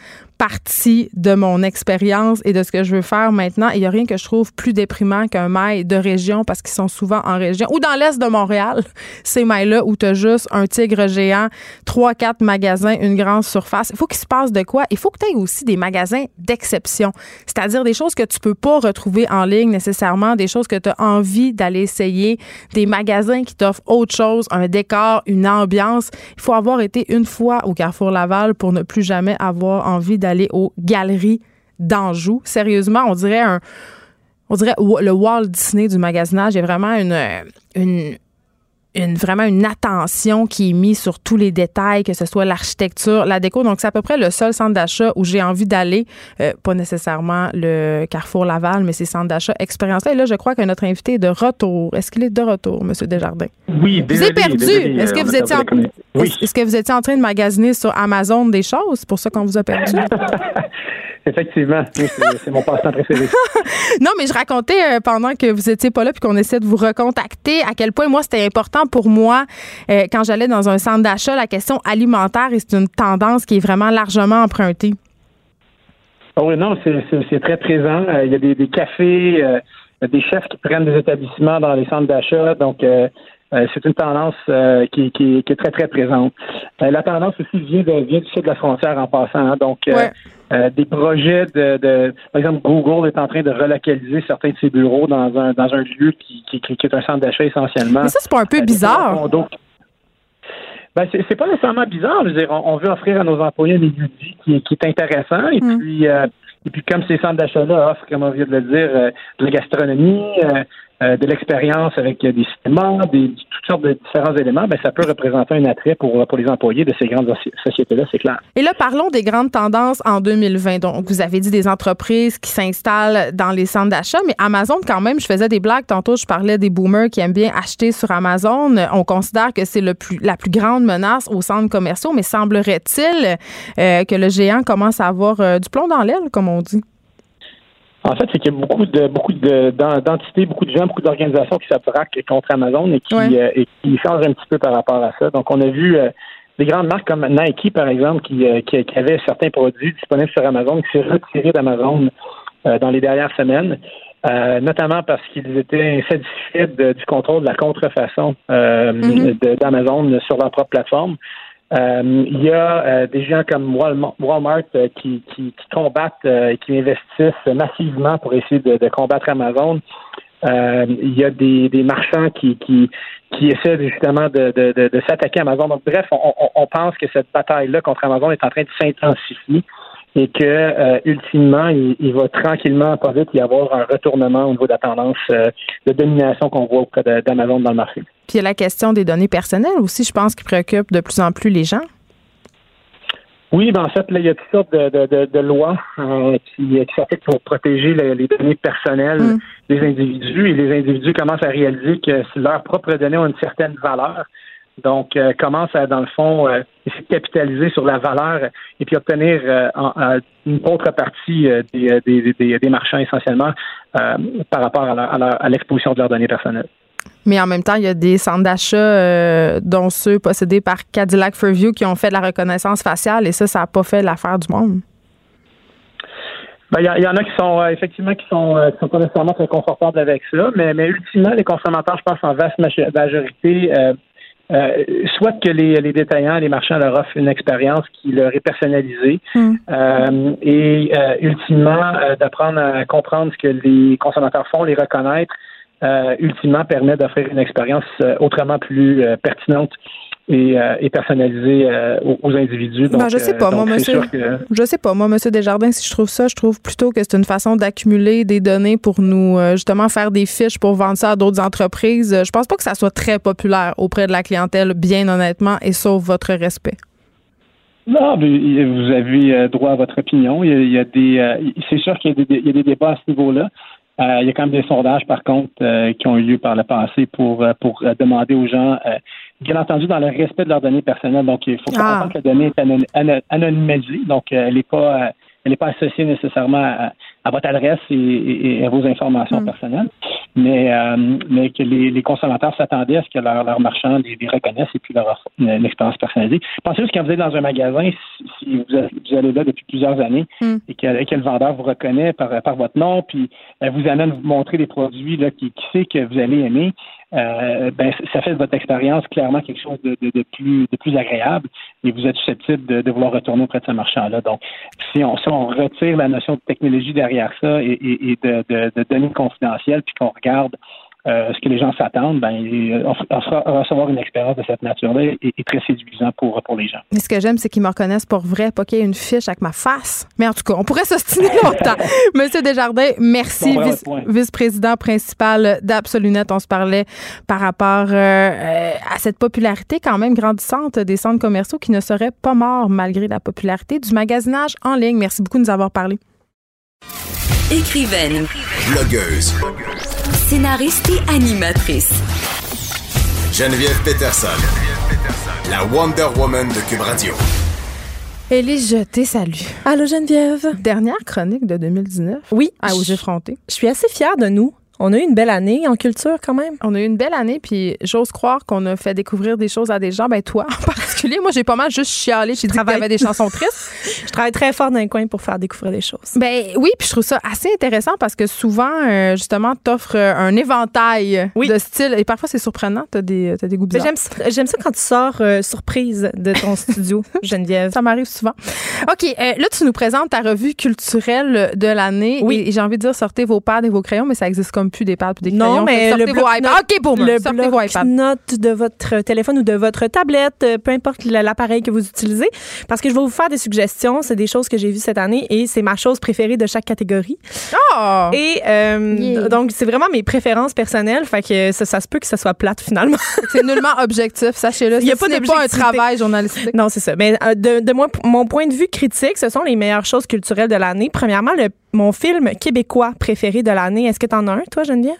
Speaker 1: partie de mon expérience et de ce que je veux faire maintenant. Il n'y a rien que je trouve plus déprimant qu'un mail de région parce qu'ils sont souvent en région ou dans l'est de Montréal. Ces mails-là où tu as juste un tigre géant, trois, quatre magasins, une grande surface. Il faut qu'il se passe de quoi? Il faut que tu aies aussi des magasins d'exception. C'est-à-dire des choses que tu peux pas retrouver en ligne nécessairement, des choses que tu as envie d'aller essayer, des magasins qui t'offrent autre chose, un décor, une ambiance. Il faut avoir été une fois au Carrefour Laval pour ne plus jamais avoir envie d'aller aller aux galeries d'Anjou. Sérieusement, on dirait un, on dirait le Walt Disney du magasinage. Il y a vraiment une, une une, vraiment une attention qui est mise sur tous les détails, que ce soit l'architecture, la déco. Donc, c'est à peu près le seul centre d'achat où j'ai envie d'aller. Euh, pas nécessairement le Carrefour Laval, mais ces centres d'achat expérience Et là, je crois que notre invité est de retour. Est-ce qu'il est de retour, M. Desjardins?
Speaker 10: Oui,
Speaker 1: désolé, Vous êtes perdu. Est-ce que, vous étiez en... Est-ce que vous étiez en train de magasiner sur Amazon des choses? C'est pour ça qu'on vous a perdu?
Speaker 10: Effectivement, c'est mon passe-temps préféré.
Speaker 1: non, mais je racontais euh, pendant que vous étiez pas là puis qu'on essaie de vous recontacter à quel point moi c'était important pour moi euh, quand j'allais dans un centre d'achat la question alimentaire et c'est une tendance qui est vraiment largement empruntée.
Speaker 10: Oh oui, non, c'est très présent. Euh, il y a des, cafés, des chefs qui prennent des établissements dans les centres d'achat, donc c'est une tendance qui, est très, très présente. la tendance aussi vient, de, vient du sud de la frontière en passant. Hein, donc, euh, des projets de, par exemple, Google est en train de relocaliser certains de ses bureaux dans un dans un lieu qui, qui, qui est un centre d'achat essentiellement.
Speaker 1: Mais ça, c'est pas un peu euh, bizarre.
Speaker 10: Ben, c'est pas nécessairement bizarre. Je veux dire, on, veut offrir à nos employés un milieu de vie qui, qui est intéressant. Et mm. puis, euh, et puis, comme ces centres d'achat-là offrent, comme on vient de le dire, de la gastronomie, euh, de l'expérience avec des cinémas, des, toutes sortes de différents éléments, ben, ça peut représenter un attrait pour, pour les employés de ces grandes sociétés-là, c'est clair.
Speaker 1: Et là, parlons des grandes tendances en 2020. Donc, vous avez dit des entreprises qui s'installent dans les centres d'achat, mais Amazon, quand même, je faisais des blagues. Tantôt, je parlais des boomers qui aiment bien acheter sur Amazon. On considère que c'est plus, la plus grande menace aux centres commerciaux, mais semblerait-il euh, que le géant commence à avoir euh, du plomb dans l'aile, comme on dit?
Speaker 10: En fait, c'est qu'il y a beaucoup de beaucoup d'entités, beaucoup de gens, beaucoup d'organisations qui s'attraquent contre Amazon et qui, euh, et qui changent un petit peu par rapport à ça. Donc, on a vu euh, des grandes marques comme Nike, par exemple, qui, euh, qui, avaient certains produits disponibles sur Amazon, qui s'est retirés d'Amazon dans les dernières semaines. notamment parce qu'ils étaient insatisfaits du contrôle de la contrefaçon mm-hmm. d'Amazon sur leur propre plateforme. Euh, il y a euh, des gens comme Walmart euh, qui, qui, qui, combattent et qui investissent massivement pour essayer de, combattre Amazon. il y a des, des marchands qui, qui, qui essaient justement de, de, de, s'attaquer à Amazon. Donc, bref, on, on pense que cette bataille-là contre Amazon est en train de s'intensifier et que euh, ultimement, il, va tranquillement, pas vite, y avoir un retournement au niveau de la tendance euh, de domination qu'on voit auprès d'Amazon dans le marché.
Speaker 1: Puis il y a la question des données personnelles aussi, je pense, qui préoccupe de plus en plus les gens.
Speaker 10: Oui, ben en fait, là, il y a toutes sortes de, de, lois euh, qui, qui sont faites pour protéger les données personnelles mm. des individus et les individus commencent à réaliser que leurs propres données ont une certaine valeur donc, euh, commence à, dans le fond, euh, essayer de capitaliser sur la valeur et puis obtenir euh, une contrepartie des, des, des, marchands essentiellement par rapport à, l'exposition de leurs données personnelles.
Speaker 1: Mais en même temps, il y a des centres d'achat, dont ceux possédés par Cadillac Fairview, qui ont fait de la reconnaissance faciale et ça, ça n'a pas fait l'affaire du monde.
Speaker 10: Ben, il y, en a qui sont effectivement qui sont, sont pas nécessairement très confortables avec ça, mais, mais ultimement, les consommateurs, je pense en vaste majorité, euh, soit que les, les, détaillants, les marchands leur offrent une expérience qui leur est personnalisée hmm. euh, et euh, ultimement d'apprendre à comprendre ce que les consommateurs font, les reconnaître, ultimement permet d'offrir une expérience autrement plus pertinente et, euh, personnalisé euh, aux, individus.
Speaker 1: Ben, je sais pas, euh, moi, monsieur. Je sais pas, moi, monsieur Desjardins, si je trouve ça, je trouve plutôt que c'est une façon d'accumuler des données pour nous justement faire des fiches pour vendre ça à d'autres entreprises. Je pense pas que ça soit très populaire auprès de la clientèle, bien honnêtement, et sauf votre respect.
Speaker 10: Non, mais vous avez droit à votre opinion. Il y a, des, c'est sûr qu'il y, y, a des débats à ce niveau-là. Il y a quand même des sondages, par contre, qui ont eu lieu par le passé pour pour demander aux gens, bien entendu, dans le respect de leurs données personnelles. Donc, il faut ah. comprendre que la donnée est anonymisée, donc elle n'est pas elle n'est pas associée nécessairement à, à votre adresse et, à vos informations mm. personnelles, mais, euh, mais que les, consommateurs s'attendaient à ce que leurs leur marchands les, reconnaissent et puis leur offrent une, expérience personnalisée. Pensez juste quand vous êtes dans un magasin, si, vous, allez là depuis plusieurs années mm. et, que, le vendeur vous reconnaît par, par votre nom, puis euh, vous amène vous montrer des produits là, qui, qui sait que vous allez aimer, euh, ben, ça fait de votre expérience clairement quelque chose de, de, de, plus, de plus agréable et vous êtes susceptible de, de vouloir retourner auprès de ce marchand-là. Donc, si on, si on retire la notion de technologie derrière ça et, et, et de, de, données confidentielles, puis qu'on regarde euh, ce que les gens s'attendent, ben, recevoir une expérience de cette nature-là est, très séduisant pour, pour les gens.
Speaker 1: Mais ce que j'aime, c'est qu'ils me reconnaissent pour vrai, pas qu'il y ait une fiche avec ma face. Mais en tout cas, on pourrait s'ostiner longtemps. Monsieur Desjardins, merci, vice-président principal d'Absolunet. On se parlait par rapport euh, à cette popularité quand même grandissante des centres commerciaux qui ne seraient pas morts malgré la popularité du magasinage en ligne. Merci beaucoup de nous avoir parlé.
Speaker 3: Écrivaine.
Speaker 2: Blogueuse.
Speaker 3: Scénariste et animatrice.
Speaker 2: Geneviève Peterson. La Wonder Woman de Cube Radio.
Speaker 1: Élise Jeté, salut.
Speaker 11: Allô Geneviève.
Speaker 1: Dernière chronique de 2019.
Speaker 11: Oui.
Speaker 1: À Auger Fronté.
Speaker 11: Je suis assez fière de nous. On a eu une belle année en culture quand même.
Speaker 1: On a eu une belle année, puis j'ose croire qu'on a fait découvrir des choses à des gens. Ben toi en particulier, moi j'ai pas mal juste chialé. J'ai dit qu'il y avait des chansons tristes.
Speaker 11: je travaille très fort dans les coins pour faire découvrir des choses.
Speaker 1: Ben oui, puis je trouve ça assez intéressant parce que souvent, euh, justement, t'offres euh, un éventail de styles et parfois c'est surprenant. T'as des, as des goûts bizarres.
Speaker 11: J'aime ça quand tu sors euh, surprise de ton studio, Geneviève.
Speaker 1: Ça m'arrive souvent. OK, là tu nous présentes ta revue culturelle de l'année. Oui. Et, j'ai envie de dire sortez vos pads et vos crayons, mais ça existe comme plus des pads des crayons.
Speaker 11: Non, mais
Speaker 1: le bloc OK, boom,
Speaker 11: le bloc note de votre téléphone ou de votre tablette, euh, peu importe l'appareil que vous utilisez, parce que je vais vous faire des suggestions. C'est des choses que j'ai vues cette année et c'est ma chose préférée de chaque catégorie.
Speaker 1: Oh!
Speaker 11: Et euh, donc, c'est vraiment mes préférences personnelles. Fait que ça, ça se peut que ça soit plate finalement.
Speaker 1: c'est nullement objectif, sachez-le. Il n'y a pas, pas un travail journalistique.
Speaker 11: Non, c'est ça. Mais euh, de, de moi, mon point de vue critique, ce sont les meilleures choses culturelles de l'année. Premièrement, le mon film québécois préféré de l'année. Est-ce que tu en as un, toi, Geneviève?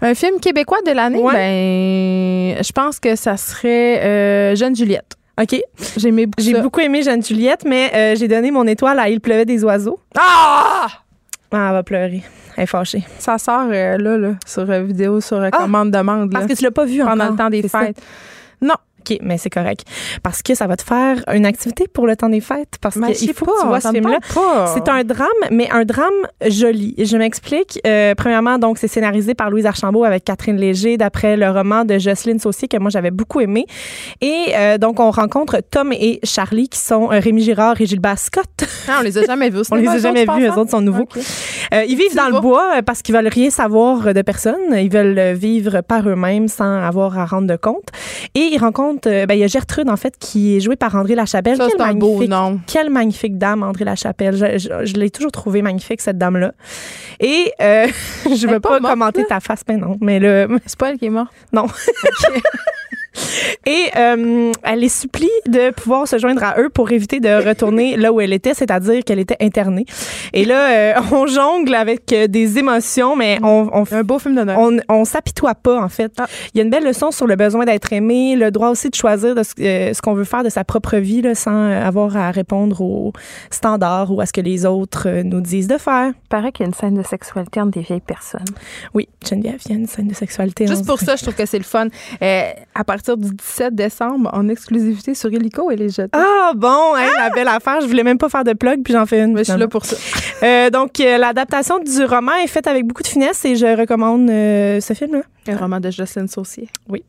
Speaker 1: Un film québécois de l'année? Ben, je pense que ça serait euh, Jeune Juliette.
Speaker 11: OK.
Speaker 1: J'ai aimé
Speaker 11: J'ai beaucoup aimé Jeune Juliette, mais euh, j'ai donné mon étoile à Il pleuvait des oiseaux.
Speaker 1: Ah!
Speaker 11: Ah, elle va pleurer. Elle est fâchée.
Speaker 1: Ça sort euh, là, là, sur vidéo, sur ah! commande-demande.
Speaker 11: Parce que tu l'as pas vu
Speaker 1: Pendant le temps des fêtes.
Speaker 11: Non, OK, mais c'est correct. Parce que ça va te faire une activité pour le temps des fêtes. Parce qu'il faut que tu vois ce film-là. C'est un drame, mais un drame joli. Je m'explique. Euh, premièrement, donc, c'est scénarisé par Louise Archambault avec Catherine Léger, d'après le roman de Jocelyne Saucier, que moi, j'avais beaucoup aimé. Et euh, donc, on rencontre Tom et Charlie, qui sont euh, Rémi Girard et Gilbert Scott.
Speaker 1: Ah, on les a jamais vus.
Speaker 11: on les a jamais vus. Eux autres sont nouveaux. ils vivent dans le bois parce qu'ils veulent rien savoir de personne. Ils veulent vivre par eux-mêmes sans avoir à rendre de compte. Et ils rencontrent euh, ben, il y a Gertrude, en fait, qui est jouée par André Lachapelle.
Speaker 1: Ça, c'est un beau nom.
Speaker 11: Quelle magnifique dame, André Lachapelle. Je, l'ai toujours trouvée magnifique, cette dame-là. Et euh, je ne veux pas, commenter ta face, mais non. Mais le...
Speaker 1: C'est pas elle qui est morte?
Speaker 11: Non. Et euh, elle les supplie de pouvoir se joindre à eux pour éviter de retourner là où elle était, c'est-à-dire qu'elle était internée. Et là, euh, on jongle avec euh, des émotions, mais on, on
Speaker 1: un beau film d'honneur.
Speaker 11: On, on s'apitoie pas en fait. Ah. Il y a une belle leçon sur le besoin d'être aimé, le droit aussi de choisir de ce, qu'on veut faire de sa propre vie là, sans avoir à répondre aux standards ou à ce que les autres nous disent de faire.
Speaker 1: Il paraît qu'il y a une scène de sexualité entre des vieilles personnes.
Speaker 11: Oui, Geneviève, il y a une scène de sexualité.
Speaker 1: Juste pour ça, je trouve que c'est le fun. à partir du 17 décembre en exclusivité sur Illico et les jetés.
Speaker 11: Ah bon, hein, la belle affaire. Je voulais même pas faire de plug, puis j'en fais une.
Speaker 1: Mais je suis là pour ça.
Speaker 11: Euh, donc, euh, l'adaptation du roman est faite avec beaucoup de finesse et je recommande euh, ce film-là.
Speaker 1: Un roman de Jocelyne Saucier.
Speaker 11: Oui.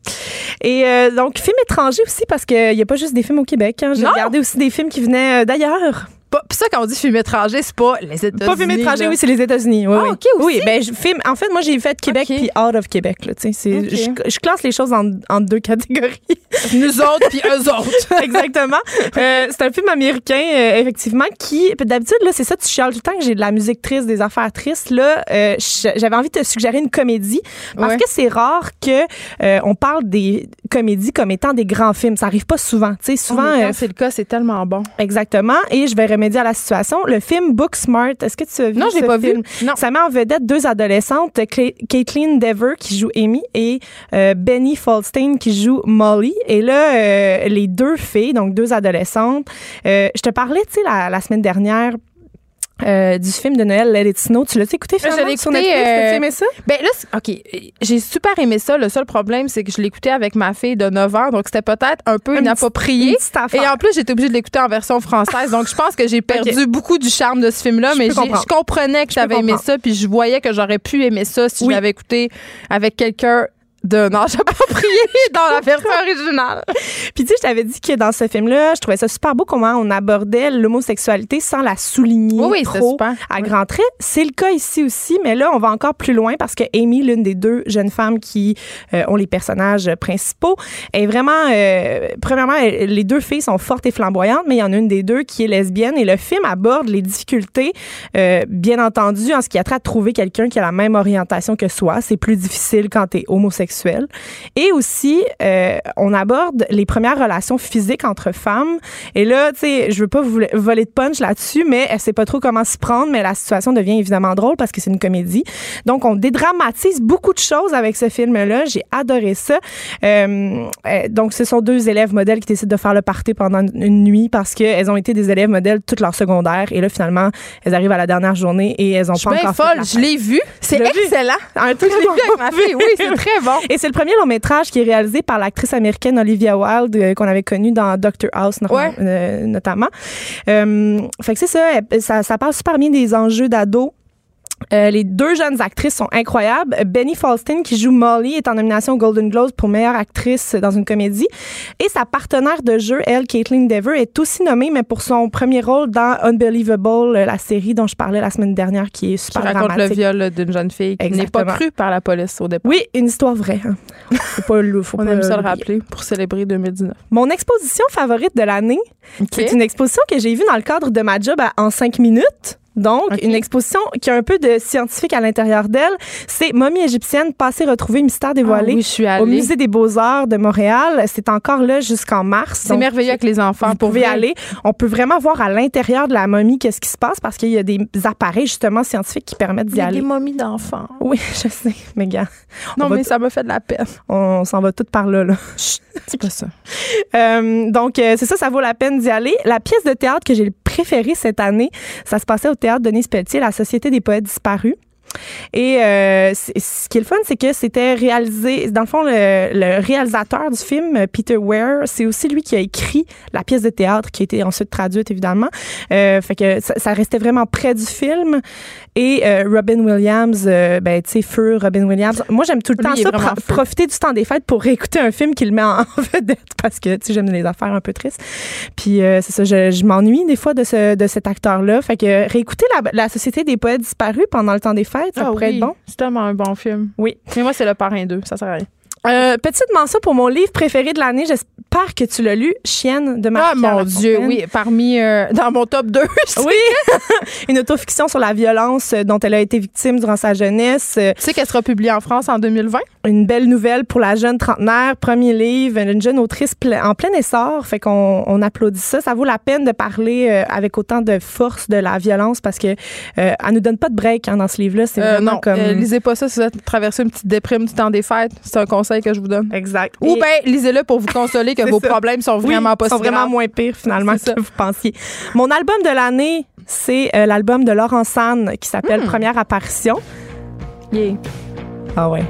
Speaker 11: Et donc, film étranger aussi, parce qu'il n'y a pas juste des films au Québec. Hein. J'ai regardé aussi des films qui venaient d'ailleurs.
Speaker 1: Puis ça, quand on dit film étranger, c'est pas les États-Unis.
Speaker 11: Pas film étranger, oui, c'est les États-Unis. Oui,
Speaker 1: ah, OK, aussi?
Speaker 11: Oui, ben, film, en fait, moi, j'ai fait Québec puis out of Québec. Là, je, je, classe les choses en, en deux catégories.
Speaker 1: nous autres puis eux autres.
Speaker 11: Exactement. Euh, c'est un film américain, euh, effectivement, qui, d'habitude, là, c'est ça, tu chiales tout le temps que j'ai de la musique triste, des affaires tristes. Là, euh, j'avais envie de te suggérer une comédie parce que c'est rare que on parle des comédies comme étant des grands films. Ça arrive pas souvent. Tu sais, souvent.
Speaker 1: Oh, c'est le cas, c'est tellement bon.
Speaker 11: Exactement. Et je vais remédier à la situation. Le film Booksmart, est-ce que tu as vu
Speaker 1: Non, j'ai pas vu. Non.
Speaker 11: Ça met en vedette deux adolescentes, Caitlin Dever qui joue Amy et Benny Falstein qui joue Molly. Et là, euh, les deux filles, donc deux adolescentes, euh, je te parlais, tu sais, la, la semaine dernière, euh, du film de Noël Let It Snow. Tu l'as écouté finalement
Speaker 1: je sur Netflix? Euh, aimé ça? Ben là, OK, j'ai super aimé ça. Le seul problème, c'est que je l'écoutais avec ma fille de 9 ans, donc c'était peut-être un peu inapproprié. Et en plus, j'étais obligée de l'écouter en version française, donc je pense que j'ai perdu beaucoup du charme de ce film-là, mais je comprenais que j'avais aimé ça, puis je voyais que j'aurais pu aimer ça si je l'avais écouté avec quelqu'un d'un âge approprié dans la version originale.
Speaker 11: Puis tu sais, je t'avais dit que dans ce film-là, je trouvais ça super beau comment on abordait l'homosexualité sans la souligner oui, trop super. à grands traits. C'est le cas ici aussi, mais là, on va encore plus loin parce que Amy, l'une des deux jeunes femmes qui euh, ont les personnages principaux, est vraiment... Euh, premièrement, les deux filles sont fortes et flamboyantes, mais il y en a une des deux qui est lesbienne et le film aborde les difficultés, euh, bien entendu, en ce qui a trait à trouver quelqu'un qui a la même orientation que soi. C'est plus difficile quand tu es et aussi, euh, on aborde les premières relations physiques entre femmes. Et là, tu sais, je veux pas vous voler de punch là-dessus, mais elle sait pas trop comment s'y prendre, mais la situation devient évidemment drôle parce que c'est une comédie. Donc, on dédramatise beaucoup de choses avec ce film-là. J'ai adoré ça. Euh, euh, donc, ce sont deux élèves modèles qui décident de faire le party pendant une nuit parce qu'elles ont été des élèves modèles toute leur secondaire. Et là, finalement, elles arrivent à la dernière journée et elles ont
Speaker 1: pas
Speaker 11: encore
Speaker 1: folle. Je l'ai vu. C'est excellent. Un truc, je l'ai vu avec ma fille. Oui, c'est très bon.
Speaker 11: Et c'est le premier long métrage qui est réalisé par l'actrice américaine Olivia Wilde euh, qu'on avait connue dans Doctor House euh, notamment. Euh, fait que c'est ça, ça, ça parle super bien des enjeux d'ado euh, les deux jeunes actrices sont incroyables. Benny Falston, qui joue Molly, est en nomination Golden Globe pour meilleure actrice dans une comédie. Et sa partenaire de jeu, elle, Caitlin Dever, est aussi nommée, mais pour son premier rôle dans Unbelievable, la série dont je parlais la semaine dernière, qui est super qui raconte
Speaker 1: le viol d'une jeune fille qui n'est pas crue par la police au départ.
Speaker 11: Oui, une histoire vraie. Hein. Faut pas, faut
Speaker 1: On aime ça le rappeler pour célébrer 2019.
Speaker 11: Mon exposition favorite de l'année, c'est une exposition que j'ai vue dans le cadre de ma job en cinq minutes. Donc, une exposition qui a un peu de scientifique à l'intérieur d'elle. C'est Momie égyptienne, passé, retrouvé, mystère dévoilé.
Speaker 1: Ah oui, je suis allée.
Speaker 11: Au Musée des Beaux-Arts de Montréal. C'est encore là jusqu'en mars.
Speaker 1: C'est merveilleux avec les enfants.
Speaker 11: Vous pouvez aller. On peut vraiment voir à l'intérieur de la momie qu'est-ce qui se passe parce qu'il y a des appareils, justement, scientifiques qui permettent d'y aller.
Speaker 1: des momies d'enfants.
Speaker 11: Oui, je sais. Mais gars.
Speaker 1: Non, mais ça me fait de la peine.
Speaker 11: On s'en va tout par là, là.
Speaker 1: C'est pas ça.
Speaker 11: Euh, donc, euh, c'est ça, ça vaut la peine d'y aller. La pièce de théâtre que j'ai préférée cette année, ça se passait au théâtre Denis Pelletier, La Société des poètes disparus. Et euh, ce qui est le fun, c'est que c'était réalisé, dans le fond, le, réalisateur du film, Peter Ware, c'est aussi lui qui a écrit la pièce de théâtre qui a été ensuite traduite, évidemment. Euh, fait que ça, restait vraiment près du film. Et euh, Robin Williams, euh, ben, tu sais, feu Robin Williams. Moi, j'aime tout le temps ça, profiter du temps des fêtes pour réécouter un film qui le met en vedette parce que, tu sais, j'aime les affaires un peu tristes. Puis, euh, c'est ça, je, m'ennuie des fois de, ce, de cet acteur-là. Fait que réécouter la, la Société des poètes disparus pendant le temps des fêtes, ça ah pourrait être bon.
Speaker 1: C'est tellement un bon film.
Speaker 11: Oui.
Speaker 1: Mais moi, c'est Le Parrain 2. Ça sert à rien.
Speaker 11: Euh, petite mention pour mon livre préféré de l'année. J'espère que tu l'as lu, Chienne de Marie.
Speaker 1: Ah mon Dieu, oui, parmi euh, dans mon top 2.
Speaker 11: oui, une autofiction sur la violence dont elle a été victime durant sa jeunesse. Tu
Speaker 1: sais qu'elle sera publiée en France en 2020.
Speaker 11: Une belle nouvelle pour la jeune trentenaire, premier livre, une jeune autrice en plein essor. Fait qu'on on applaudit ça. Ça vaut la peine de parler euh, avec autant de force de la violence parce que euh, elle nous donne pas de break hein, dans ce livre-là. C'est vraiment
Speaker 1: non,
Speaker 11: comme.
Speaker 1: lisez pas ça si vous êtes traversé une petite déprime du temps des fêtes. C'est un conseil que je vous donne.
Speaker 11: Exact.
Speaker 1: Ou bien, lisez-le pour vous consoler que vos problèmes sont vraiment pas
Speaker 11: sont vraiment moins pires, finalement, que vous pensiez. Mon album de l'année, c'est euh, l'album de Laurent San qui s'appelle hmm. Première apparition.
Speaker 1: Yeah.
Speaker 11: Ah ouais.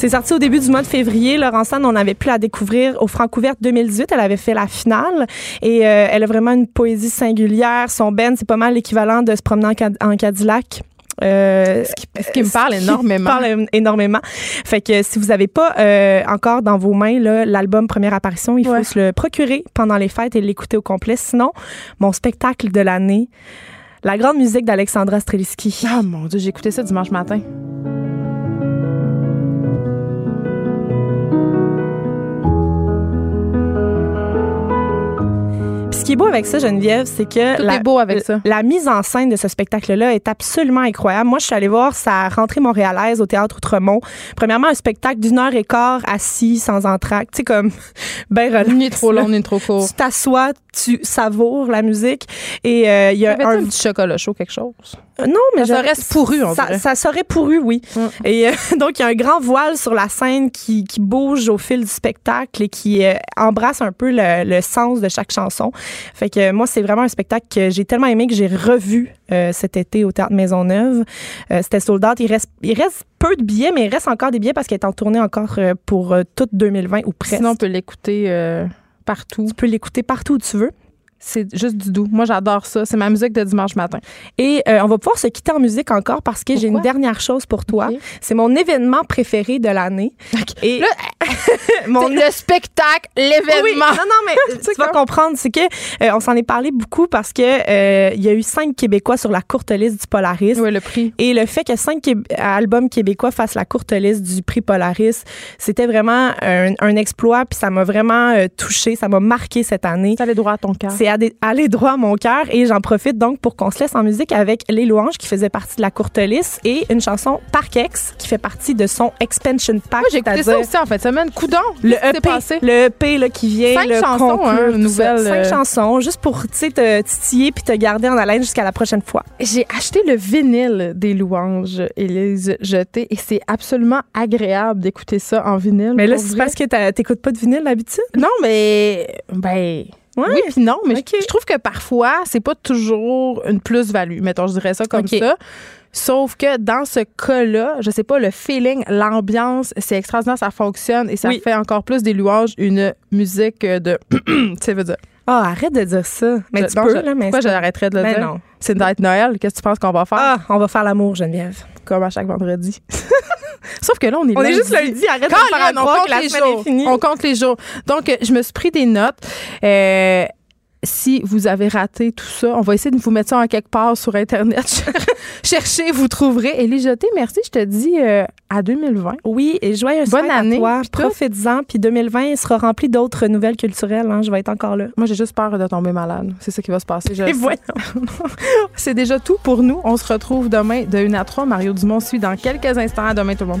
Speaker 11: C'est sorti au début du mois de février. Laurence Sand, on avait pu la découvrir au Francouverte 2018. Elle avait fait la finale et euh, elle a vraiment une poésie singulière. Son ben, c'est pas mal l'équivalent de se promener en, Cadillac.
Speaker 1: Euh, ce, qui, me parle énormément.
Speaker 11: parle énormément. Fait que si vous n'avez pas euh, encore dans vos mains l'album Première apparition, il faut se le procurer pendant les fêtes et l'écouter au complet. Sinon, mon spectacle de l'année, La grande musique d'Alexandra Streliski.
Speaker 1: Ah mon Dieu, j'ai écouté ça dimanche matin.
Speaker 11: Beau avec ça, Geneviève, c'est que
Speaker 1: la, beau avec ça.
Speaker 11: la mise en scène de ce spectacle-là est absolument incroyable. Moi, je suis allée voir sa rentrée montréalaise au Théâtre Outremont. Premièrement, un spectacle d'une heure et quart assis, sans entracte. Tu sais, comme, ben
Speaker 1: Ni trop long, ni trop court.
Speaker 11: Tu t'assois, tu savoures la musique. Et euh, il y a
Speaker 1: un... un petit chocolat chaud, quelque chose?
Speaker 11: Euh, non, mais
Speaker 1: ça serait pourru, on
Speaker 11: ça, ça serait pourru, oui. Mm. Et euh, donc il y a un grand voile sur la scène qui, qui bouge au fil du spectacle et qui embrasse un peu le, le, sens de chaque chanson. Fait que moi c'est vraiment un spectacle que j'ai tellement aimé que j'ai revu cet été au théâtre Maisonneuve. C'était sold out. Il reste il reste peu de billets, mais il reste encore des billets parce qu'il est en tournée encore pour toute 2020 ou presque.
Speaker 1: Sinon on peut l'écouter partout.
Speaker 11: Tu peux l'écouter partout où tu veux.
Speaker 1: C'est juste du doux. Moi, j'adore ça. C'est ma musique de dimanche matin.
Speaker 11: Et euh, on va pouvoir se quitter en musique encore parce que j'ai une dernière chose pour toi. C'est mon événement préféré de l'année.
Speaker 1: Et mon le spectacle, l'événement.
Speaker 11: Non, non, mais tu vas comprendre, c'est que euh, on s'en est parlé beaucoup parce que euh, il y a eu cinq Québécois sur la courte liste du Polaris.
Speaker 1: Oui, le prix.
Speaker 11: Et le fait que cinq albums québécois fassent la courte liste du prix Polaris, c'était vraiment un, exploit. Puis ça m'a vraiment touché, ça m'a marqué cette année.
Speaker 1: Ça allait droit à ton cœur
Speaker 11: aller droit à mon cœur et j'en profite donc pour qu'on se laisse en musique avec Les Louanges qui faisait partie de la courte liste et une chanson Parkex qui fait partie de son expansion pack.
Speaker 1: Moi j'ai écouté ça aussi en fait semaine coudon.
Speaker 11: Le EP, passé? le EP là, qui vient
Speaker 1: cinq
Speaker 11: le
Speaker 1: chansons, hein, nouvelle,
Speaker 11: cinq euh, chansons juste pour te titiller puis te garder en haleine jusqu'à la prochaine fois.
Speaker 1: J'ai acheté le vinyle des Louanges et les jeter et c'est absolument agréable d'écouter ça en vinyle.
Speaker 11: Mais là c'est parce que t'écoutes pas de vinyle d'habitude?
Speaker 1: Non mais ben oui, puis non, mais je, trouve que parfois, c'est pas toujours une plus-value. Mettons, je dirais ça comme ça. Sauf que dans ce cas-là, je sais pas, le feeling, l'ambiance, c'est extraordinaire, ça fonctionne et ça fait encore plus des louanges une musique de. tu sais, veux dire.
Speaker 11: Ah, arrête de dire ça. Mais tu peux, là, mais
Speaker 1: Pourquoi j'arrêterais de le ben dire? non. C'est une date Noël. Qu'est-ce que tu penses qu'on va faire?
Speaker 11: Ah, on va faire l'amour, Geneviève.
Speaker 1: Comme à chaque vendredi. Sauf que là, on est
Speaker 11: On est juste lundi. Arrête de faire on compte la les jours.
Speaker 1: On compte les jours. Donc, je me suis pris des notes. Euh, si vous avez raté tout ça, on va essayer de vous mettre ça en quelque part sur Internet. Cherchez, vous trouverez. Élie Jeté, merci. Je te dis euh, à 2020.
Speaker 11: Oui, et joyeux
Speaker 1: Bonne année.
Speaker 11: À toi. Profites-en. Puis 2020 sera rempli d'autres nouvelles culturelles. Hein. Je vais être encore là.
Speaker 1: Moi, j'ai juste peur de tomber malade. C'est ça qui va se passer.
Speaker 11: et voilà.
Speaker 1: C'est déjà tout pour nous. On se retrouve demain de 1 à 3. Mario Dumont suit dans quelques instants. À demain, tout le monde.